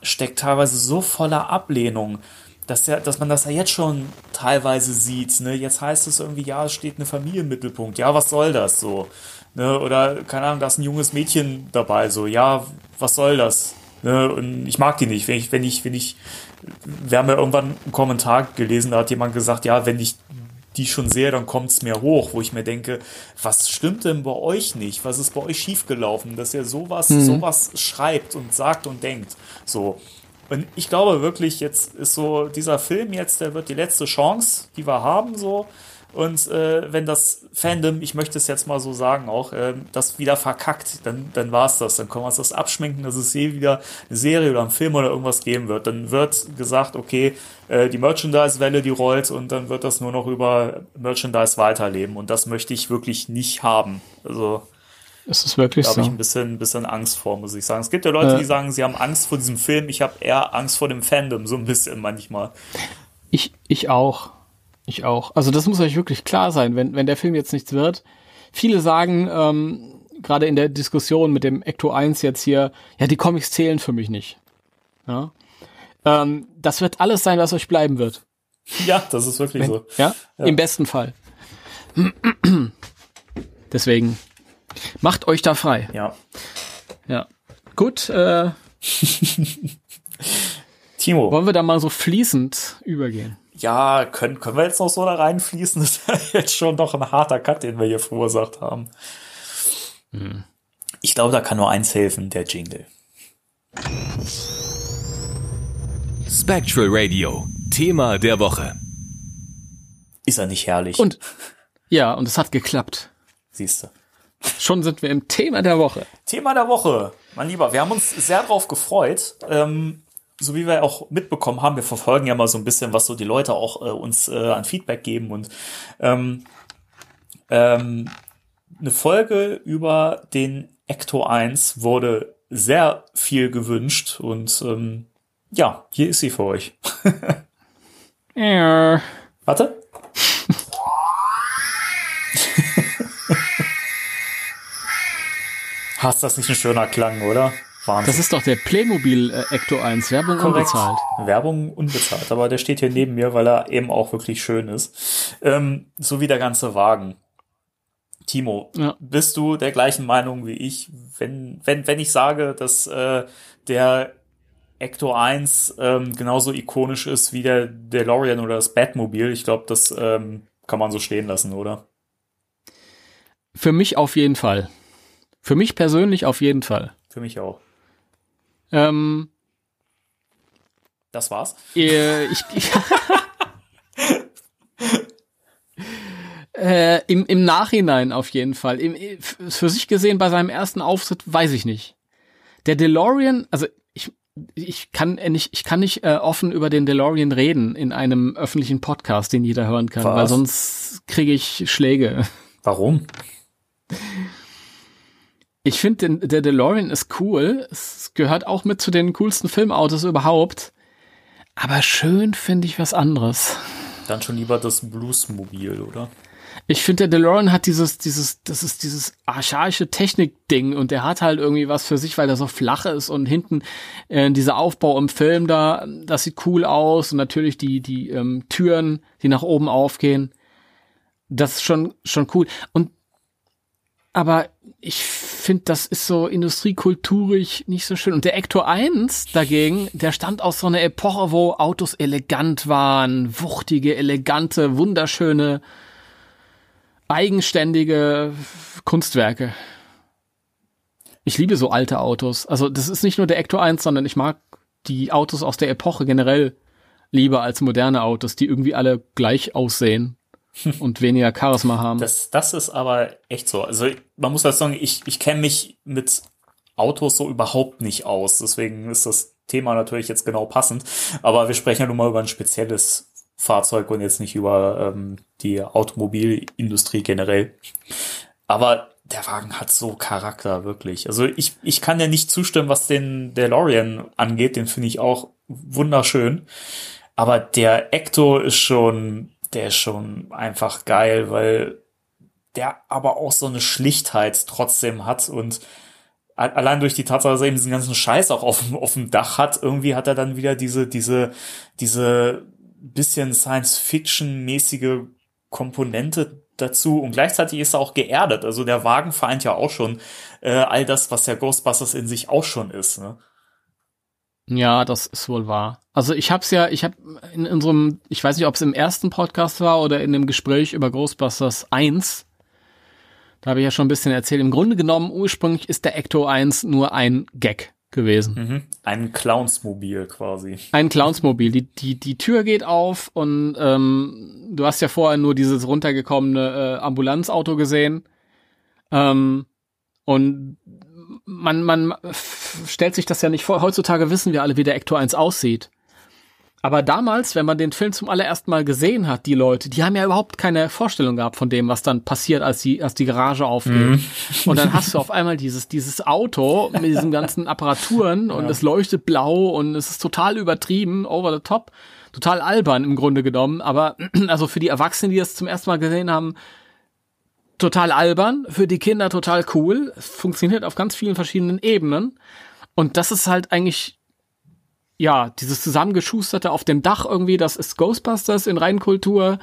steckt teilweise so voller Ablehnung, dass, ja, dass man das ja jetzt schon teilweise sieht. Ne? Jetzt heißt es irgendwie, ja, es steht eine Familie im Mittelpunkt. Ja, was soll das so? Ne? Oder, keine Ahnung, da ist ein junges Mädchen dabei. So, ja, was soll das? Ne? Und ich mag die nicht. Wenn ich, wenn ich, wenn ich wir haben ja irgendwann einen Kommentar gelesen, da hat jemand gesagt, ja, wenn ich die schon sehe, dann kommt es mir hoch, wo ich mir denke, was stimmt denn bei euch nicht? Was ist bei euch schiefgelaufen, dass ihr sowas, mhm. sowas schreibt und sagt und denkt? So. Und ich glaube wirklich, jetzt ist so dieser Film jetzt, der wird die letzte Chance, die wir haben, so. Und äh, wenn das Fandom, ich möchte es jetzt mal so sagen, auch äh, das wieder verkackt, dann, dann war es das. Dann können wir uns das abschminken, dass es je wieder eine Serie oder ein Film oder irgendwas geben wird. Dann wird gesagt, okay, äh, die Merchandise-Welle, die rollt und dann wird das nur noch über Merchandise weiterleben. Und das möchte ich wirklich nicht haben. Also ist es wirklich da so? habe ich ein bisschen, ein bisschen Angst vor, muss ich sagen. Es gibt ja Leute, die sagen, sie haben Angst vor diesem Film. Ich habe eher Angst vor dem Fandom, so ein bisschen manchmal. Ich, ich auch. Ich auch. Also das muss euch wirklich klar sein, wenn, wenn der Film jetzt nichts wird. Viele sagen, ähm, gerade in der Diskussion mit dem Ecto 1 jetzt hier, ja, die Comics zählen für mich nicht. Ja? Ähm, das wird alles sein, was euch bleiben wird. Ja, das ist wirklich wenn, so. Ja? ja, im besten Fall. Deswegen macht euch da frei. Ja. Ja. Gut. Äh, Timo. Wollen wir da mal so fließend übergehen? Ja, können, können wir jetzt noch so da reinfließen? Das ist jetzt schon noch ein harter Cut, den wir hier verursacht haben. Hm. Ich glaube, da kann nur eins helfen, der Jingle. Spectral Radio, Thema der Woche. Ist er nicht herrlich? Und ja, und es hat geklappt. Siehst du. Schon sind wir im Thema der Woche. Thema der Woche, mein Lieber. Wir haben uns sehr drauf gefreut. Ähm, so wie wir auch mitbekommen haben, wir verfolgen ja mal so ein bisschen, was so die Leute auch äh, uns äh, an Feedback geben und ähm, ähm, eine Folge über den Ecto 1 wurde sehr viel gewünscht und ähm, ja, hier ist sie für euch. Ja. Warte. Hast das nicht ein schöner Klang, oder? Wahnsinn. Das ist doch der Playmobil äh, Ecto 1, Werbung Korrekt. unbezahlt. Werbung unbezahlt, aber der steht hier neben mir, weil er eben auch wirklich schön ist. Ähm, so wie der ganze Wagen. Timo, Ja. bist du der gleichen Meinung wie ich, wenn, wenn, wenn ich sage, dass äh, der Ecto 1 ähm, genauso ikonisch ist wie der DeLorean oder das Batmobil? Ich glaube, das ähm, kann man so stehen lassen, oder? Für mich auf jeden Fall. Für mich persönlich auf jeden Fall. Für mich auch. Ähm, Das war's. äh, ich, äh, im, Im Nachhinein auf jeden Fall. Im, für sich gesehen bei seinem ersten Auftritt weiß ich nicht. Der DeLorean, also ich, ich kann nicht, ich kann nicht äh, offen über den DeLorean reden in einem öffentlichen Podcast, den jeder hören kann, Was? weil sonst kriege ich Schläge. Warum? Ich finde, der DeLorean ist cool. Es gehört auch mit zu den coolsten Filmautos überhaupt. Aber schön finde ich was anderes. Dann schon lieber das Bluesmobil, oder? Ich finde, der DeLorean hat dieses, dieses, das ist dieses archaische Technik-Ding und der hat halt irgendwie was für sich, weil er so flach ist und hinten äh, dieser Aufbau im Film da, das sieht cool aus und natürlich die, die ähm, Türen, die nach oben aufgehen. Das ist schon, schon cool. Und aber ich finde, das ist so industriekulturig nicht so schön. Und der Ector 1 dagegen, der stand aus so einer Epoche, wo Autos elegant waren, wuchtige, elegante, wunderschöne, eigenständige Kunstwerke. Ich liebe so alte Autos. Also das ist nicht nur der Ector 1, sondern ich mag die Autos aus der Epoche generell lieber als moderne Autos, die irgendwie alle gleich aussehen und weniger Charisma haben. Das, das ist aber echt so. Also man muss das sagen, ich, ich kenne mich mit Autos so überhaupt nicht aus. Deswegen ist das Thema natürlich jetzt genau passend. Aber wir sprechen ja nun mal über ein spezielles Fahrzeug und jetzt nicht über ähm, die Automobilindustrie generell. Aber der Wagen hat so Charakter, wirklich. Also ich, ich kann ja nicht zustimmen, was den DeLorean angeht. Den finde ich auch wunderschön. Aber der Ecto ist schon, der ist schon einfach geil, weil der aber auch so eine Schlichtheit trotzdem hat und allein durch die Tatsache, dass er eben diesen ganzen Scheiß auch auf, dem- auf dem Dach hat, irgendwie hat er dann wieder diese, diese, diese bisschen Science-Fiction-mäßige Komponente dazu und gleichzeitig ist er auch geerdet. Also der Wagen vereint ja auch schon äh, all das, was ja Ghostbusters in sich auch schon ist. Ne? Ja, das ist wohl wahr. Also ich hab's ja, ich hab in unserem, ich weiß nicht, ob es im ersten Podcast war oder in dem Gespräch über Ghostbusters 1, da habe ich ja schon ein bisschen erzählt. Im Grunde genommen, ursprünglich ist der Ecto 1 nur ein Gag gewesen. Mhm. Ein Clownsmobil quasi. Ein Clownsmobil. Die, die, die Tür geht auf und ähm, du hast ja vorher nur dieses runtergekommene äh, Ambulanzauto gesehen. Ähm, und man, man stellt sich das ja nicht vor. Heutzutage wissen wir alle, wie der Ecto 1 aussieht. Aber damals, wenn man den Film zum allerersten Mal gesehen hat, die Leute, die haben ja überhaupt keine Vorstellung gehabt von dem, was dann passiert, als die, als die Garage aufgeht. Und dann hast du auf einmal dieses, dieses Auto mit diesen ganzen Apparaturen und es leuchtet blau und es ist total übertrieben, over the top, total albern im Grunde genommen. Aber also für die Erwachsenen, die das zum ersten Mal gesehen haben, total albern, für die Kinder total cool. Es funktioniert auf ganz vielen verschiedenen Ebenen. Und das ist halt eigentlich, ja, dieses zusammengeschusterte auf dem Dach irgendwie, das ist Ghostbusters in Reinkultur.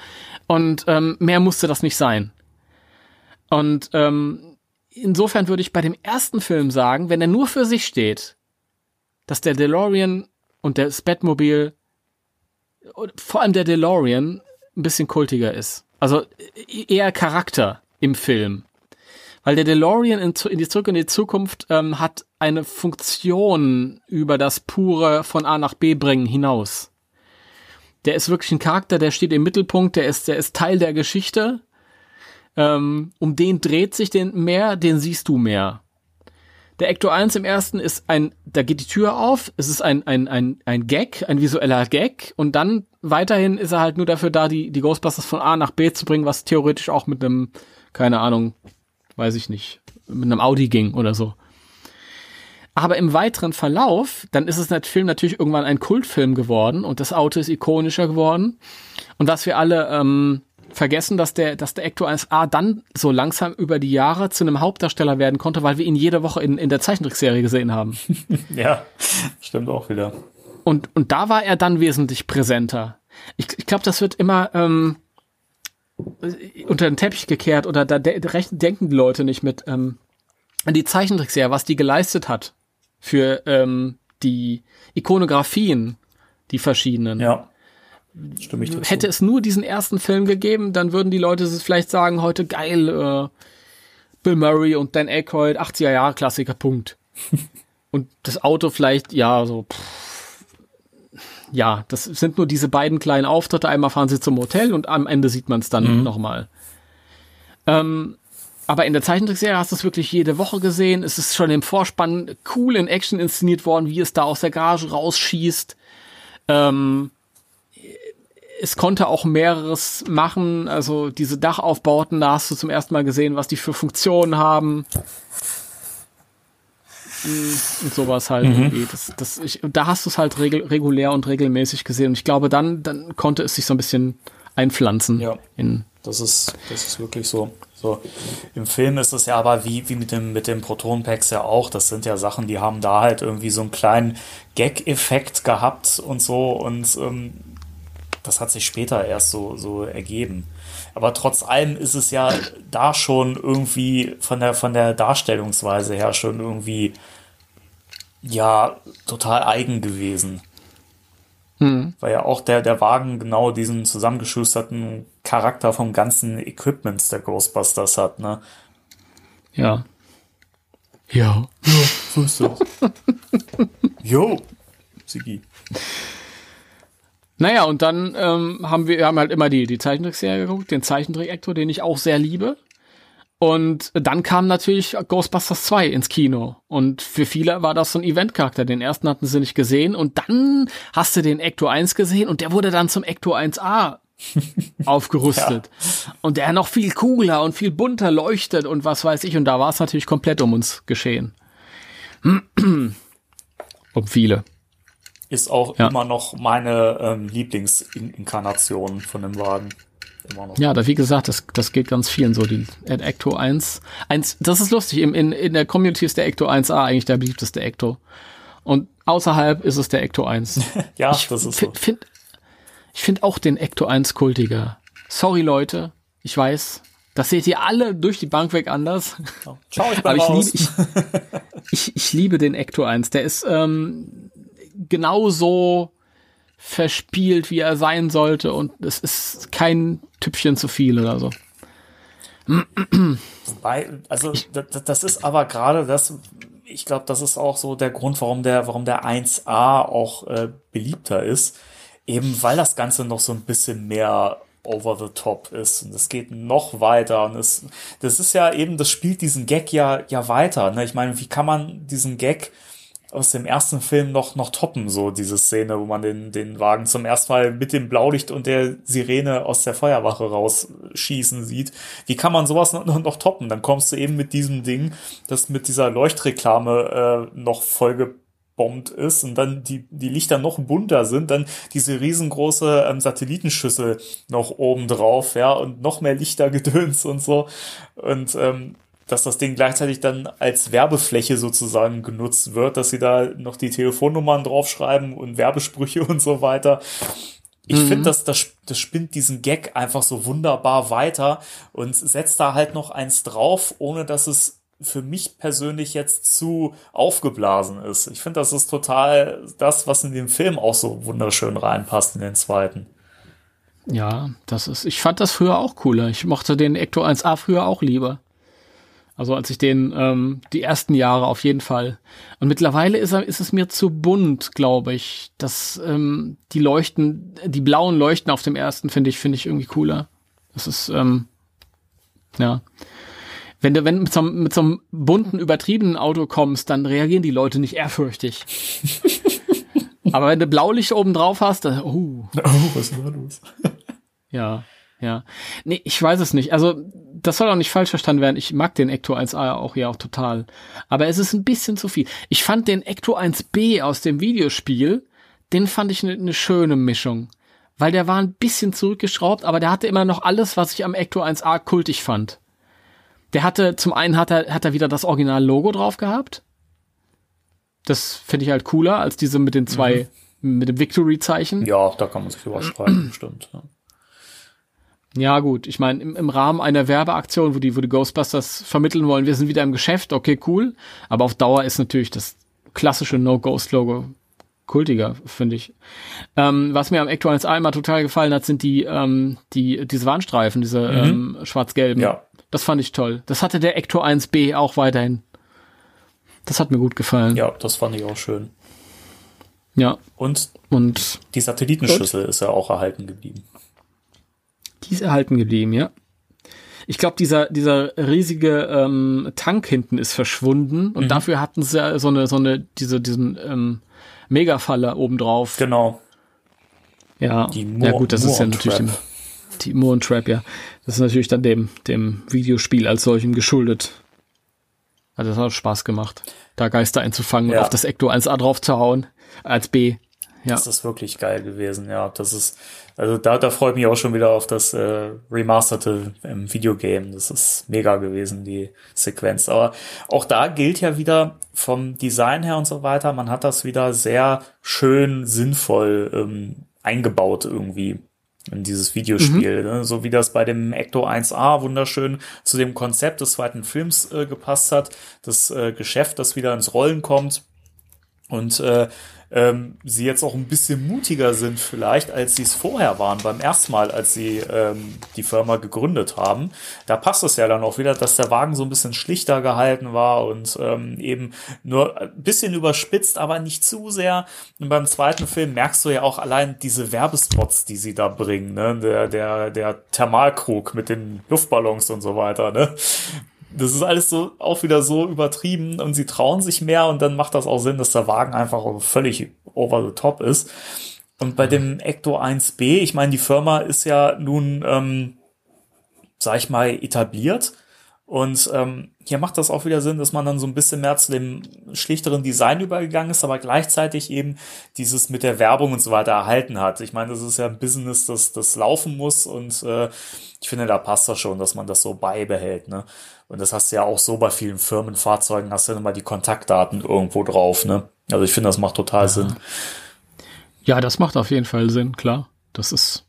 Und ähm, mehr musste das nicht sein. Und ähm, insofern würde ich bei dem ersten Film sagen, wenn er nur für sich steht, dass der DeLorean und das Batmobil, und vor allem der DeLorean, ein bisschen kultiger ist. Also e- eher Charakter im Film. Weil der DeLorean in, in die Zurück in die Zukunft ähm, hat eine Funktion über das pure von A nach B bringen hinaus. Der ist wirklich ein Charakter, der steht im Mittelpunkt, der ist, der ist Teil der Geschichte. Ähm, um den dreht sich den mehr, den siehst du mehr. der Ecto 1 im ersten ist ein, da geht die Tür auf, es ist ein, ein, ein, ein Gag, ein visueller Gag und dann weiterhin ist er halt nur dafür da, die, die Ghostbusters von A nach B zu bringen, was theoretisch auch mit einem, keine Ahnung, weiß ich nicht, mit einem Audi ging oder so. Aber im weiteren Verlauf, dann ist es der Film natürlich irgendwann ein Kultfilm geworden und das Auto ist ikonischer geworden. Und was wir alle ähm, vergessen, dass der, dass der Ecto 1A dann so langsam über die Jahre zu einem Hauptdarsteller werden konnte, weil wir ihn jede Woche in, in der Zeichentrickserie gesehen haben. ja, stimmt auch wieder. Und, und da war er dann wesentlich präsenter. Ich, ich glaube, das wird immer ähm, unter den Teppich gekehrt oder da de denken die Leute nicht mit ähm, die Zeichentrickserie, was die geleistet hat für ähm, die Ikonografien, die verschiedenen. Ja. Stimme ich dazu. Hätte es nur diesen ersten Film gegeben, dann würden die Leute vielleicht sagen, heute geil, äh, Bill Murray und Dan Aykroyd, 80er Jahre Klassiker, Punkt. und das Auto vielleicht, ja, so, pff, ja, das sind nur diese beiden kleinen Auftritte. Einmal fahren sie zum Hotel und am Ende sieht man es dann mhm. nochmal. Ähm, aber in der Zeichentrickserie hast du es wirklich jede Woche gesehen. Es ist schon im Vorspann cool in Action inszeniert worden, wie es da aus der Garage rausschießt. Ähm, es konnte auch mehreres machen. Also diese Dachaufbauten, da hast du zum ersten Mal gesehen, was die für Funktionen haben. Und sowas halt mhm. irgendwie. Das, das, ich, da hast du es halt regul regulär und regelmäßig gesehen. Und ich glaube, dann, dann konnte es sich so ein bisschen einpflanzen. Ja, in das ist, das ist wirklich so. So, im Film ist es ja aber wie, wie mit dem, mit dem Proton-Packs ja auch. Das sind ja Sachen, die haben da halt irgendwie so einen kleinen Gag-Effekt gehabt und so und ähm, das hat sich später erst so, so ergeben. Aber trotz allem ist es ja da schon irgendwie von der, von der Darstellungsweise her schon irgendwie, ja, total eigen gewesen. Mhm. Weil ja auch der, der Wagen genau diesen zusammengeschusterten Charakter vom ganzen Equipment der Ghostbusters hat, ne? Ja. Ja. Ja, so ist das. jo, Sigi. Naja, und dann ähm, haben wir haben halt immer die, die Zeichentrickserie geguckt, den Zeichentrick-Actor, den ich auch sehr liebe. Und dann kam natürlich Ghostbusters 2 ins Kino. Und für viele war das so ein Eventcharakter. Den ersten hatten sie nicht gesehen. Und dann hast du den Ecto 1 gesehen und der wurde dann zum Ecto 1A aufgerüstet. Ja. Und der noch viel cooler und viel bunter leuchtet und was weiß ich. Und da war es natürlich komplett um uns geschehen. um viele. Ist auch ja. immer noch meine ähm, Lieblingsinkarnation von dem Wagen. Immer noch. Ja, da wie gesagt, das, das geht ganz vielen so. Die Ecto 1, 1. Das ist lustig. In, in, in der Community ist der Ecto 1A eigentlich der beliebteste Ecto. Und außerhalb ist es der Ecto 1. ja, ich das ist so. Find, ich finde auch den Ecto 1 kultiger. Sorry, Leute. Ich weiß. Das seht ihr alle durch die Bank weg anders. Schau ich mal Aber ich liebe, ich, ich, ich, liebe den Ecto 1. Der ist ähm, genauso verspielt, wie er sein sollte. Und es ist kein Tüpfchen zu viel oder so. Also das, das ist aber gerade das, ich glaube, das ist auch so der Grund, warum der, warum der 1A auch äh, beliebter ist. Eben weil das Ganze noch so ein bisschen mehr over the top ist und es geht noch weiter und es, das ist ja eben, das spielt diesen Gag ja, ja weiter. Ne? Ich meine, wie kann man diesen Gag aus dem ersten Film noch, noch toppen, so diese Szene, wo man den, den Wagen zum ersten Mal mit dem Blaulicht und der Sirene aus der Feuerwache rausschießen sieht. Wie kann man sowas noch, noch toppen? Dann kommst du eben mit diesem Ding, das mit dieser Leuchtreklame äh, noch vollgebombt ist und dann die, die Lichter noch bunter sind, dann diese riesengroße ähm, Satellitenschüssel noch oben drauf, ja, und noch mehr Lichtergedöns und so. Und ähm, dass das Ding gleichzeitig dann als Werbefläche sozusagen genutzt wird, dass sie da noch die Telefonnummern draufschreiben und Werbesprüche und so weiter. Ich mhm. finde, dass das, das spinnt diesen Gag einfach so wunderbar weiter und setzt da halt noch eins drauf, ohne dass es für mich persönlich jetzt zu aufgeblasen ist. Ich finde, das ist total das, was in den Film auch so wunderschön reinpasst in den zweiten. Ja, das ist, ich fand das früher auch cooler. Ich mochte den Ecto 1A früher auch lieber. Also als ich den ähm, die ersten Jahre auf jeden Fall. Und mittlerweile ist, er, ist es mir zu bunt, glaube ich. dass ähm, die Leuchten, die blauen Leuchten auf dem ersten finde ich finde ich irgendwie cooler. Das ist ähm, ja. Wenn du wenn mit so, einem- mit so einem bunten, übertriebenen Auto kommst, dann reagieren die Leute nicht ehrfürchtig. Aber wenn du Blaulicht oben drauf hast, dann, uh, Oh, was ist da los? ja, ja. Nee, ich weiß es nicht. Also, das soll auch nicht falsch verstanden werden. Ich mag den Ecto 1A auch ja auch total. Aber es ist ein bisschen zu viel. Ich fand den Ecto 1B aus dem Videospiel, den fand ich eine ne schöne Mischung. Weil der war ein bisschen zurückgeschraubt, aber der hatte immer noch alles, was ich am Ecto 1A kultig fand. Der hatte, zum einen hat er, hat er wieder das Original-Logo drauf gehabt. Das finde ich halt cooler als diese mit den zwei, mit dem Victory-Zeichen. Ja, da kann man sich drüber streiten, bestimmt. Ja. Ja, gut. Ich meine, im, im Rahmen einer Werbeaktion, wo die, wo die Ghostbusters vermitteln wollen, wir sind wieder im Geschäft, okay, cool. Aber auf Dauer ist natürlich das klassische No-Ghost-Logo kultiger, finde ich. Ähm, was mir am Ecto 1A immer total gefallen hat, sind die, ähm, die, diese Warnstreifen, diese ähm, schwarz-gelben. Ja. Das fand ich toll. Das hatte der Ecto 1B auch weiterhin. Das hat mir gut gefallen. ja, das fand ich auch schön. ja. Und Und die Satellitenschüssel ist ja auch erhalten geblieben. Die ist erhalten geblieben, ja. Ich glaube, dieser, dieser riesige ähm, Tank hinten ist verschwunden und dafür hatten sie ja so eine, so eine, diese, diesen ähm, Megafaller obendrauf. Genau. Ja, ja Moor- gut, das ist ja Moor natürlich dem, die Moor Trap, ja. Das ist natürlich dann dem, dem Videospiel als solchem geschuldet. Also das hat Spaß gemacht, da Geister einzufangen Ja. und auf das Ecto 1A drauf zu hauen, als B. Ja. Das ist wirklich geil gewesen, ja. Das ist, also da, da freue ich mich auch schon wieder auf das äh, Remasterte im Videogame. Das ist mega gewesen, die Sequenz. Aber auch da gilt ja wieder vom Design her und so weiter, man hat das wieder sehr schön, sinnvoll ähm, eingebaut irgendwie in dieses Videospiel. Ne? So wie das bei dem Ecto 1A wunderschön zu dem Konzept des zweiten Films äh, gepasst hat. Das äh, Geschäft, das wieder ins Rollen kommt und äh, ähm, sie jetzt auch ein bisschen mutiger sind vielleicht, als sie es vorher waren, beim ersten Mal, als sie ähm, die Firma gegründet haben. Da passt es ja dann auch wieder, dass der Wagen so ein bisschen schlichter gehalten war und ähm, eben nur ein bisschen überspitzt, aber nicht zu sehr. Und beim zweiten Film merkst du ja auch allein diese Werbespots, die sie da bringen, ne? Der, der, der Thermalkrug mit den Luftballons und so weiter, ne? Das ist alles so auch wieder so übertrieben und sie trauen sich mehr und dann macht das auch Sinn, dass der Wagen einfach völlig over the top ist. Und bei dem Ecto 1B, ich meine, die Firma ist ja nun, ähm, sag ich mal, etabliert. Und ähm, hier macht das auch wieder Sinn, dass man dann so ein bisschen mehr zu dem schlichteren Design übergegangen ist, aber gleichzeitig eben dieses mit der Werbung und so weiter erhalten hat. Ich meine, das ist ja ein Business, das, das laufen muss und äh, ich finde, da passt das schon, dass man das so beibehält. Ne? Und das hast du ja auch so bei vielen Firmenfahrzeugen, hast du dann immer die Kontaktdaten irgendwo drauf. Ne? Also ich finde, das macht total Sinn. Ja, das macht auf jeden Fall Sinn, klar. Das ist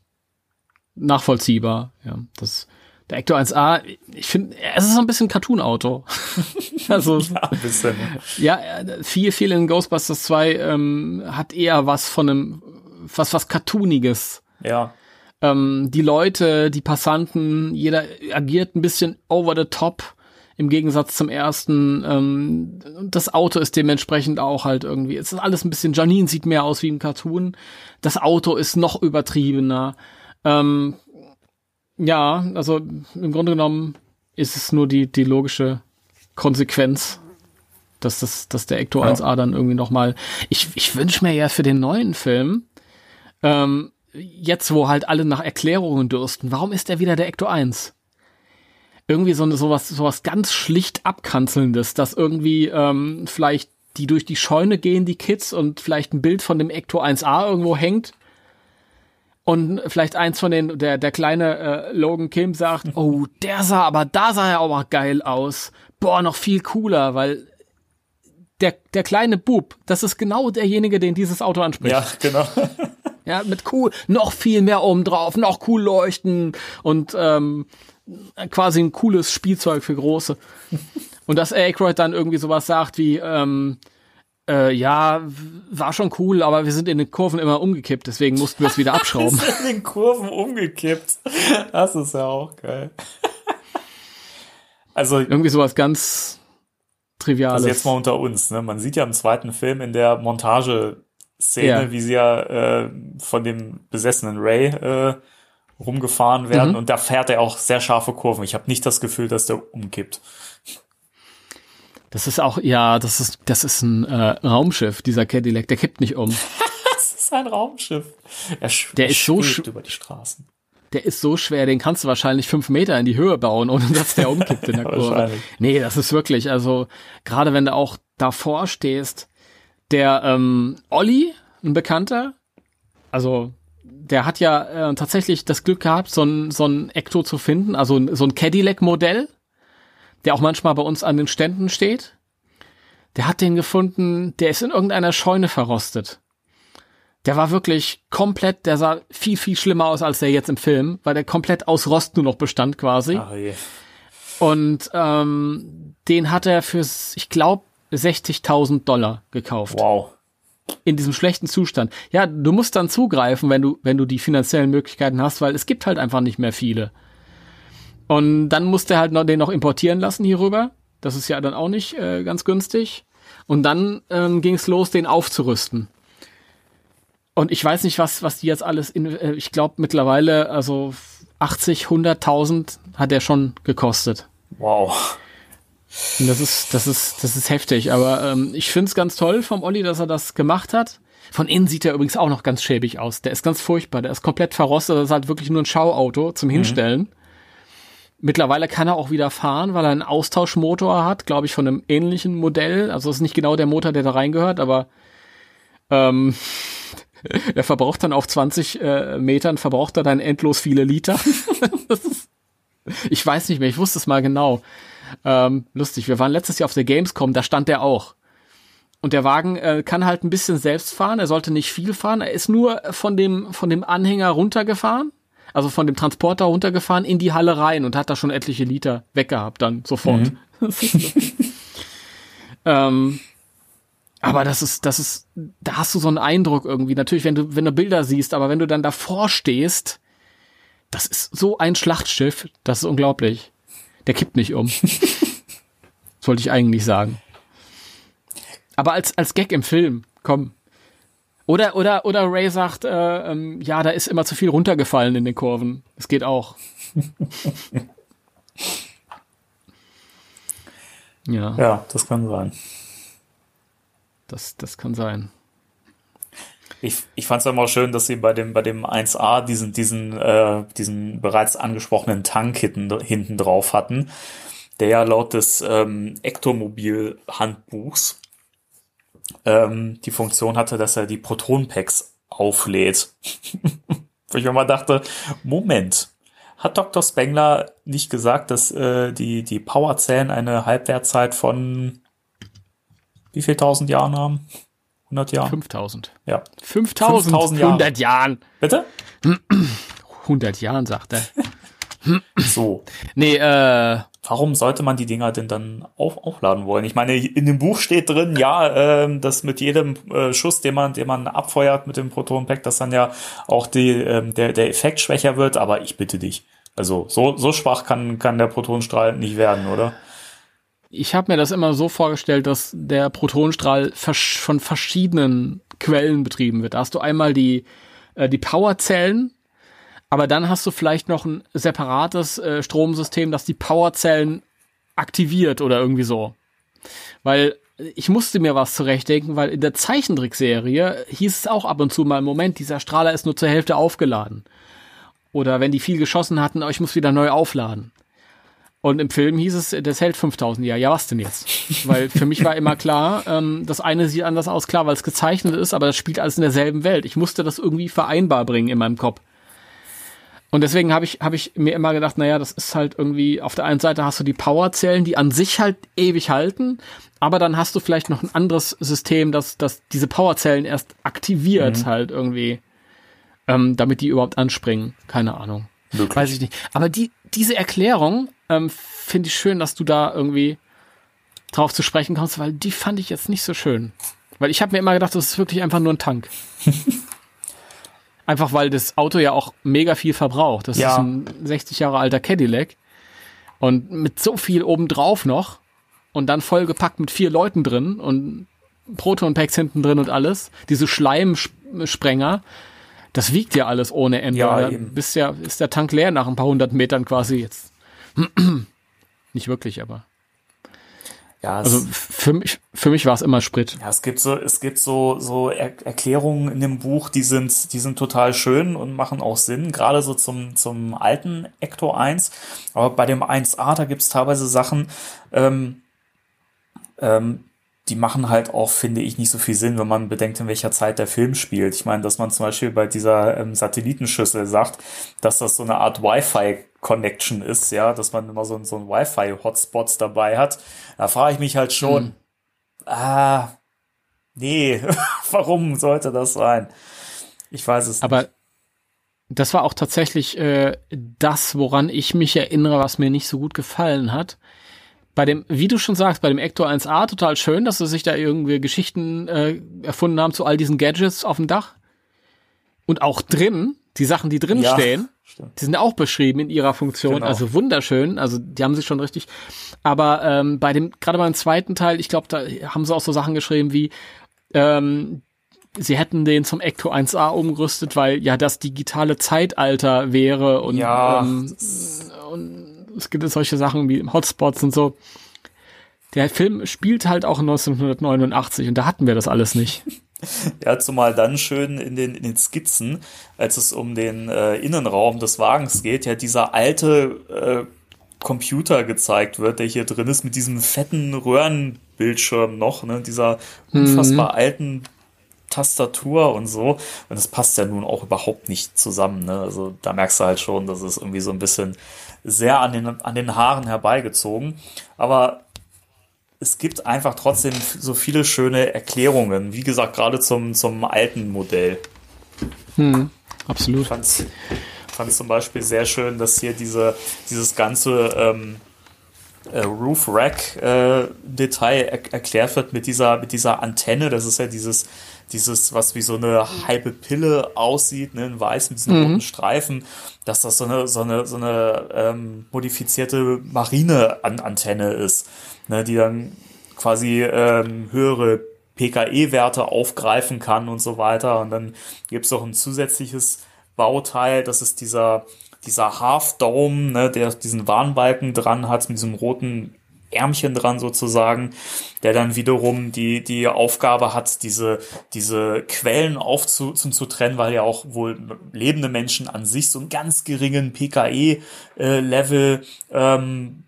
nachvollziehbar. Ja, das der Ecto 1A, ich finde, es ist so ein bisschen Cartoon-Auto. also, Ja, ein bisschen. Ja, viel, viel in Ghostbusters 2 ähm, hat eher was von einem, was, was Cartooniges. Ja. Ähm, die Leute, die Passanten, jeder agiert ein bisschen over the top im Gegensatz zum ersten. Ähm, das Auto ist dementsprechend auch halt irgendwie. Es ist alles ein bisschen. Janine sieht mehr aus wie ein Cartoon. Das Auto ist noch übertriebener. Ähm, ja, also im Grunde genommen ist es nur die die logische Konsequenz, dass das, dass der Ecto Ja. 1A dann irgendwie noch mal. Ich ich wünsche mir ja für den neuen Film. Ähm, jetzt, wo halt alle nach Erklärungen dürsten, warum ist er wieder der Ecto 1? Irgendwie so eine, sowas, sowas ganz schlicht abkanzelndes, dass irgendwie ähm, vielleicht die durch die Scheune gehen, die Kids, und vielleicht ein Bild von dem Ecto 1A irgendwo hängt. Und vielleicht eins von den, der, der kleine äh, Logan Kim sagt, oh, der sah, aber da sah er aber geil aus. Boah, noch viel cooler, weil der, der kleine Bub, das ist genau derjenige, den dieses Auto anspricht. Ja, genau. Ja, mit cool, noch viel mehr oben drauf, noch cool leuchten und ähm, quasi ein cooles Spielzeug für Große. Und dass Aykroyd dann irgendwie sowas sagt wie, ähm, äh, ja, war schon cool, aber wir sind in den Kurven immer umgekippt, deswegen mussten wir es wieder abschrauben. Ist in den Kurven umgekippt. Das ist ja auch geil. Also, irgendwie sowas ganz Triviales. also jetzt mal unter uns. Ne? Man sieht ja im zweiten Film in der Montageszene, Ja. wie sie ja äh, von dem besessenen Ray äh, rumgefahren werden mhm. und da fährt er auch sehr scharfe Kurven. Ich habe nicht das Gefühl, dass der umkippt. Das ist auch, ja, das ist, das ist ein äh, Raumschiff, dieser Cadillac, der kippt nicht um. das ist ein Raumschiff. Er der ist so über die Straßen. Der ist so schwer, den kannst du wahrscheinlich fünf Meter in die Höhe bauen, ohne dass der umkippt in der Kurve. Nee, das ist wirklich, also gerade wenn du auch davor stehst, der ähm, Olli, ein Bekannter, also der hat ja äh, tatsächlich das Glück gehabt, so ein, so ein Ecto zu finden, also so ein Cadillac-Modell, der auch manchmal bei uns an den Ständen steht. Der hat den gefunden, der ist in irgendeiner Scheune verrostet. Der war wirklich komplett, der sah viel, viel schlimmer aus als der jetzt im Film, weil der komplett aus Rost nur noch bestand quasi. Oh je. Und ähm, den hat er für, ich glaube, 60.000 Dollar gekauft. Wow. In diesem schlechten Zustand. Ja, du musst dann zugreifen, wenn du, wenn du die finanziellen Möglichkeiten hast, weil es gibt halt einfach nicht mehr viele. Und dann musste er halt noch, den noch importieren lassen hierüber. Das ist ja dann auch nicht äh, ganz günstig. Und dann ähm, ging es los, den aufzurüsten. Und ich weiß nicht, was, was die jetzt alles, in, äh, ich glaube mittlerweile, also 80, 100.000 hat er schon gekostet. Wow. Das ist, das ist, das ist heftig. Aber ähm, ich finde es ganz toll vom Olli, dass er das gemacht hat. Von innen sieht er übrigens auch noch ganz schäbig aus. Der ist ganz furchtbar. Der ist komplett verrostet. Das ist halt wirklich nur ein Schauauto zum mhm. Hinstellen. Mhm. Mittlerweile kann er auch wieder fahren, weil er einen Austauschmotor hat, glaube ich, von einem ähnlichen Modell. Also es ist nicht genau der Motor, der da reingehört, aber ähm, er verbraucht dann auf 20 äh, Metern, verbraucht er dann endlos viele Liter. ist, ich weiß nicht mehr, ich wusste es mal genau. Ähm, lustig, wir waren letztes Jahr auf der Gamescom, da stand der auch. Und der Wagen äh, kann halt ein bisschen selbst fahren, er sollte nicht viel fahren, er ist nur von dem, von dem Anhänger runtergefahren also von dem Transporter runtergefahren in die Halle rein und hat da schon etliche Liter weggehabt dann sofort. Mhm. ähm, aber das ist, das ist, da hast du so einen Eindruck irgendwie. Natürlich, wenn du, wenn du Bilder siehst, aber wenn du dann davor stehst, das ist so ein Schlachtschiff, das ist unglaublich. Der kippt nicht um. das wollte ich eigentlich sagen. Aber als, als Gag im Film, komm, oder, oder, oder Ray sagt, äh, ähm, ja, da ist immer zu viel runtergefallen in den Kurven. Es geht auch. ja. Ja, das kann sein. Das, das kann sein. Ich, ich fand es immer schön, dass sie bei dem, bei dem 1A diesen, diesen, äh, diesen bereits angesprochenen Tank hinten, hinten drauf hatten, der ja laut des ähm, Ektomobil-Handbuchs ähm, die Funktion hatte, dass er die Proton-Packs auflädt. Wo ich mir mal dachte, Moment, hat Dr. Spengler nicht gesagt, dass äh, die, die Powerzellen eine Halbwertzeit von wie viel tausend Jahren haben? 100 Jahren? 5000. Ja. 5000, 5000 Jahre. 100 Jahren. Bitte? 100 Jahren, sagt er. so. Nee, äh, warum sollte man die Dinger denn dann auf, aufladen wollen? Ich meine, in dem Buch steht drin, ja, äh, dass mit jedem äh, Schuss, den man, den man abfeuert mit dem Proton-Pack, dass dann ja auch die, äh, der, der Effekt schwächer wird, aber ich bitte dich. Also so, so schwach kann, kann der Protonstrahl nicht werden, oder? Ich habe mir das immer so vorgestellt, dass der Protonstrahl von verschiedenen Quellen betrieben wird. Da hast du einmal die, äh, die Powerzellen, aber dann hast du vielleicht noch ein separates äh, Stromsystem, das die Powerzellen aktiviert oder irgendwie so. Weil ich musste mir was zurechtdenken, weil in der Zeichentrickserie hieß es auch ab und zu mal, Moment, dieser Strahler ist nur zur Hälfte aufgeladen. Oder wenn die viel geschossen hatten, oh, ich muss wieder neu aufladen. Und im Film hieß es, das hält 5000 Jahre. Ja, was denn jetzt? Weil für mich war immer klar, ähm, das eine sieht anders aus, klar, weil es gezeichnet ist, aber das spielt alles in derselben Welt. Ich musste das irgendwie vereinbar bringen in meinem Kopf. Und deswegen habe ich, hab ich mir immer gedacht, naja, das ist halt irgendwie, auf der einen Seite hast du die Powerzellen, die an sich halt ewig halten, aber dann hast du vielleicht noch ein anderes System, das, das diese Powerzellen erst aktiviert mhm. halt irgendwie, ähm, damit die überhaupt anspringen. Keine Ahnung. Wirklich? Weiß ich nicht. Aber die, diese Erklärung ähm, finde ich schön, dass du da irgendwie drauf zu sprechen kommst, weil die fand ich jetzt nicht so schön. Weil ich habe mir immer gedacht, das ist wirklich einfach nur ein Tank. Einfach weil das Auto ja auch mega viel verbraucht. Das ja. ist ein 60 Jahre alter Cadillac. Und mit so viel obendrauf noch und dann vollgepackt mit vier Leuten drin und Proton-Packs hinten drin und alles. Diese Schleimsprenger. Das wiegt ja alles ohne Ende. Ja, bist ja, ist der Tank leer nach ein paar hundert Metern quasi jetzt. Nicht wirklich, aber. Ja, es, Also für mich, für mich war es immer Sprit. ja, es gibt so, es gibt so, so er Erklärungen in dem Buch, die sind, die sind total schön und machen auch Sinn, gerade so zum, zum alten Ecto 1. Aber bei dem 1a, da gibt's teilweise Sachen, ähm, ähm, die machen halt auch, finde ich, nicht so viel Sinn, wenn man bedenkt, in welcher Zeit der Film spielt. Ich meine, dass man zum Beispiel bei dieser ähm, Satellitenschüssel sagt, dass das so eine Art Wi-Fi-Connection ist, ja, dass man immer so, so ein Wi-Fi-Hotspots dabei hat. Da frage ich mich halt schon, ah, nee, warum sollte das sein? Ich weiß es Aber das war auch tatsächlich äh, das, woran ich mich erinnere, was mir nicht so gut gefallen hat. Bei dem, wie du schon sagst, bei dem Ecto 1A total schön, dass sie sich da irgendwie Geschichten äh, erfunden haben zu all diesen Gadgets auf dem Dach. Und auch drin, die Sachen, die drin Ja, stehen, stimmt. die sind auch beschrieben in ihrer Funktion. Genau. Also wunderschön. Also die haben sich schon richtig. Aber ähm, bei dem, gerade beim zweiten Teil, ich glaube, da haben sie auch so Sachen geschrieben wie, ähm, sie hätten den zum Ecto 1A umgerüstet, weil ja das digitale Zeitalter wäre und Ja, ähm, es gibt solche Sachen wie Hotspots und so. Der Film spielt halt auch 1989 und da hatten wir das alles nicht. Ja, zumal dann schön in den, in den Skizzen, als es um den äh, Innenraum des Wagens geht, ja dieser alte äh, Computer gezeigt wird, der hier drin ist, mit diesem fetten Röhrenbildschirm noch, ne, dieser unfassbar alten Tastatur und so. Und das passt ja nun auch überhaupt nicht zusammen. Ne? Also da merkst du halt schon, dass es irgendwie so ein bisschen sehr an den, an den Haaren herbeigezogen. Aber es gibt einfach trotzdem so viele schöne Erklärungen. Wie gesagt, gerade zum, zum alten Modell. Absolut. Ich fand fand zum Beispiel sehr schön, dass hier diese, dieses ganze ähm, äh, Roof Rack äh, Detail er erklärt wird mit dieser, mit dieser Antenne. Das ist ja dieses, dieses, was wie so eine halbe Pille aussieht, ne, in weiß mit diesen roten Streifen, dass das so eine, so eine, so eine ähm, modifizierte Marine-Antenne ist, ne, die dann quasi ähm, höhere PKE-Werte aufgreifen kann und so weiter. Und dann gibt's noch ein zusätzliches Bauteil, das ist dieser, dieser Half Dome, ne, der diesen Warnbalken dran hat, mit diesem roten Ärmchen dran sozusagen, der dann wiederum die, die Aufgabe hat, diese, diese Quellen aufzu, zu, zu trennen, weil ja auch wohl lebende Menschen an sich so einen ganz geringen PKE-Level ähm,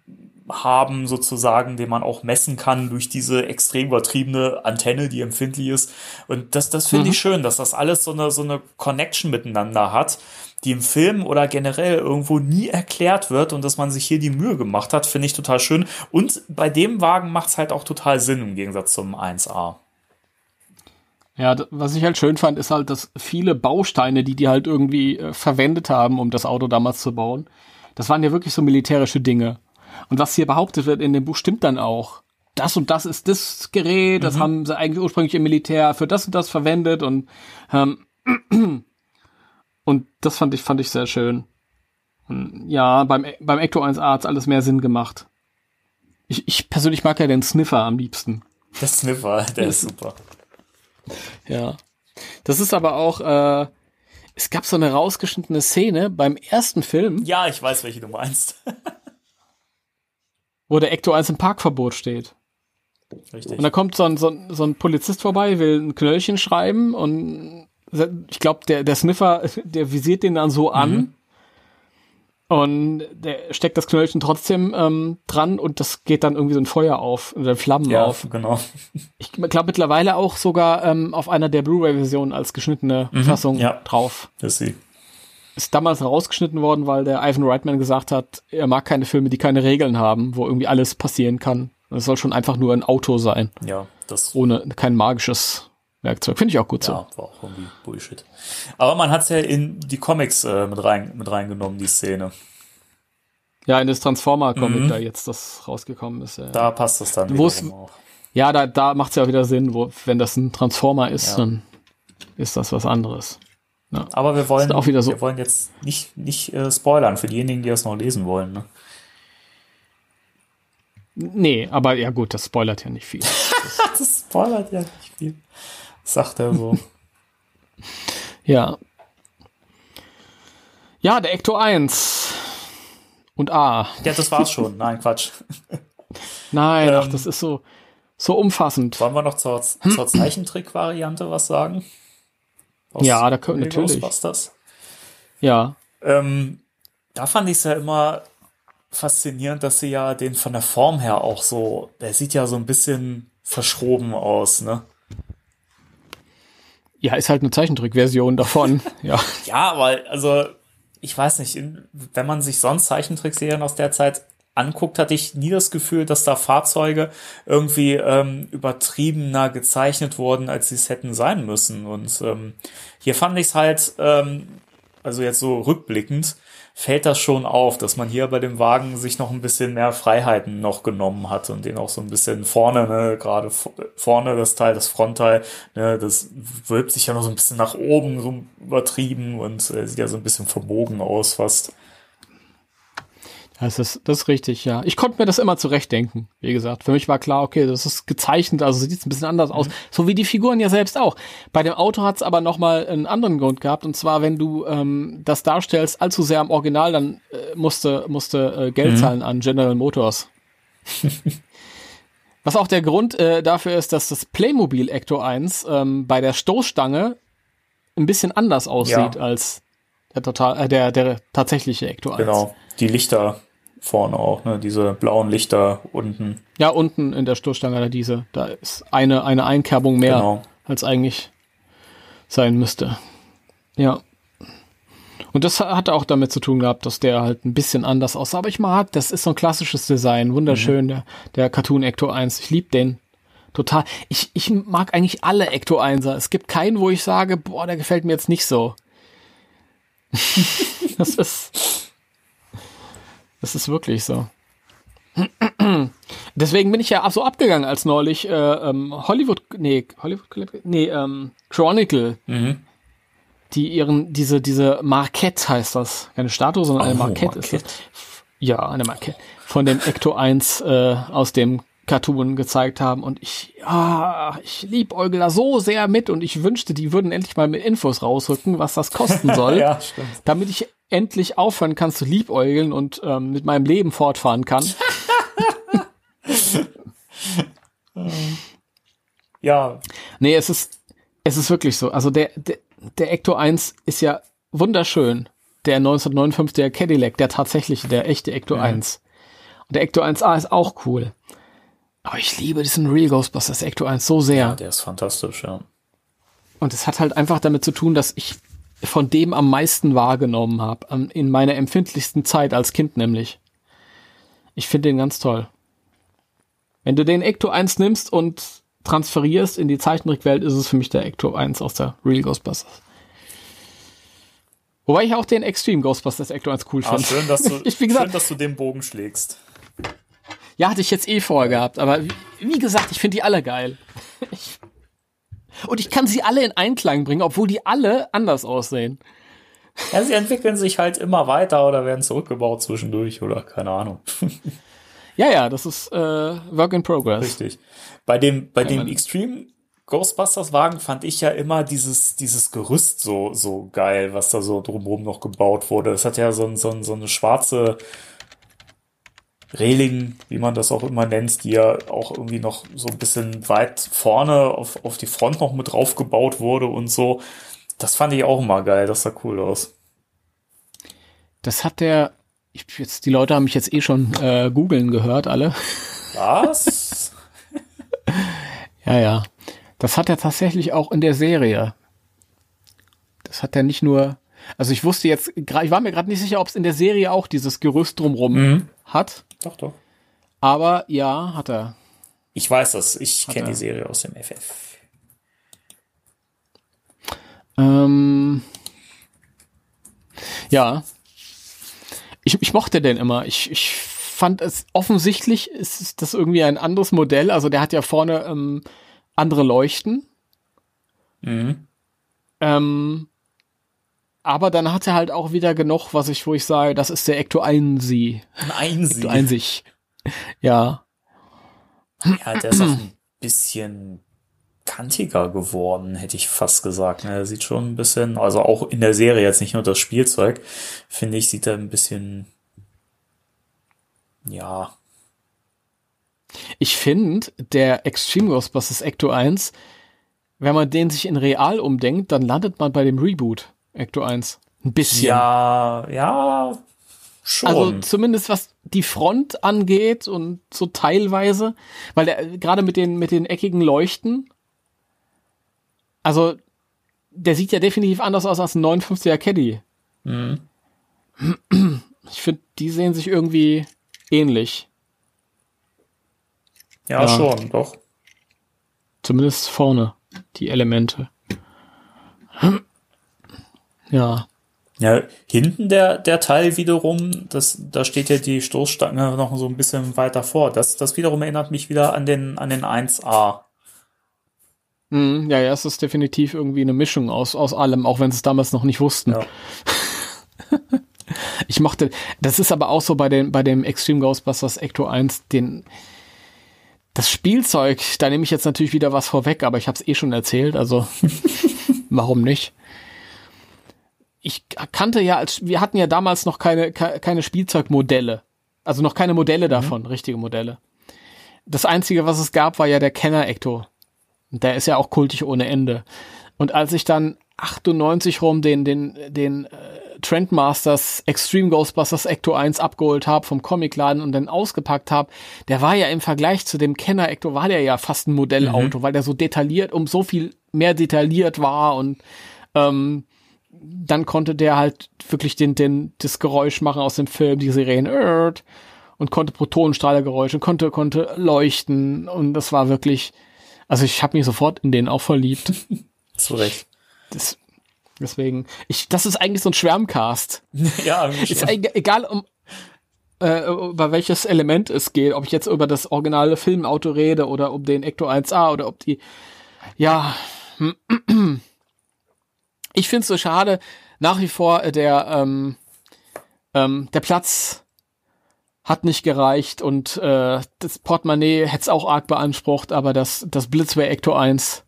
haben sozusagen, den man auch messen kann durch diese extrem übertriebene Antenne, die empfindlich ist. Und das, das finde ich schön, dass das alles so eine, so eine Connection miteinander hat, die im Film oder generell irgendwo nie erklärt wird und dass man sich hier die Mühe gemacht hat, finde ich total schön. Und bei dem Wagen macht es halt auch total Sinn im Gegensatz zum 1A. Ja, was ich halt schön fand, ist halt, dass viele Bausteine, die die halt irgendwie äh, verwendet haben, um das Auto damals zu bauen, das waren ja wirklich so militärische Dinge. Und was hier behauptet wird in dem Buch stimmt dann auch. Das und das ist das Gerät, das haben sie eigentlich ursprünglich im Militär für das und das verwendet und ähm, und das fand ich fand ich sehr schön. Und ja, beim beim Ecto 1A hat's alles mehr Sinn gemacht. Ich, ich persönlich mag ja den Sniffer am liebsten. Der Sniffer, der ist super. Ja. Das ist aber auch, äh, es gab so eine rausgeschnittene Szene beim ersten Film, Ja, ich weiß, welche du meinst. wo der Ecto 1 im Parkverbot steht. Richtig. Und da kommt so ein, so, ein, so ein Polizist vorbei, will ein Knöllchen schreiben und ich glaube, der, der Sniffer, der visiert den dann so an. Und der steckt das Knöllchen trotzdem ähm, dran und das geht dann irgendwie so ein Feuer auf, oder Flammen ja, auf. genau. Ich glaube mittlerweile auch sogar ähm, auf einer der Blu-ray-Versionen als geschnittene Fassung Mhm. ja. drauf. Das ist sie. ist damals rausgeschnitten worden, weil der Ivan Reitman gesagt hat, er mag keine Filme, die keine Regeln haben, wo irgendwie alles passieren kann. Es soll schon einfach nur ein Auto sein, Ja, das ohne kein magisches Werkzeug. Finde ich auch gut so. Ja, war auch irgendwie Bullshit. Aber man hat's ja in die Comics äh, mit, rein, mit reingenommen, die Szene. Ja, in das Transformer-Comic da jetzt das rausgekommen ist. Ja, Da passt das dann es- auch. ja da, da macht es ja wieder Sinn, wo, wenn das ein Transformer ist, Ja. dann ist das was anderes. Aber wir wollen, auch wieder so. wir wollen jetzt nicht, nicht äh, spoilern für diejenigen, die das noch lesen wollen. Ne? Nee, aber ja gut, das spoilert ja nicht viel. Das spoilert ja nicht viel. Sagt er so. ja. Ja, der Ecto 1 und A. Ja, das war's schon. Nein, Quatsch. Nein, Ähm. ach, das ist so, so umfassend. Wollen wir noch zur, zur Zeichentrick-Variante was sagen? Aus Ja, da können- natürlich. Ghostbusters? Ja. Ähm, da fand ich es ja immer faszinierend, dass sie ja den von der Form her auch so, der sieht ja so ein bisschen verschroben aus, ne? Ja, ist halt eine Zeichentrickversion davon. ja. Ja, aber also ich weiß nicht, wenn man sich sonst Zeichentrickserien aus der Zeit anguckt, hatte ich nie das Gefühl, dass da Fahrzeuge irgendwie ähm, übertriebener gezeichnet wurden, als sie es hätten sein müssen. Und ähm, hier fand ich es halt, ähm, also jetzt so rückblickend, fällt das schon auf, dass man hier bei dem Wagen sich noch ein bisschen mehr Freiheiten noch genommen hat und den auch so ein bisschen vorne, ne, gerade vorne das Teil, das Frontteil, ne, das wölbt sich ja noch so ein bisschen nach oben, so übertrieben und äh, sieht ja so ein bisschen verbogen aus fast. Das ist, das ist richtig, ja. Ich konnte mir das immer zurechtdenken, wie gesagt. Für mich war klar, okay, das ist gezeichnet, also sieht es ein bisschen anders aus. So wie die Figuren ja selbst auch. Bei dem Auto hat es aber nochmal einen anderen Grund gehabt. Und zwar, wenn du ähm, das darstellst allzu sehr am Original, dann äh, musste, musste äh, Geld zahlen an General Motors. Was auch der Grund äh, dafür ist, dass das Playmobil Ecto 1 ähm, bei der Stoßstange ein bisschen anders aussieht Ja. als der, total, äh, der, der tatsächliche Ecto 1. Genau. Die Lichter vorne auch, ne, diese blauen Lichter unten. Ja, unten in der Stoßstange da diese. Da ist eine, eine Einkerbung mehr, Genau. als eigentlich sein müsste. Ja. Und das hatte auch damit zu tun gehabt, dass der halt ein bisschen anders aussah. Aber ich mag, das ist so ein klassisches Design. Wunderschön, Mhm. der, der Cartoon Ecto 1. Ich liebe den. Total. Ich, ich mag eigentlich alle Ecto 1er. Es gibt keinen, wo ich sage, boah, der gefällt mir jetzt nicht so. das ist. Das ist wirklich so. Deswegen bin ich ja so abgegangen, als neulich äh, ähm, Hollywood, nee, Hollywood, nee, ähm, Chronicle, Mhm. die ihren, diese, diese Marquette heißt das. Keine Statue, sondern eine Oh, Marquette, ist Marquette. das. Ja, eine Marquette. Von dem Ecto 1 äh, aus dem Cartoon gezeigt haben und ich, ah, ich liebäugel da so sehr mit und ich wünschte, die würden endlich mal mit Infos rausrücken, was das kosten soll Ja, damit ich endlich aufhören kann zu liebäugeln und ähm, mit meinem Leben fortfahren kann. Ja, Nee, es ist, es ist wirklich so. Also der, der, der Ecto 1 ist ja wunderschön. Der 1959er Cadillac, der tatsächliche, der echte Ecto 1. Und der Ecto 1A ist auch cool. Aber ich liebe diesen Real Ghostbusters Ecto 1 so sehr. ja, der ist fantastisch, ja. Und es hat halt einfach damit zu tun, dass ich von dem am meisten wahrgenommen habe. In meiner empfindlichsten Zeit als Kind nämlich. Ich finde den ganz toll. Wenn du den Ecto 1 nimmst und transferierst in die Zeichentrickwelt, ist es für mich der Ecto 1 aus der Real Ghostbusters. Wobei ich auch den Extreme Ghostbusters Ecto 1 cool Ah, finde. schön, dass du, Ich, wie gesagt- schön, dass du den Bogen schlägst. Ja, hatte ich jetzt eh vorher gehabt, aber wie, wie gesagt, ich finde die alle geil. Ich, und ich kann sie alle in Einklang bringen, obwohl die alle anders aussehen. Ja, sie entwickeln sich halt immer weiter oder werden zurückgebaut zwischendurch oder keine Ahnung. Ja, ja, das ist äh, Work in Progress. Richtig. Bei dem, bei dem Extreme Ghostbusters Wagen fand ich ja immer dieses, dieses Gerüst so, so geil, was da so drumherum noch gebaut wurde. Es hat ja so, ein, so, ein, so eine schwarze Reling, wie man das auch immer nennt, die ja auch irgendwie noch so ein bisschen weit vorne auf, auf die Front noch mit drauf gebaut wurde und so. Das fand ich auch immer geil, das sah cool aus. Das hat der, ich, jetzt, die Leute haben mich jetzt eh schon äh, googeln gehört, alle. Was? Ja, ja. Das hat er tatsächlich auch in der Serie. Das hat er nicht nur, also ich wusste jetzt, ich war mir gerade nicht sicher, ob es in der Serie auch dieses Gerüst drumrum Mhm. hat, doch, doch. aber ja, hat er. Ich weiß das. Ich kenne die Serie aus dem FF. Ähm, ja. Ich, ich mochte den immer. Ich, ich fand es offensichtlich ist das irgendwie ein anderes Modell. Also der hat ja vorne ähm, andere Leuchten. Mhm. Ähm, aber dann hat er halt auch wieder genug, was ich, wo ich sage, das ist der Ecto Einsi. Sie. Ecto Einsig. Ja. Ja, der ist auch ein bisschen kantiger geworden, hätte ich fast gesagt. Er sieht schon ein bisschen, also auch in der Serie jetzt nicht nur das Spielzeug, finde ich, sieht er ein bisschen, ja. Ich finde, der Extreme Ghostbusters Ecto 1, wenn man den sich in real umdenkt, dann landet man bei dem Reboot Ecto 1. Ein bisschen. Ja, ja, schon. Also zumindest was die Front angeht und so teilweise, weil der gerade mit den mit den eckigen Leuchten, also der sieht ja definitiv anders aus als ein 59er Caddy. Mhm. Ich finde, die sehen sich irgendwie ähnlich. Ja, Ja. schon, doch. Zumindest vorne, die Elemente. Ja. Ja, hinten der, der Teil wiederum, das, da steht ja die Stoßstange noch so ein bisschen weiter vor. Das, das wiederum erinnert mich wieder an den, an den 1A. Hm, ja, ja, es ist definitiv irgendwie eine Mischung aus, aus allem, auch wenn sie es damals noch nicht wussten. Ja. Ich mochte, das ist aber auch so bei den, bei dem Extreme Ghostbusters Ecto 1, den, das Spielzeug, da nehme ich jetzt natürlich wieder was vorweg, aber ich habe es eh schon erzählt, also warum nicht? Ich kannte ja, als wir hatten ja damals noch keine, ke- keine Spielzeugmodelle. Also noch keine Modelle davon, richtige Modelle. Das einzige, was es gab, war ja der Kenner Ecto. Und Der ist ja auch kultig ohne Ende. Und als ich dann 98 rum den, den, den äh, Trendmasters Extreme Ghostbusters Ecto 1 abgeholt habe vom Comicladen und dann ausgepackt habe, der war ja im Vergleich zu dem Kenner Ecto, war der ja fast ein Modellauto, weil der so detailliert, um so viel mehr detailliert war und ähm, dann konnte der halt wirklich den, den, das Geräusch machen aus dem Film, die Sirenen Erd, und konnte Protonenstrahlergeräusche, konnte, konnte leuchten und das war wirklich, also ich habe mich sofort in den auch verliebt. Zu Recht. Das, deswegen, ich, das ist eigentlich so ein Schwärmcast. ja, Ist eig- egal um äh, über welches Element es geht, ob ich jetzt über das originale Filmauto rede oder um den Ecto 1A oder ob die, ja, ich finde es so schade, nach wie vor äh, der, ähm, ähm, der Platz hat nicht gereicht und äh, das Portemonnaie hätte es auch arg beansprucht, aber das, das Blitzway Ecto 1,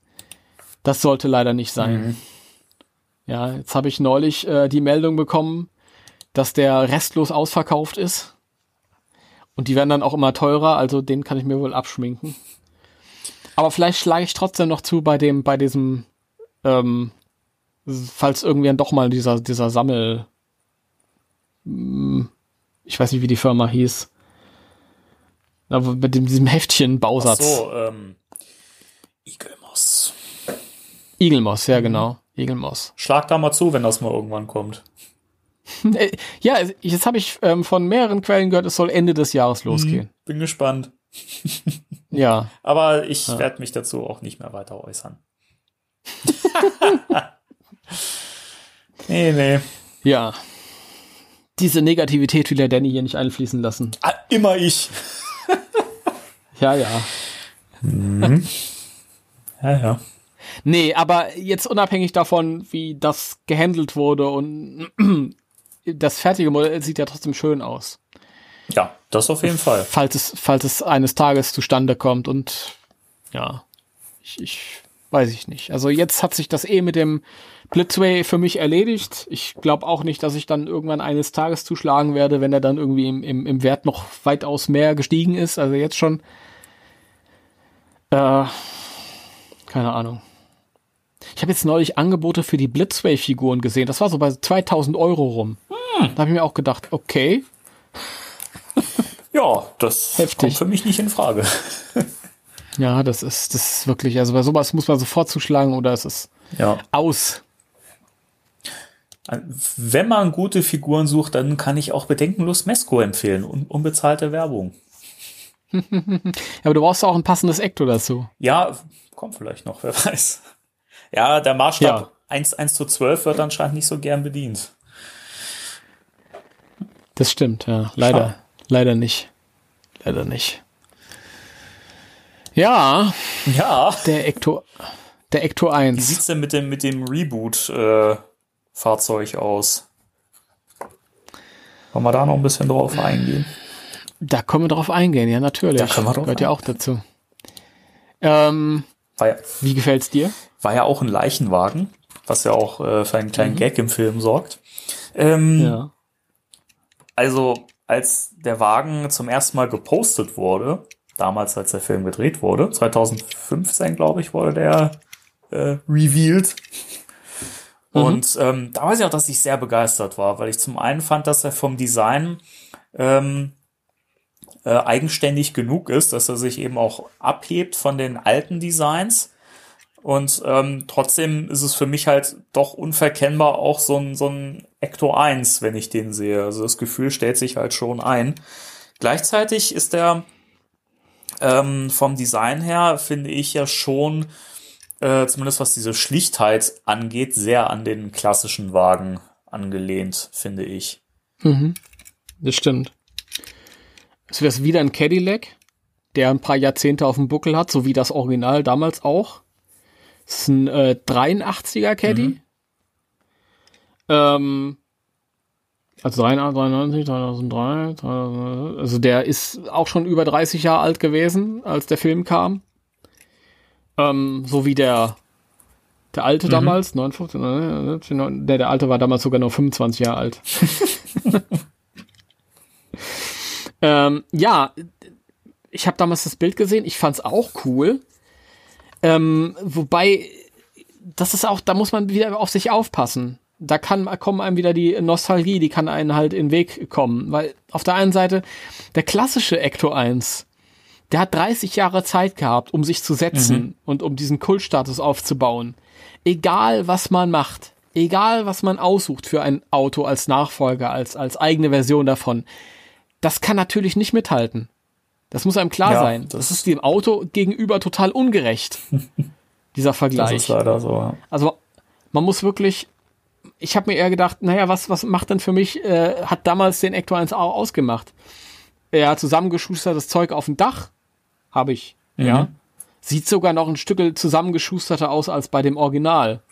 das sollte leider nicht sein. Mhm. Ja, jetzt habe ich neulich äh, die Meldung bekommen, dass der restlos ausverkauft ist. Und die werden dann auch immer teurer, also den kann ich mir wohl abschminken. Aber vielleicht schlage ich trotzdem noch zu bei dem, bei diesem, ähm, falls irgendwann doch mal dieser, dieser Sammel, hm, ich weiß nicht, wie die Firma hieß. Aber mit dem, diesem Heftchen Ach Bausatz. so, ähm, Igelmoss. Igelmoss, ja genau. Igelmoss. Schlag da mal zu, wenn das mal irgendwann kommt. Äh, Ja, jetzt habe ich ähm, von mehreren Quellen gehört, es soll Ende des Jahres losgehen. Bin gespannt. Ja. Aber ich werde mich dazu auch nicht mehr weiter äußern. nee, nee. Ja. Diese Negativität will der Danny hier nicht einfließen lassen. Ah, immer ich. Ja, ja. Ja, ja. Nee, aber jetzt unabhängig davon, wie das gehandelt wurde und das fertige Modell sieht ja trotzdem schön aus. Ja, das auf jeden Fall. Falls es, falls es eines Tages zustande kommt und ja, ich, ich weiß ich nicht. Also jetzt hat sich das eh mit dem Blitzway für mich erledigt. Ich glaube auch nicht, dass ich dann irgendwann eines Tages zuschlagen werde, wenn er dann irgendwie im, im, im Wert noch weitaus mehr gestiegen ist. Also jetzt schon. Äh, keine Ahnung. Ich habe jetzt neulich Angebote für die Blitzway-Figuren gesehen. Das war so bei 2000 Euro rum. Da habe ich mir auch gedacht, okay, Ja, das Heftig. kommt für mich nicht in Frage. Ja, das ist, das ist wirklich, also bei sowas muss man sofort zuschlagen oder es ist Ja. aus. Wenn man gute Figuren sucht, dann kann ich auch bedenkenlos Mesco empfehlen. Un unbezahlte Werbung. Ja, aber du brauchst auch ein passendes Ecto dazu. Ja, kommt vielleicht noch, wer weiß. Ja, der Maßstab Ja. 1, 1 zu 12 wird anscheinend nicht so gern bedient. Das stimmt, ja. Leider, Schade. leider nicht. Leider nicht. Ja, Ja. der Ecto, der Ecto Wie 1. sieht's denn mit dem, mit dem Reboot-Fahrzeug aus? Wollen wir da noch ein bisschen drauf eingehen? Da können wir drauf eingehen, ja, natürlich. Da können wir drauf Gehört ja auch dazu. Ähm, War ja, Wie gefällt's dir? war ja auch ein Leichenwagen, was ja auch äh, für einen kleinen Gag im Film sorgt. Ähm, Ja. Also, als der Wagen zum ersten Mal gepostet wurde, damals als der Film gedreht wurde, 2015, glaube ich, wurde der äh, revealed. Und ähm, da weiß ich auch, dass ich sehr begeistert war, weil ich zum einen fand, dass er vom Design ähm, äh, eigenständig genug ist, dass er sich eben auch abhebt von den alten Designs. Und ähm, trotzdem ist es für mich halt doch unverkennbar auch so ein, so ein Ecto 1, wenn ich den sehe. Also das Gefühl stellt sich halt schon ein. Gleichzeitig ist der ähm, vom Design her, finde ich ja schon, äh, zumindest was diese Schlichtheit angeht, sehr an den klassischen Wagen angelehnt, finde ich. Das stimmt. Es wäre wieder ein Cadillac, der ein paar Jahrzehnte auf dem Buckel hat, so wie das Original damals auch. Es ist ein äh, 83er Caddy. Ähm, also 93, 2003, 2000, also der ist auch schon über 30 Jahre alt gewesen, als der Film kam. Ähm, so wie der der alte damals, 59, äh, der, der alte war damals sogar noch 25 Jahre alt. ähm, ja, ich habe damals das Bild gesehen, ich fand's auch cool. Ähm, wobei, das ist auch, da muss man wieder auf sich aufpassen. Da kann kommen einem wieder die Nostalgie, die kann einen halt in den Weg kommen. Weil auf der einen Seite, der klassische Ecto 1, der hat 30 Jahre Zeit gehabt, um sich zu setzen und um diesen Kultstatus aufzubauen. Egal, was man macht, egal, was man aussucht für ein Auto als Nachfolger, als, als eigene Version davon, das kann natürlich nicht mithalten. Das muss einem klar Ja, sein. das- Das ist dem Auto gegenüber total ungerecht. dieser Das Vergleich. ist leider so. Ja. Also man muss wirklich, ich habe mir eher gedacht, naja, was, was macht denn für mich, äh, hat damals den Ecto 1 auch ausgemacht. Ja, zusammengeschustertes Zeug auf dem Dach habe ich, ja. Sieht sogar noch ein Stück zusammengeschusterter aus als bei dem Original.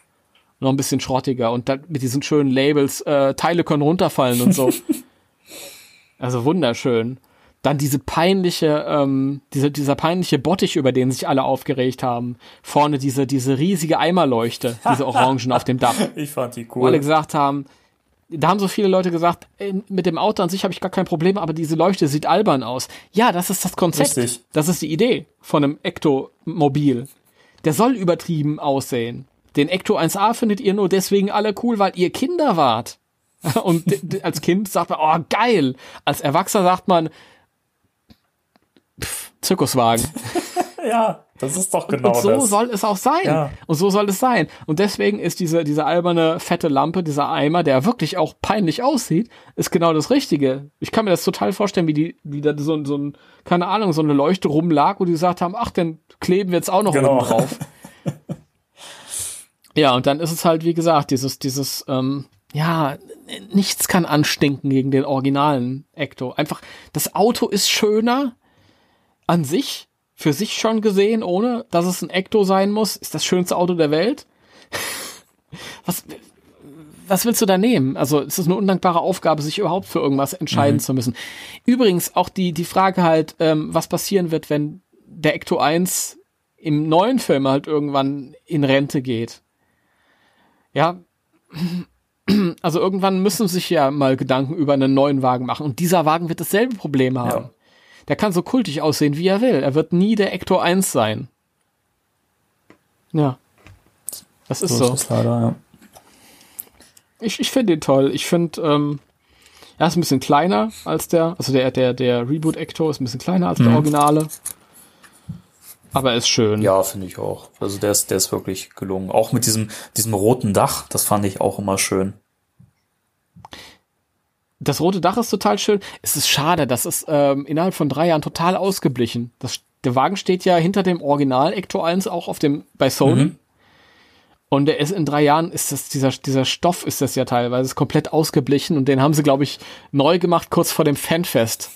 Noch ein bisschen schrottiger und dann mit diesen schönen Labels, äh, Teile können runterfallen und so. also wunderschön. Dann diese peinliche, ähm, diese, dieser peinliche Bottich, über den sich alle aufgeregt haben. Vorne diese, diese riesige Eimerleuchte, diese Orangen auf dem Dach. Ich fand die Wo alle cool. gesagt haben, da haben so viele Leute gesagt, ey, mit dem Auto an sich habe ich gar kein Problem, aber diese Leuchte sieht albern aus. Ja, das ist das Konzept. Richtig. Das ist die Idee von einem Ecto-Mobil. Der soll übertrieben aussehen. Den Ecto 1A findet ihr nur deswegen alle cool, weil ihr Kinder wart. Und als Kind sagt man, oh geil. Als Erwachsener sagt man, Zirkuswagen. Ja, das ist doch genau Und so das. soll es auch sein. Ja. Und so soll es sein. Und deswegen ist diese, diese alberne, fette Lampe, dieser Eimer, der wirklich auch peinlich aussieht, ist genau das Richtige. Ich kann mir das total vorstellen, wie die, wie da so, so ein, keine Ahnung, so eine Leuchte rumlag, wo die gesagt haben, ach, dann kleben wir jetzt auch noch Genau. oben drauf. ja, und dann ist es halt, wie gesagt, dieses, dieses, ähm, ja, nichts kann anstinken gegen den originalen Ecto. Einfach, das Auto ist schöner an sich, für sich schon gesehen, ohne dass es ein Ecto sein muss, ist das schönste Auto der Welt. was, was willst du da nehmen? Also es ist eine undankbare Aufgabe, sich überhaupt für irgendwas entscheiden zu müssen. Übrigens auch die, die Frage halt, ähm, was passieren wird, wenn der Ecto 1 im neuen Film halt irgendwann in Rente geht. Ja, also irgendwann müssen sich ja mal Gedanken über einen neuen Wagen machen. Und dieser Wagen wird dasselbe Problem haben. Ja. Der kann so kultig aussehen, wie er will. Er wird nie der Ecto 1 sein. Ja. Das ist so so. leider, ja. Ich, ich finde ihn toll. Ich finde, ähm, er ist ein bisschen kleiner als der, also der, der, der Reboot Ecto ist ein bisschen kleiner als der Originale. Aber er ist schön. Ja, finde ich auch. Also der ist, der ist wirklich gelungen. Auch mit diesem, diesem roten Dach, das fand ich auch immer schön. Das rote Dach ist total schön. Es ist schade, das ist ähm, innerhalb von drei Jahren total ausgeblichen. Das, der Wagen steht ja hinter dem Original Ecto 1 auch auf dem bei Sony. Und der ist in drei Jahren ist das dieser dieser Stoff ist das ja teilweise ist komplett ausgeblichen und den haben sie glaube ich neu gemacht kurz vor dem Fanfest.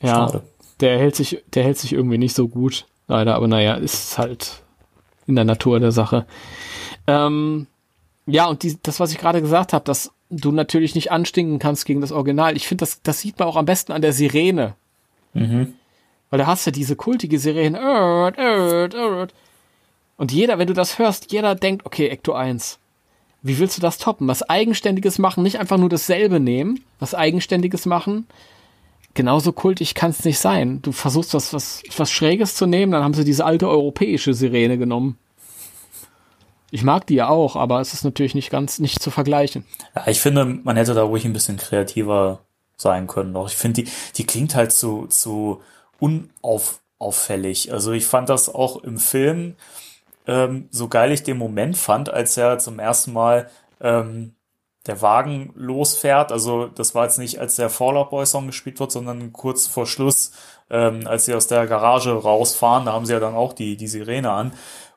Ja, Schade. der hält sich der hält sich irgendwie nicht so gut leider, aber naja ist halt in der Natur der Sache. Ähm, ja, und die, das, was ich gerade gesagt habe, dass du natürlich nicht anstinken kannst gegen das Original. Ich finde, das, das sieht man auch am besten an der Sirene. Weil da hast du diese kultige Sirene. Und jeder, wenn du das hörst, jeder denkt, okay, Ecto 1. Wie willst du das toppen? Was Eigenständiges machen, nicht einfach nur dasselbe nehmen, was Eigenständiges machen. Genauso kultig kann es nicht sein. Du versuchst was, was, was Schräges zu nehmen, dann haben sie diese alte europäische Sirene genommen. Ich mag die ja auch, aber es ist natürlich nicht ganz, nicht zu vergleichen. Ja, ich finde, man hätte da ruhig ein bisschen kreativer sein können noch. Ich finde, die, die klingt halt zu, zu unauffällig. Also ich fand das auch im Film, ähm, so geil ich den Moment fand, als er zum ersten Mal ähm, der Wagen losfährt. Also das war jetzt nicht, als der Fallout Boy Song gespielt wird, sondern kurz vor Schluss, ähm, als sie aus der Garage rausfahren, da haben sie ja dann auch die, die Sirene an.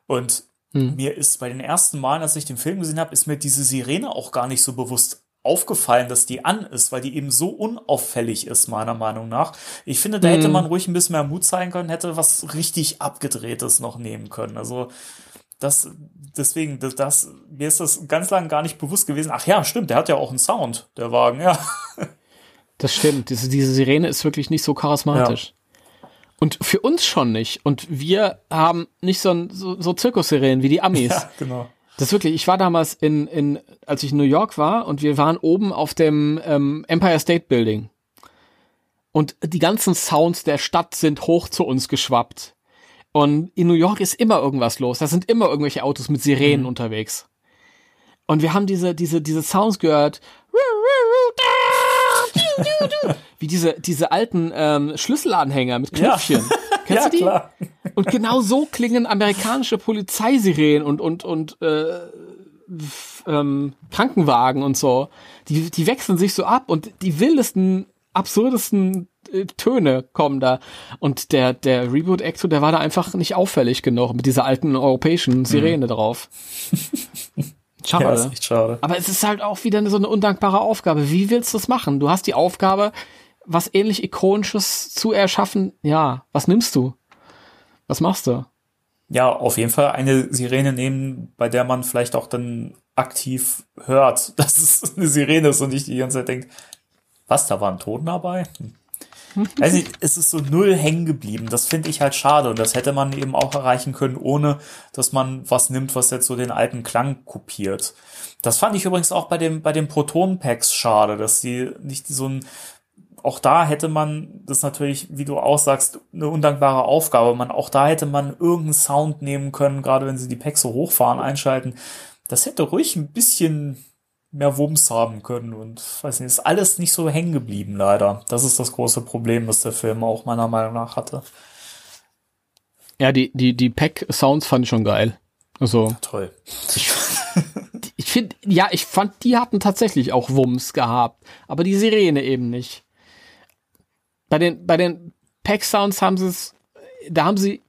Und hm. mir ist bei den ersten Malen, als ich den Film gesehen habe, ist mir diese Sirene auch gar nicht so bewusst aufgefallen, dass die an ist, weil die eben so unauffällig ist, meiner Meinung nach. Ich finde, da hätte hm. man ruhig ein bisschen mehr Mut zeigen können, hätte was richtig abgedrehtes noch nehmen können. Also das, deswegen, das, das, mir ist das ganz lange gar nicht bewusst gewesen. Ach ja, stimmt, der hat ja auch einen Sound, der Wagen, ja. Das stimmt. Diese, diese Sirene ist wirklich nicht so charismatisch. Ja. Und für uns schon nicht. Und wir haben nicht so, ein, so, so Zirkussirenen wie die Amis. Ja, genau. Das ist wirklich, ich war damals in, in, als ich in New York war und wir waren oben auf dem ähm, Empire State Building. Und die ganzen Sounds der Stadt sind hoch zu uns geschwappt. Und in New York ist immer irgendwas los. Da sind immer irgendwelche Autos mit Sirenen mhm. unterwegs. Und wir haben diese, diese, diese Sounds gehört. Wie diese, diese alten ähm, Schlüsselanhänger mit Knöpfchen. Ja. Kennst ja, du die? Klar. Und genau so klingen amerikanische Polizeisirenen und, und, und äh, ähm, Krankenwagen und so. Die, die wechseln sich so ab und die wildesten, absurdesten äh, Töne kommen da. Und der, der Reboot Ecto, der war da einfach nicht auffällig genug mit dieser alten europäischen. Sirene mhm. drauf. Schade. Ja, ist echt schade. Aber es ist halt auch wieder so eine undankbare Aufgabe. Wie willst du das machen? Du hast die Aufgabe, was ähnlich Ikonisches zu erschaffen. Ja, was nimmst du? Was machst du? Ja, auf jeden Fall eine Sirene nehmen, bei der man vielleicht auch dann aktiv hört, dass es eine Sirene ist und nicht die ganze Zeit denkt, was, da war ein Toten dabei? Also es ist so null hängen geblieben. Das finde ich halt schade. Und das hätte man eben auch erreichen können, ohne dass man was nimmt, was jetzt so den alten Klang kopiert. Das fand ich übrigens auch bei dem, bei den Proton-Packs schade, dass sie nicht so ein, auch da hätte man das natürlich, wie du auch sagst, eine undankbare Aufgabe. Man, auch da hätte man irgendeinen Sound nehmen können, gerade wenn sie die Packs so hochfahren, einschalten. Das hätte ruhig ein bisschen mehr Wumms haben können und weiß nicht, ist alles nicht so hängen geblieben, leider. Das ist das große Problem, das der Film auch meiner Meinung nach hatte. Ja, die, die, die Pack-Sounds fand ich schon geil. Also. Ja, toll. Ich, ich finde, ja, ich fand, die hatten tatsächlich auch Wumms gehabt, aber die Sirene eben nicht. Bei den, bei den Pack-Sounds haben sie es, da haben sie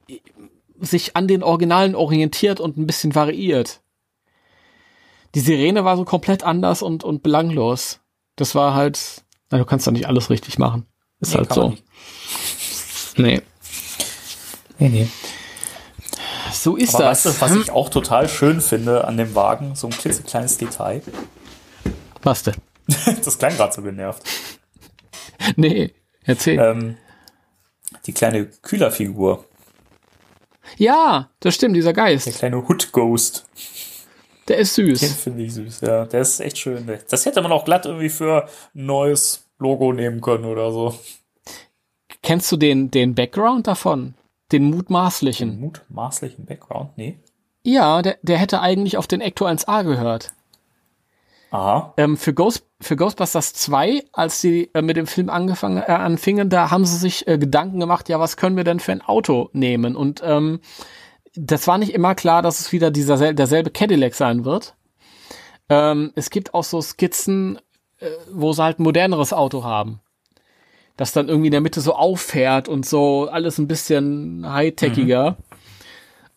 sich an den Originalen orientiert und ein bisschen variiert die Sirene war so komplett anders und, und belanglos. Das war halt, na, du kannst da nicht alles richtig machen. Ist nee, halt so. Nee. Nee, nee. So ist Aber das. Weißt du, was ich auch total schön finde an dem Wagen? So ein klitzekleines Detail. Was denn? das klang gerade so genervt. Nee, erzähl. Ähm, die kleine Kühlerfigur. Ja, das stimmt, dieser Geist. Der kleine Hood Ghost. Der ist süß. Den finde ich süß, ja. Der ist echt schön. Das hätte man auch glatt irgendwie für ein neues Logo nehmen können oder so. Kennst du den, den Background davon? Den mutmaßlichen? Den mutmaßlichen Background? Nee. Ja, der, der hätte eigentlich auf den Ecto 1A gehört. Aha. Ähm, für, Ghost, für Ghostbusters 2, als sie äh, mit dem Film angefangen, äh, anfingen, da haben sie sich äh, Gedanken gemacht, ja, was können wir denn für ein Auto nehmen? Und ähm, das war nicht immer klar, dass es wieder dieser derselbe Cadillac sein wird. Ähm, es gibt auch so Skizzen, äh, wo sie halt ein moderneres Auto haben. Das dann irgendwie in der Mitte so auffährt und so alles ein bisschen high-techiger. Mhm.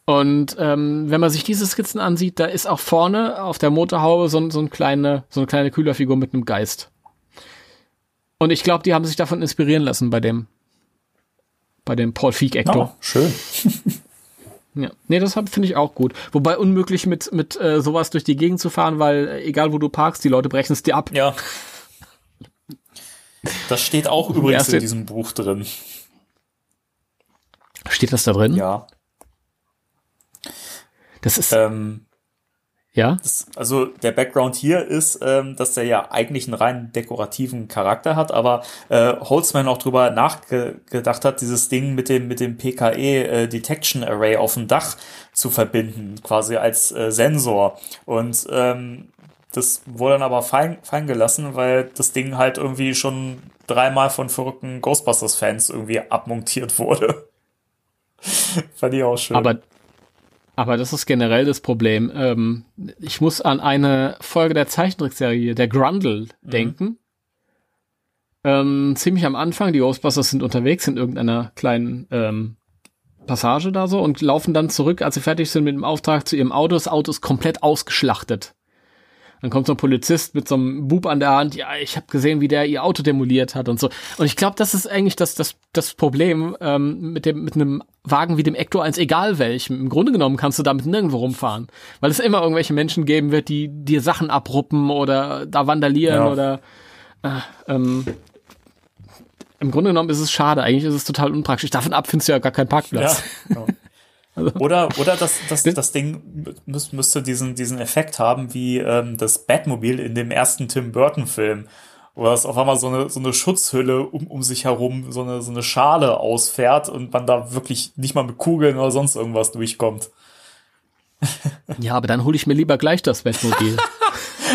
Und ähm, wenn man sich diese Skizzen ansieht, da ist auch vorne auf der Motorhaube so, so, ein kleine, so eine kleine Kühlerfigur mit einem Geist. Und ich glaube, die haben sich davon inspirieren lassen bei dem, bei dem Paul Feig Ecto. Oh, schön. Ja, nee, das finde ich auch gut. Wobei unmöglich mit, mit äh, sowas durch die Gegend zu fahren, weil äh, egal wo du parkst, die Leute brechen es dir ab. Ja. Das steht auch übrigens in diesem Buch drin. Steht das da drin? Ja. Das ist, Ähm, ja? das, also der Background hier ist, ähm, dass der ja eigentlich einen rein dekorativen Charakter hat, aber äh, Holzman auch drüber nachgedacht hat, dieses Ding mit dem mit dem PKE äh, Detection Array auf dem Dach zu verbinden, quasi als äh, Sensor. Und ähm, das wurde dann aber fein, fein gelassen, weil das Ding halt irgendwie schon dreimal von verrückten Ghostbusters-Fans irgendwie abmontiert wurde. Fand ich auch schön. Aber, aber das ist generell das Problem. Ähm, ich muss an eine Folge der Zeichentrickserie, der Grundle, denken. Ähm, ziemlich am Anfang, die Ghostbusters sind unterwegs in irgendeiner kleinen ähm, Passage da so und laufen dann zurück, als sie fertig sind mit dem Auftrag zu ihrem Auto. Das Auto ist komplett ausgeschlachtet. Dann kommt so ein Polizist mit so einem Bub an der Hand, ja, ich habe gesehen, wie der ihr Auto demoliert hat und so. Und ich glaube, das ist eigentlich das, das, das Problem ähm, mit dem mit einem Wagen wie dem Ecto 1, egal welchem. Im Grunde genommen kannst du damit nirgendwo rumfahren, weil es immer irgendwelche Menschen geben wird, die dir Sachen abruppen oder da vandalieren Ja. oder äh, ähm, im Grunde genommen ist es schade. Eigentlich ist es total unpraktisch. Davon ab findest du ja gar keinen Parkplatz. Ja. ja. Oder, oder das, das, das Ding müß, müsste diesen, diesen Effekt haben wie ähm, das Batmobil in dem ersten Tim Burton-Film, wo das auf einmal so eine, so eine Schutzhülle um, um sich herum, so eine, so eine Schale ausfährt und man da wirklich nicht mal mit Kugeln oder sonst irgendwas durchkommt. Ja, aber dann hole ich mir lieber gleich das Bettmobil.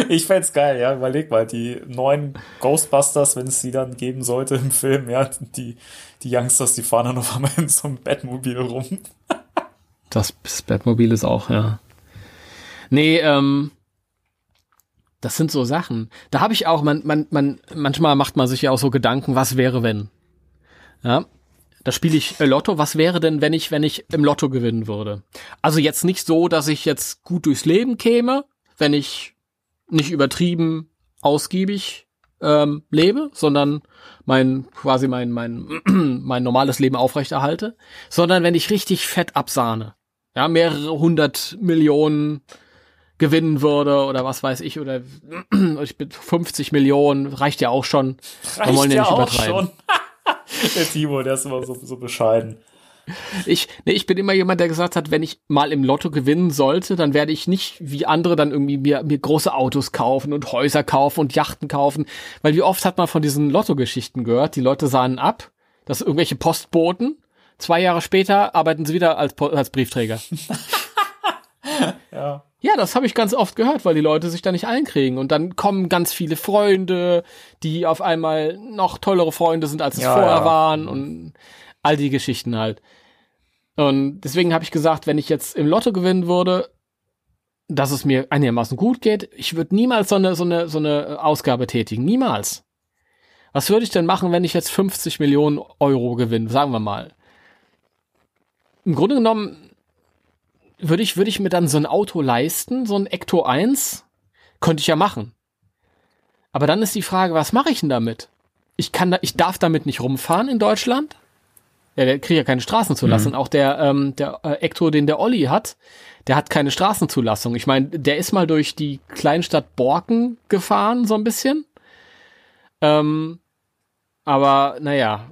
Ich fänd's geil, ja. Überleg mal, die neuen Ghostbusters, wenn es sie dann geben sollte im Film, ja, die, die Youngsters, die fahren dann auf einmal in so einem Batmobil rum. Das, das Batmobil ist auch, ja. Nee, ähm, das sind so Sachen. Da habe ich auch, man, man, man, manchmal macht man sich ja auch so Gedanken, was wäre, wenn. Ja. Da spiele ich äh, Lotto. Was wäre denn, wenn ich, wenn ich im Lotto gewinnen würde? Also jetzt nicht so, dass ich jetzt gut durchs Leben käme, wenn ich nicht übertrieben ausgiebig ähm, lebe, sondern mein quasi mein mein mein normales Leben aufrechterhalte, sondern wenn ich richtig fett absahne, ja mehrere hundert Millionen gewinnen würde oder was weiß ich oder ich bin 50 Millionen reicht ja auch schon. Wir wollen ja nicht übertreiben. der Timo, der ist immer so, so bescheiden. Ich, nee, ich bin immer jemand, der gesagt hat, wenn ich mal im Lotto gewinnen sollte, dann werde ich nicht wie andere dann irgendwie mir, mir große Autos kaufen und Häuser kaufen und Yachten kaufen. Weil wie oft hat man von diesen Lotto-Geschichten gehört? Die Leute sahen ab, dass irgendwelche Postboten, zwei Jahre später arbeiten sie wieder als, als Briefträger. Ja. Ja, das habe ich ganz oft gehört, weil die Leute sich da nicht einkriegen. Und dann kommen ganz viele Freunde, die auf einmal noch tollere Freunde sind, als es Ja, vorher ja. waren und all die Geschichten halt. Und deswegen habe ich gesagt, wenn ich jetzt im Lotto gewinnen würde, dass es mir einigermaßen gut geht, ich würde niemals so eine, so eine, so eine Ausgabe tätigen. Niemals. Was würde ich denn machen, wenn ich jetzt 50 Millionen Euro gewinne, sagen wir mal? Im Grunde genommen würde ich, würde ich mir dann so ein Auto leisten, so ein Ecto 1? Könnte ich ja machen. Aber dann ist die Frage, was mache ich denn damit? Ich kann da, ich darf damit nicht rumfahren in Deutschland. Ja, der kriegt ja keine Straßenzulassung. Auch der, ähm, der äh, Ecto, den der Olli hat, der hat keine Straßenzulassung. Ich meine, der ist mal durch die Kleinstadt Borken gefahren, so ein bisschen. Ähm, aber naja,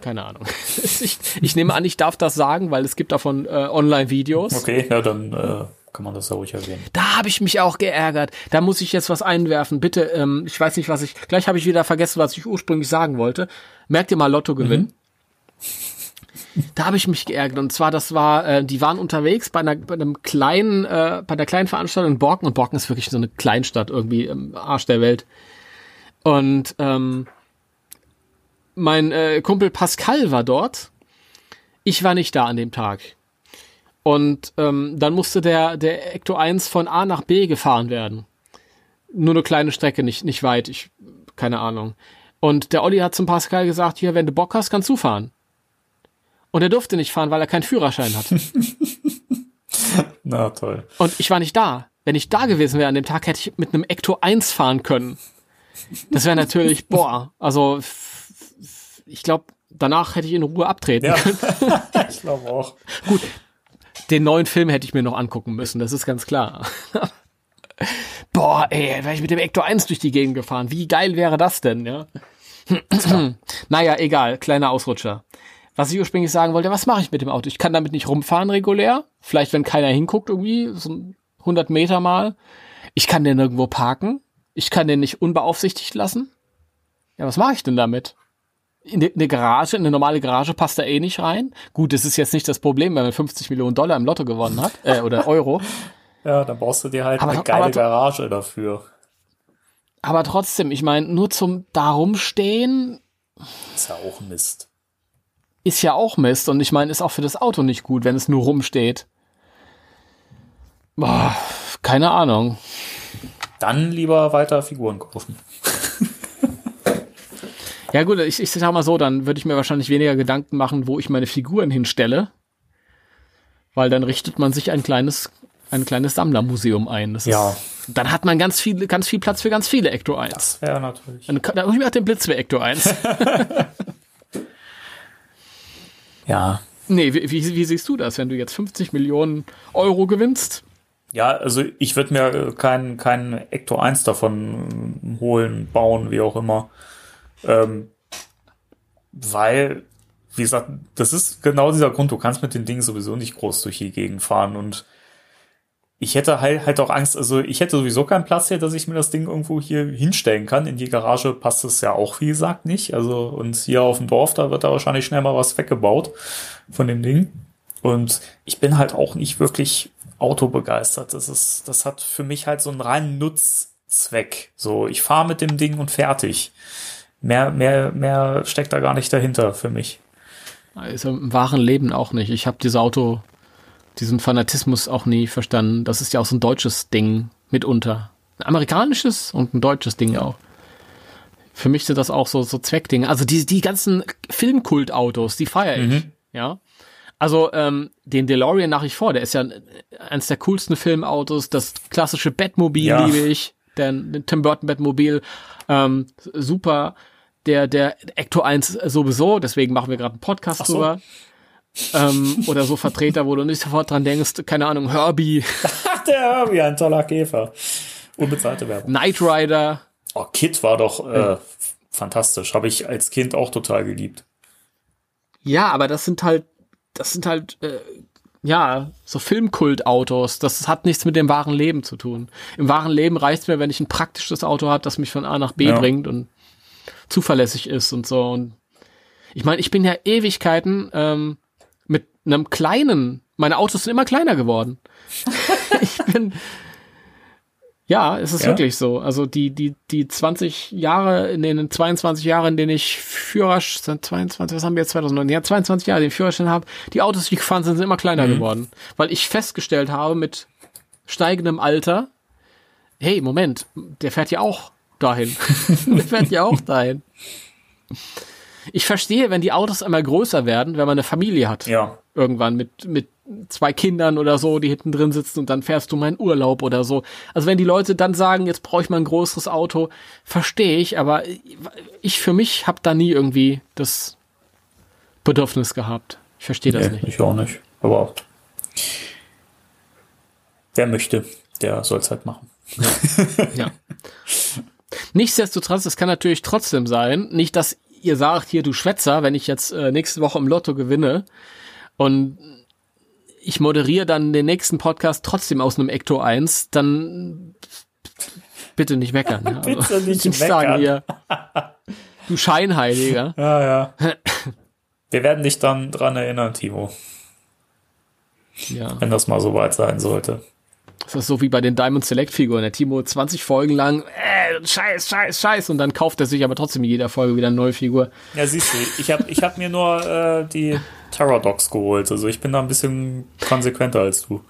keine Ahnung. ich, ich nehme an, ich darf das sagen, weil es gibt davon äh, Online-Videos. Okay, ja, dann äh, kann man das ja ruhig erwähnen. Da habe ich mich auch geärgert. Da muss ich jetzt was einwerfen. Bitte, ähm, ich weiß nicht, was ich. Gleich habe ich wieder vergessen, was ich ursprünglich sagen wollte. Merkt ihr mal Lotto gewinnen? Da habe ich mich geärgert. Und zwar, das war, äh, die waren unterwegs bei einer, bei einem kleinen, äh, bei einer kleinen Veranstaltung in Borken. Und Borken ist wirklich so eine Kleinstadt irgendwie im Arsch der Welt. Und ähm, mein äh, Kumpel Pascal war dort. Ich war nicht da an dem Tag. Und ähm, dann musste der, der Ecto 1 von A nach B gefahren werden. Nur eine kleine Strecke, nicht, nicht weit. Ich, keine Ahnung. Und der Olli hat zum Pascal gesagt, hier, wenn du Bock hast, kannst du fahren. Und er durfte nicht fahren, weil er keinen Führerschein hat. Na, toll. Und ich war nicht da. Wenn ich da gewesen wäre an dem Tag, hätte ich mit einem Ecto 1 fahren können. Das wäre natürlich, boah, also ich glaube, danach hätte ich in Ruhe abtreten Ja, können. ich glaube auch. Den neuen Film hätte ich mir noch angucken müssen, das ist ganz klar. Boah, ey, wäre ich mit dem Ecto 1 durch die Gegend gefahren. Wie geil wäre das denn, ja? naja, egal, kleiner Ausrutscher. was ich ursprünglich sagen wollte, was mache ich mit dem Auto? Ich kann damit nicht rumfahren regulär. Vielleicht, wenn keiner hinguckt, irgendwie so 100 Meter mal. Ich kann den nirgendwo parken. Ich kann den nicht unbeaufsichtigt lassen. Ja, was mache ich denn damit? In eine Garage, in eine normale Garage passt er eh nicht rein. Gut, das ist jetzt nicht das Problem, wenn man 50 Millionen Dollar im Lotto gewonnen hat, äh, oder Euro. Ja, dann brauchst du dir halt aber, eine geile aber, Garage dafür. Aber trotzdem, ich meine, nur zum Darumstehen. Ist ja auch Mist. Ist ja auch Mist. Und ich meine, ist auch für das Auto nicht gut, wenn es nur rumsteht. Boah, keine Ahnung. Dann lieber weiter Figuren kaufen. ja gut, ich, ich sag mal so, dann würde ich mir wahrscheinlich weniger Gedanken machen, wo ich meine Figuren hinstelle. Weil dann richtet man sich ein kleines, ein kleines Sammlermuseum ein. Das ja. Ist, dann hat man ganz viel, ganz viel Platz für ganz viele Ecto 1. Das wäre natürlich. Dann, dann hol ich mir den Blitz für Ecto 1. ja. Nee, wie, wie, wie siehst du das, wenn du jetzt 50 Millionen Euro gewinnst? Ja, also ich würde mir kein, kein Ecto 1 davon holen, bauen, wie auch immer. Ähm, weil, wie gesagt, das ist genau dieser Grund, du kannst mit den Dingen sowieso nicht groß durch die Gegend fahren und ich hätte halt, halt auch Angst, also ich hätte sowieso keinen Platz hier, dass ich mir das Ding irgendwo hier hinstellen kann. In die Garage passt es ja auch, wie gesagt, nicht. Also, und hier auf dem Dorf, da wird da wahrscheinlich schnell mal was weggebaut von dem Ding. Und ich bin halt auch nicht wirklich Auto begeistert. Das ist, das hat für mich halt so einen reinen Nutzzweck. So, ich fahre mit dem Ding und fertig. Mehr, mehr, mehr steckt da gar nicht dahinter für mich. Ist im wahren Leben auch nicht. Ich habe dieses Auto, diesen Fanatismus auch nie verstanden. Das ist ja auch so ein deutsches Ding mitunter. Ein amerikanisches und ein deutsches Ding ja. auch. Für mich sind das auch so, so Zweckdinge. Also die, die ganzen Filmkultautos, die feiere ich. Mhm. Ja. Also ähm, den DeLorean nach wie vor, der ist ja eines der coolsten Filmautos. Das klassische Batmobil ja. liebe ich, der, Tim Burton Batmobil, ähm, super. Der der Ecto 1 sowieso, deswegen machen wir gerade einen Podcast so. drüber. ähm, oder so Vertreter, wo du nicht sofort dran denkst, keine Ahnung, Herbie. der Herbie, ein toller Käfer. Unbezahlte Werbung. Knight Rider. Oh, Kid war doch äh, fantastisch. Habe ich als Kind auch total geliebt. Ja, aber das sind halt das sind halt, äh, ja, so Filmkultautos. Das hat nichts mit dem wahren Leben zu tun. Im wahren Leben reicht es mir, wenn ich ein praktisches Auto habe, das mich von A nach B ja. bringt und zuverlässig ist und so. Und ich meine, ich bin ja Ewigkeiten ähm, mit einem kleinen, meine Autos sind immer kleiner geworden. ich bin ja, es ist ja? wirklich so. Also die, die, die 20 Jahre, in den 22 Jahren, in denen ich Führerschein, 22, was haben wir jetzt 2009? Ja, 22 Jahre, den Führerschein habe, die Autos, die gefahren sind, sind immer kleiner mhm. geworden. Weil ich festgestellt habe, mit steigendem Alter, hey, Moment, der fährt ja auch dahin. der fährt ja auch dahin. Ich verstehe, wenn die Autos immer größer werden, wenn man eine Familie hat. Ja. Irgendwann mit, mit zwei Kindern oder so, die hinten drin sitzen und dann fährst du meinen Urlaub oder so. Also wenn die Leute dann sagen, jetzt brauche ich mal ein größeres Auto, verstehe ich, aber ich für mich habe da nie irgendwie das Bedürfnis gehabt. Ich verstehe das nee, nicht. Ich auch nicht. Aber wer möchte, der soll es halt machen. Ja. ja. Nichtsdestotrotz, es kann natürlich trotzdem sein, nicht, dass ihr sagt, hier du Schwätzer, wenn ich jetzt äh, nächste Woche im Lotto gewinne und ich moderiere dann den nächsten Podcast trotzdem aus einem Ecto 1, dann bitte nicht meckern. Ja. bitte also, nicht, nicht sagen hier. Du Scheinheiliger. Ja, ja. Wir werden dich dann dran erinnern, Timo. Ja. Wenn das mal so weit sein sollte. Das ist so wie bei den Diamond Select Figuren. Der Timo 20 Folgen lang, äh, scheiß, scheiß, scheiß. Und dann kauft er sich aber trotzdem in jeder Folge wieder eine neue Figur. Ja, siehst du, ich habe ich hab mir nur äh, die Terror-Docs geholt. Also ich bin da ein bisschen konsequenter als du.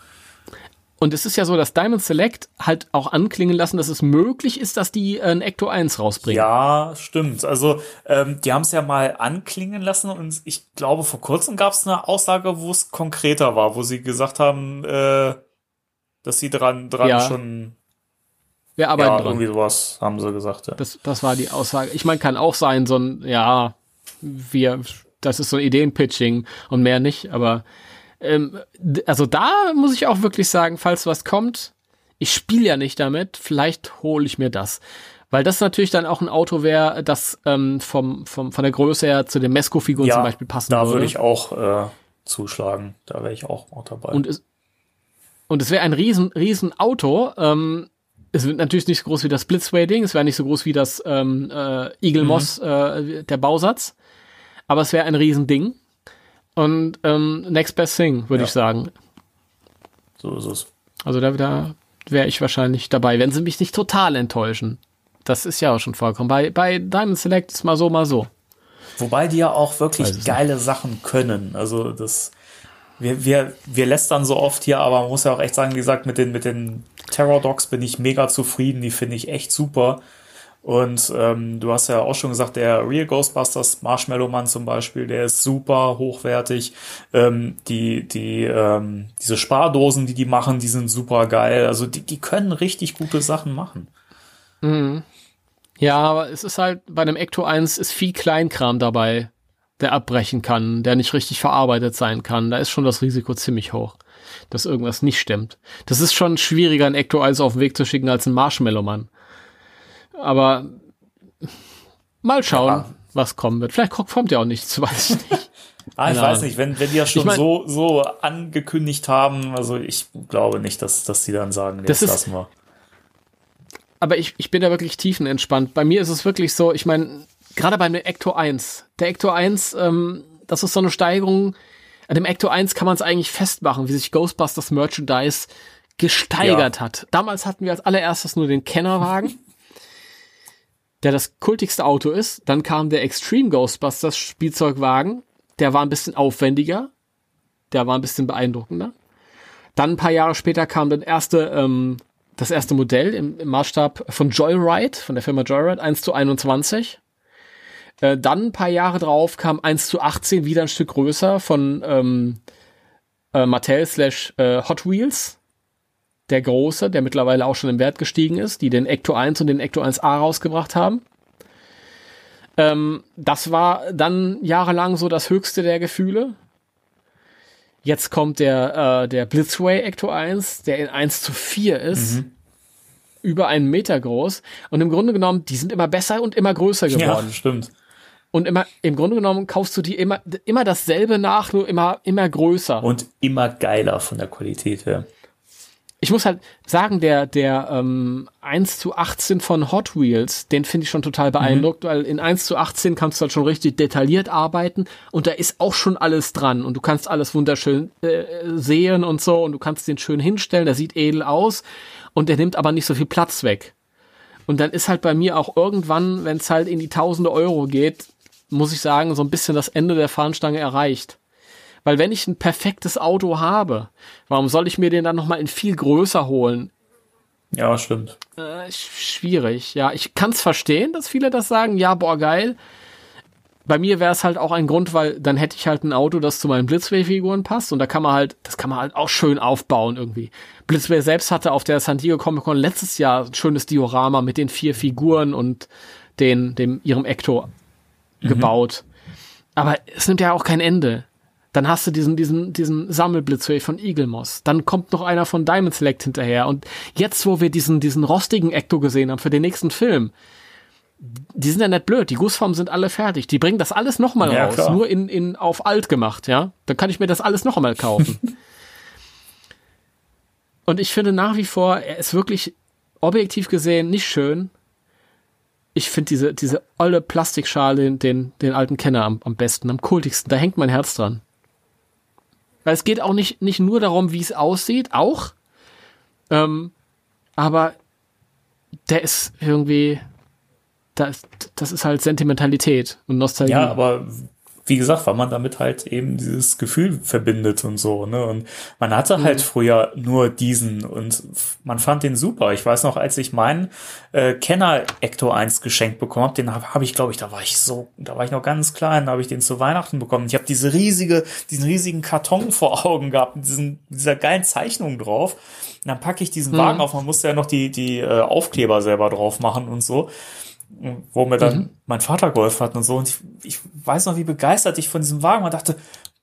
Und es ist ja so, dass Diamond Select halt auch anklingen lassen, dass es möglich ist, dass die äh, ein Ecto 1 rausbringen. Ja, stimmt. Also ähm, die haben es ja mal anklingen lassen und ich glaube, vor kurzem gab es eine Aussage, wo es konkreter war, wo sie gesagt haben, äh, dass sie dran, dran ja. schon. Wir arbeiten ja, dran. Irgendwie sowas haben sie gesagt. Ja. Das, das war die Aussage. Ich meine, kann auch sein, so ein, ja, wir das ist so Ideenpitching und mehr nicht, aber ähm, also da muss ich auch wirklich sagen, falls was kommt, ich spiele ja nicht damit, vielleicht hole ich mir das. Weil das natürlich dann auch ein Auto wäre, das ähm, vom, vom, von der Größe her zu den Mesco-Figuren Ja, zum Beispiel passen Da würde. würde ich auch äh, zuschlagen. Da wäre ich auch, auch dabei. Und es, und es wäre ein riesen, riesen Auto. Ähm, es wird natürlich nicht so groß wie das Blitzway-Ding, es wäre nicht so groß wie das ähm, äh, Eagle Moss, äh, der Bausatz. Aber es wäre ein riesen Ding. Und ähm, next best thing, würde Ja. ich sagen. so ist es. Also da, da wäre ich wahrscheinlich dabei, wenn sie mich nicht total enttäuschen. Das ist ja auch schon vorgekommen. Bei, bei Diamond Select ist mal so, mal so. Wobei die ja auch wirklich geile Sachen können. Also das, wir, wir, wir lästern so oft hier, aber man muss ja auch echt sagen, wie gesagt, mit den, mit den Terror Dogs bin ich mega zufrieden. Die finde ich echt super. Und ähm, du hast ja auch schon gesagt, der Real Ghostbusters Marshmallow Mann zum Beispiel, der ist super hochwertig. Ähm, die, die, ähm, diese Spardosen, die die machen, die sind super geil. Also die, die können richtig gute Sachen machen. Ja, aber es ist halt, bei einem Ecto 1 ist viel Kleinkram dabei, der abbrechen kann, der nicht richtig verarbeitet sein kann. Da ist schon das Risiko ziemlich hoch, dass irgendwas nicht stimmt. Das ist schon schwieriger, ein Ecto 1 auf den Weg zu schicken als ein Marshmallow-Mann. Aber mal schauen, Ja. was kommen wird. Vielleicht kommt ja auch nichts, weiß ich nicht. Ah, ich Keine weiß Ahnung. nicht, wenn, wenn die das schon Ich mein- so, so angekündigt haben, also ich glaube nicht, dass, dass die dann sagen, nee, Das das ist- lassen wir. aber ich, ich bin da wirklich tiefenentspannt. Bei mir ist es wirklich so, ich meine, gerade beim Ecto 1, der Ecto 1, ähm, das ist so eine Steigerung. An dem Ecto 1 kann man es eigentlich festmachen, wie sich Ghostbusters Merchandise gesteigert hat. Damals hatten wir als allererstes nur den Kennerwagen, der das kultigste Auto ist. Dann kam der Extreme Ghostbusters Spielzeugwagen, der war ein bisschen aufwendiger, der war ein bisschen beeindruckender. Dann ein paar Jahre später kam dann erste, ähm, das erste Modell im, im Maßstab von Joyride, von der Firma Joyride, 1 zu 21. Äh, dann ein paar Jahre drauf kam 1 zu 18, wieder ein Stück größer von ähm, äh, Mattel slash äh, Hot Wheels. Der große, der mittlerweile auch schon im Wert gestiegen ist, die den Ecto 1 und den Ecto 1A rausgebracht haben. Ähm, das war dann jahrelang so das höchste der Gefühle. Jetzt kommt der, äh, der Blitzway Ecto 1, der in 1 zu 4 ist. Über einen Meter groß. Und im Grunde genommen, die sind immer besser und immer größer geworden. Ja, stimmt. Und immer, im Grunde genommen kaufst du die immer, immer dasselbe nach, nur immer, immer größer. Und immer geiler von der Qualität her. ich muss halt sagen, der, der ähm, 1 zu 18 von Hot Wheels, den finde ich schon total beeindruckt, weil in 1 zu 18 kannst du halt schon richtig detailliert arbeiten und da ist auch schon alles dran und du kannst alles wunderschön äh, sehen und so und du kannst den schön hinstellen, der sieht edel aus und der nimmt aber nicht so viel Platz weg. Und dann ist halt bei mir auch irgendwann, wenn es halt in die tausende Euro geht, muss ich sagen, so ein bisschen das Ende der Fahnenstange erreicht. Weil wenn ich ein perfektes Auto habe, warum soll ich mir den dann nochmal in viel größer holen? Ja, stimmt. Äh, sch- schwierig, ja. Ich kann es verstehen, dass viele das sagen, ja, boah, geil. Bei mir wäre es halt auch ein Grund, weil dann hätte ich halt ein Auto, das zu meinen Blitzway-Figuren passt und da kann man halt, das kann man halt auch schön aufbauen irgendwie. Blitzway selbst hatte auf der San Diego Comic Con letztes Jahr ein schönes Diorama mit den vier Figuren und den, dem, ihrem Ecto gebaut. Aber es nimmt ja auch kein Ende. Dann hast du diesen, diesen, diesen Sammelblitzway von Eagle Moss. Dann kommt noch einer von Diamond Select hinterher. Und jetzt, wo wir diesen, diesen rostigen Ecto gesehen haben für den nächsten Film, die sind ja nicht blöd. Die Gussformen sind alle fertig. Die bringen das alles nochmal Ja, raus. klar. Nur in, in, auf alt gemacht, ja. Dann kann ich mir das alles noch einmal kaufen. Und ich finde nach wie vor, er ist wirklich objektiv gesehen nicht schön. Ich finde diese, diese olle Plastikschale, den, den, alten Kenner am, am besten, am kultigsten. Da hängt mein Herz dran. Weil es geht auch nicht, nicht nur darum, wie es aussieht, auch. Ähm, aber der ist irgendwie, das, das ist halt Sentimentalität und Nostalgie. Ja, aber wie gesagt, weil man damit halt eben dieses Gefühl verbindet und so, ne? Und man hatte halt früher nur diesen und man fand den super. Ich weiß noch, als ich meinen äh, Kenner Ecto 1 geschenkt bekommen habe, den habe hab ich, glaube ich, da war ich so, da war ich noch ganz klein, da habe ich den zu Weihnachten bekommen. Ich habe diese riesige, diesen riesigen Karton vor Augen gehabt, mit diesen, dieser geilen Zeichnung drauf. Und dann packe ich diesen Wagen auf, man musste ja noch die, die äh, Aufkleber selber drauf machen und so wo mir dann mein Vater geholfen hat und so. Und ich, ich weiß noch, wie begeistert ich von diesem Wagen war. dachte,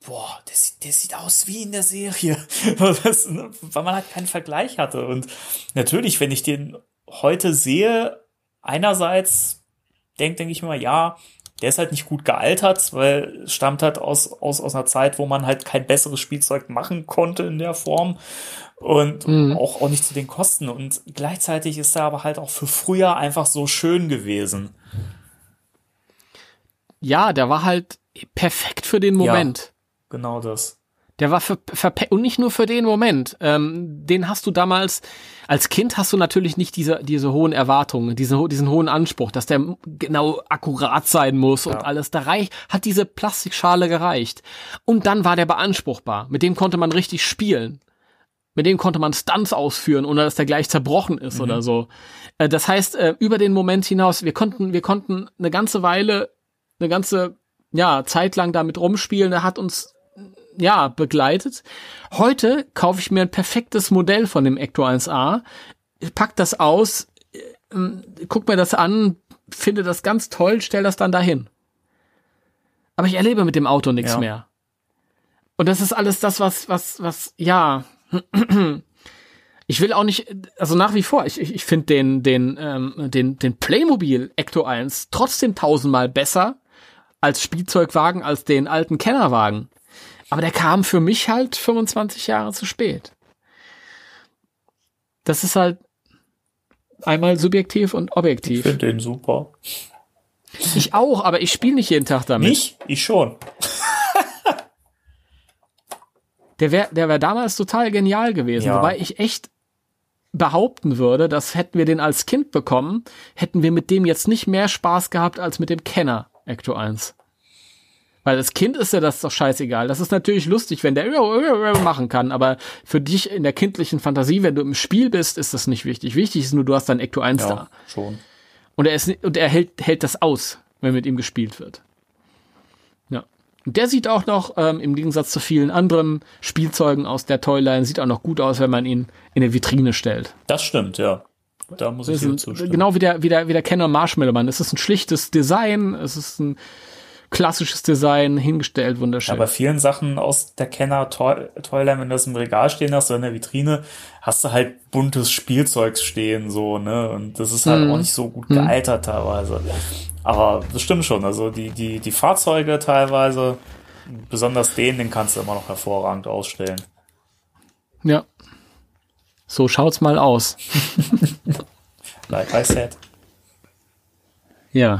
boah, der, sieht- der sieht aus wie in der Serie. Das, ne, weil man halt keinen Vergleich hatte. Und natürlich, wenn ich den heute sehe, einerseits denke denk ich mir, ja, der ist halt nicht gut gealtert, weil es stammt halt aus, aus, aus einer Zeit, wo man halt kein besseres Spielzeug machen konnte in der Form und auch, auch nicht zu den Kosten. Und gleichzeitig ist er aber halt auch für früher einfach so schön gewesen. Ja, der war halt perfekt für den Moment. Genau das. Der war für, für und nicht nur für den Moment. Ähm, den hast du damals als Kind hast du natürlich nicht diese diese hohen Erwartungen, diesen diesen hohen Anspruch, dass der genau akkurat sein muss und Ja. alles. Da reich, hat diese Plastikschale gereicht. Und dann war der beanspruchbar. Mit dem konnte man richtig spielen. Mit dem konnte man Stunts ausführen, ohne dass der gleich zerbrochen ist oder so. Äh, das heißt, äh, über den Moment hinaus, wir konnten wir konnten eine ganze Weile, eine ganze ja Zeit lang damit rumspielen. Er hat uns ja, begleitet. Heute kaufe ich mir ein perfektes Modell von dem Ecto 1A, pack das aus, äh, guck mir das an, finde das ganz toll, stell das dann dahin. Aber ich erlebe mit dem Auto nichts Ja. mehr. Und das ist alles das, was, was, was, ja. Ich will auch nicht, also nach wie vor, ich, ich, ich finde den, den, ähm, den, den Playmobil Ecto 1 trotzdem tausendmal besser als Spielzeugwagen, als den alten Kennerwagen. Aber der kam für mich halt 25 Jahre zu spät. Das ist halt einmal subjektiv und Ich objektiv. finde den super. Ich auch, aber ich spiele nicht jeden Tag damit. Nicht? Ich schon. Der wäre der wär damals total genial gewesen, Ja. wobei ich echt behaupten würde, dass hätten wir den als Kind bekommen, hätten wir mit dem jetzt nicht mehr Spaß gehabt als mit dem Kenner Ecto 1. Weil als Kind ist ja das doch scheißegal. Das ist natürlich lustig, wenn der machen kann, aber für dich in der kindlichen Fantasie, wenn du im Spiel bist, ist das nicht wichtig. Wichtig ist nur, du hast dein Ecto 1 da. Ja, schon. Und er ist und er hält, hält das aus, wenn mit ihm gespielt wird. Ja. Und der sieht auch noch, ähm, im Gegensatz zu vielen anderen Spielzeugen aus der Toyline, sieht auch noch gut aus, wenn man ihn in eine Vitrine stellt. Das stimmt, ja. Da muss Das ich ein, zustimmen. genau wie der, wie der, wie der Kenner Marshmallow Man. Es ist ein schlichtes Design, es ist ein klassisches Design, hingestellt, wunderschön. Ja, bei vielen Sachen aus der Kenner Toy- Toyline, wenn du das im Regal stehen hast oder in der Vitrine, hast du halt buntes Spielzeugs stehen, so, ne? Und das ist halt Mhm. auch nicht so gut gealtert teilweise. Aber das stimmt schon. Also die, die, die Fahrzeuge teilweise, besonders den, den kannst du immer noch hervorragend ausstellen. ja. So schaut's mal aus. Like I said. Ja.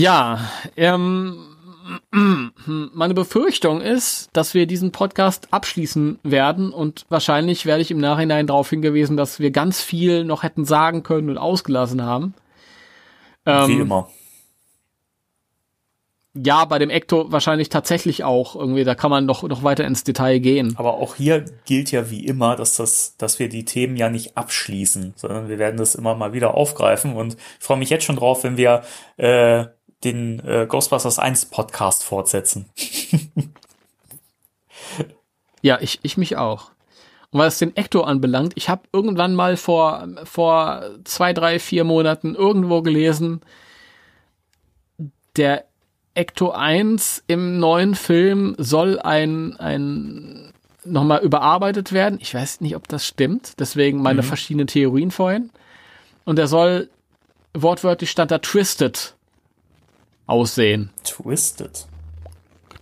Ja, ähm, meine Befürchtung ist, dass wir diesen Podcast abschließen werden und wahrscheinlich werde ich im Nachhinein darauf hingewiesen, dass wir ganz viel noch hätten sagen können und ausgelassen haben. Wie Ähm, immer. ja, bei dem Ecto wahrscheinlich tatsächlich auch irgendwie, da kann man noch, noch weiter ins Detail gehen. Aber auch hier gilt ja wie immer, dass das, dass wir die Themen ja nicht abschließen, sondern wir werden das immer mal wieder aufgreifen. Und ich freue mich jetzt schon drauf, wenn wir äh, den äh, Ghostbusters 1 Podcast fortsetzen. Ja, ich, ich mich auch. Und was den Ecto anbelangt, ich habe irgendwann mal vor, vor zwei, drei, vier Monaten irgendwo gelesen, der Ecto 1 im neuen Film soll ein, ein nochmal überarbeitet werden. Ich weiß nicht, ob das stimmt, deswegen meine verschiedenen Theorien vorhin. Und er soll wortwörtlich stand da Twisted aussehen. Twisted.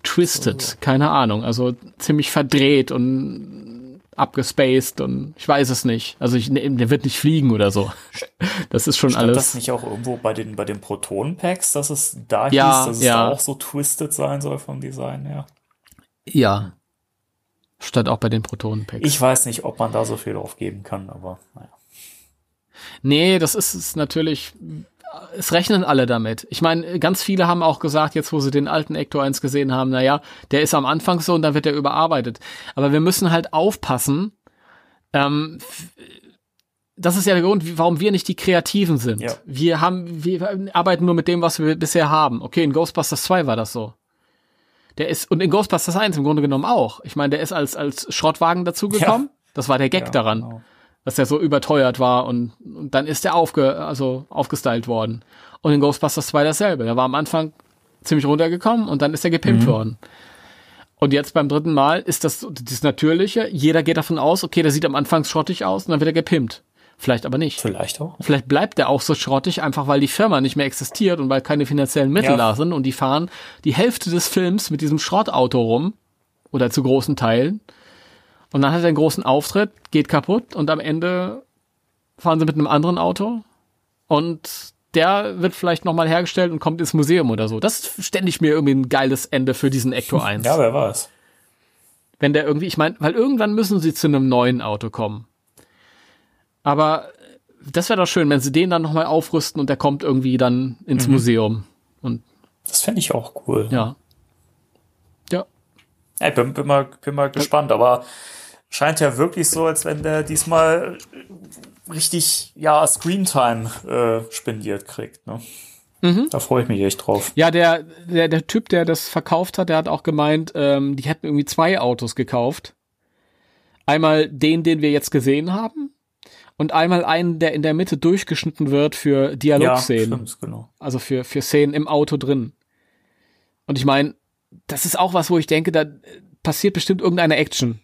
Twisted, keine Ahnung, also ziemlich verdreht und abgespaced und ich weiß es nicht. Also ich, ne, der wird nicht fliegen oder so. Das ist schon Stand alles. das nicht auch irgendwo bei den, bei den Proton-Packs, dass es da Ja, hieß, dass es ja. da auch so twisted sein soll vom Design her? Ja. Statt auch bei den Protonenpacks. Ich weiß nicht, ob man da so viel drauf geben kann, aber naja. Nee, das ist es natürlich. Es rechnen alle damit. Ich meine, ganz viele haben auch gesagt, jetzt wo sie den alten Ecto 1 gesehen haben, na ja, der ist am Anfang so und dann wird er überarbeitet. Aber wir müssen halt aufpassen. Ähm, das ist ja der Grund, warum wir nicht die Kreativen sind. Ja. Wir haben, wir arbeiten nur mit dem, was wir bisher haben. Okay, in Ghostbusters 2 war das so. Der ist, und in Ghostbusters 1 im Grunde genommen auch. Ich meine, der ist als, als Schrottwagen dazugekommen. Das war der Gag Ja, daran genau. Dass der so überteuert war und, und dann ist der aufge, also aufgestylt worden. Und in Ghostbusters 2 dasselbe. Der war am Anfang ziemlich runtergekommen und dann ist er gepimpt worden. Und jetzt beim dritten Mal ist das das Natürliche. Jeder geht davon aus, okay, der sieht am Anfang schrottig aus und dann wird er gepimpt. Vielleicht aber nicht. Vielleicht auch. Vielleicht bleibt der auch so schrottig, einfach weil die Firma nicht mehr existiert und weil keine finanziellen Mittel Ja. da sind und die fahren die Hälfte des Films mit diesem Schrottauto rum oder zu großen Teilen. Und dann hat er einen großen Auftritt, geht kaputt und am Ende fahren sie mit einem anderen Auto und der wird vielleicht nochmal hergestellt und kommt ins Museum oder so. Das stände ich mir irgendwie ein geiles Ende für diesen Ecto 1. Ja, wer weiß. Wenn der irgendwie, ich meine, weil irgendwann müssen sie zu einem neuen Auto kommen. Aber das wäre doch schön, wenn sie den dann nochmal aufrüsten und der kommt irgendwie dann ins Museum. Und Das fände ich auch cool. ja. Ja. Ja, ich bin, bin, mal, bin mal gespannt, aber scheint ja wirklich so, als wenn der diesmal richtig, ja, Screentime äh, spendiert kriegt. Ne? Da freue ich mich echt drauf. Ja, der, der, der Typ, der das verkauft hat, der hat auch gemeint, ähm, die hätten irgendwie zwei Autos gekauft. Einmal den, den wir jetzt gesehen haben. Und einmal einen, der in der Mitte durchgeschnitten wird für Ja, Dialogszenen. stimmt, genau. also für, für Szenen im Auto drin. Und ich meine, das ist auch was, wo ich denke, da passiert bestimmt irgendeine Action.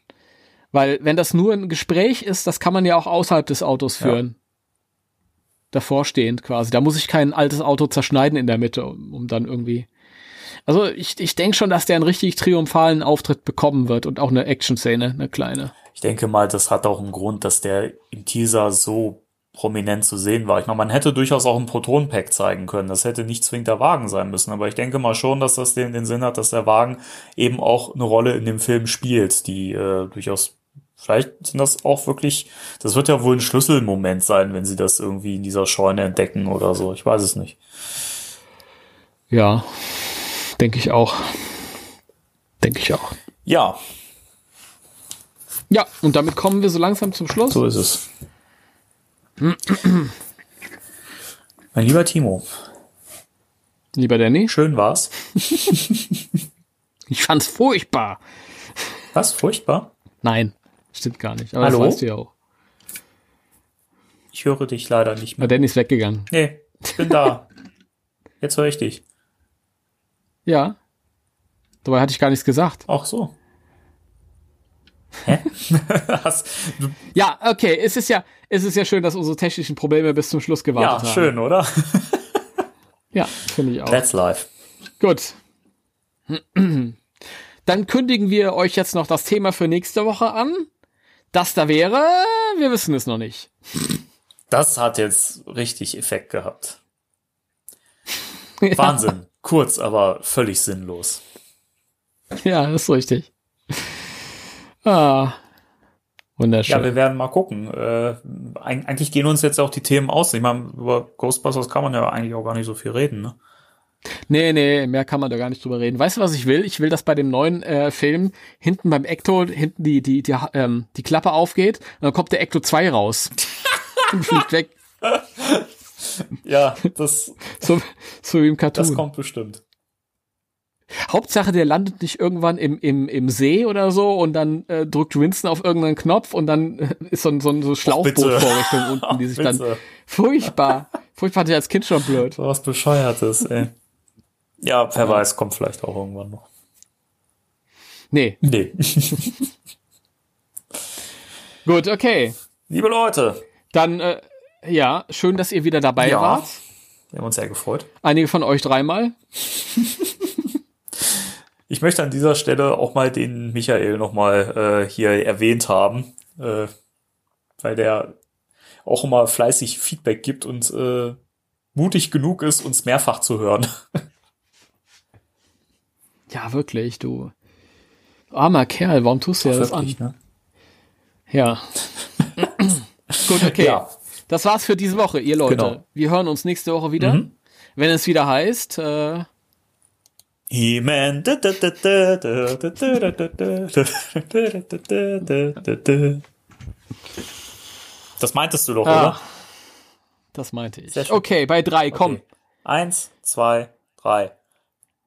Weil wenn das nur ein Gespräch ist, das kann man ja auch außerhalb des Autos Ja. führen. Davor stehend quasi. Da muss ich kein altes Auto zerschneiden in der Mitte, um, um dann irgendwie. Also ich, ich denke schon, dass der einen richtig triumphalen Auftritt bekommen wird und auch eine Action-Szene, eine kleine. Ich denke mal, das hat auch einen Grund, dass der im Teaser so prominent zu sehen war. Ich meine, man hätte durchaus auch ein Proton-Pack zeigen können. Das hätte nicht zwingend der Wagen sein müssen. Aber ich denke mal schon, dass das den, den Sinn hat, dass der Wagen eben auch eine Rolle in dem Film spielt, die äh, durchaus Vielleicht sind das auch wirklich, das wird ja wohl ein Schlüsselmoment sein, wenn sie das irgendwie in dieser Scheune entdecken oder so. Ich weiß es nicht. Ja, denke ich auch. Denke ich auch. Ja, Ja, und damit kommen wir so langsam zum Schluss. so ist es. mein lieber Timo, Lieber Danny, schön war's. ich fand's furchtbar. Was? Furchtbar? Nein, stimmt gar nicht. Aber Hallo? das weißt du ja auch. Ich höre dich leider nicht mehr. Danny ist weggegangen. Nee, ich bin da. Jetzt höre ich dich. Ja. Dabei hatte ich gar nichts gesagt. Auch so. Hä? Ja, okay, es ist ja, es ist ja schön, dass unsere technischen Probleme bis zum Schluss ja, gewartet haben. schön, oder? Ja, finde ich auch. That's live. Gut. Dann kündigen wir euch jetzt noch das Thema für nächste Woche an. Das da wäre, wir wissen es noch nicht. Das hat jetzt richtig Effekt gehabt. Wahnsinn. Kurz, aber völlig sinnlos. Ja, das ist richtig. Ah, wunderschön. Ja, wir werden mal gucken. Äh, eig- eigentlich gehen uns jetzt auch die Themen aus. Ich meine, über Ghostbusters kann man ja eigentlich auch gar nicht so viel reden. Ne? Nee, nee, mehr kann man da gar nicht drüber reden. Weißt du, was ich will? Ich will, dass bei dem neuen äh, Film hinten beim Ecto hinten die, die, die, ähm, die Klappe aufgeht und dann kommt der Ecto 2 raus. und fliegt weg. Ja, das, So, so wie im Cartoon. das kommt bestimmt. Hauptsache, der landet nicht irgendwann im, im, im See oder so und dann äh, drückt Winston auf irgendeinen Knopf und dann äh, ist so ein, so ein so Schlauchbootvorrichtung unten, die sich dann. Furchtbar. Furchtbar hatte ich als Kind schon blöd. So was Bescheuertes, ey. Ja, wer weiß, kommt vielleicht auch irgendwann noch. Nee. Nee. Gut, okay. Liebe Leute, Dann, äh, ja, schön, dass ihr wieder dabei Ja. wart. wir haben uns sehr gefreut. Einige von euch dreimal. Ich möchte an dieser Stelle auch mal den Michael nochmal äh, hier erwähnt haben, äh, weil der auch immer fleißig Feedback gibt und äh, mutig genug ist, uns mehrfach zu hören. Ja, wirklich, du. Armer Kerl, warum tust du ja das an? Ne? Ja. Gut, okay. Ja. Das war's für diese Woche, ihr Leute. Genau. Wir hören uns nächste Woche wieder. Mhm. Wenn es wieder heißt, äh, He-Man. Das meintest du doch, ah, oder? das meinte ich. Okay, bei drei, komm. Okay. Eins, zwei, drei.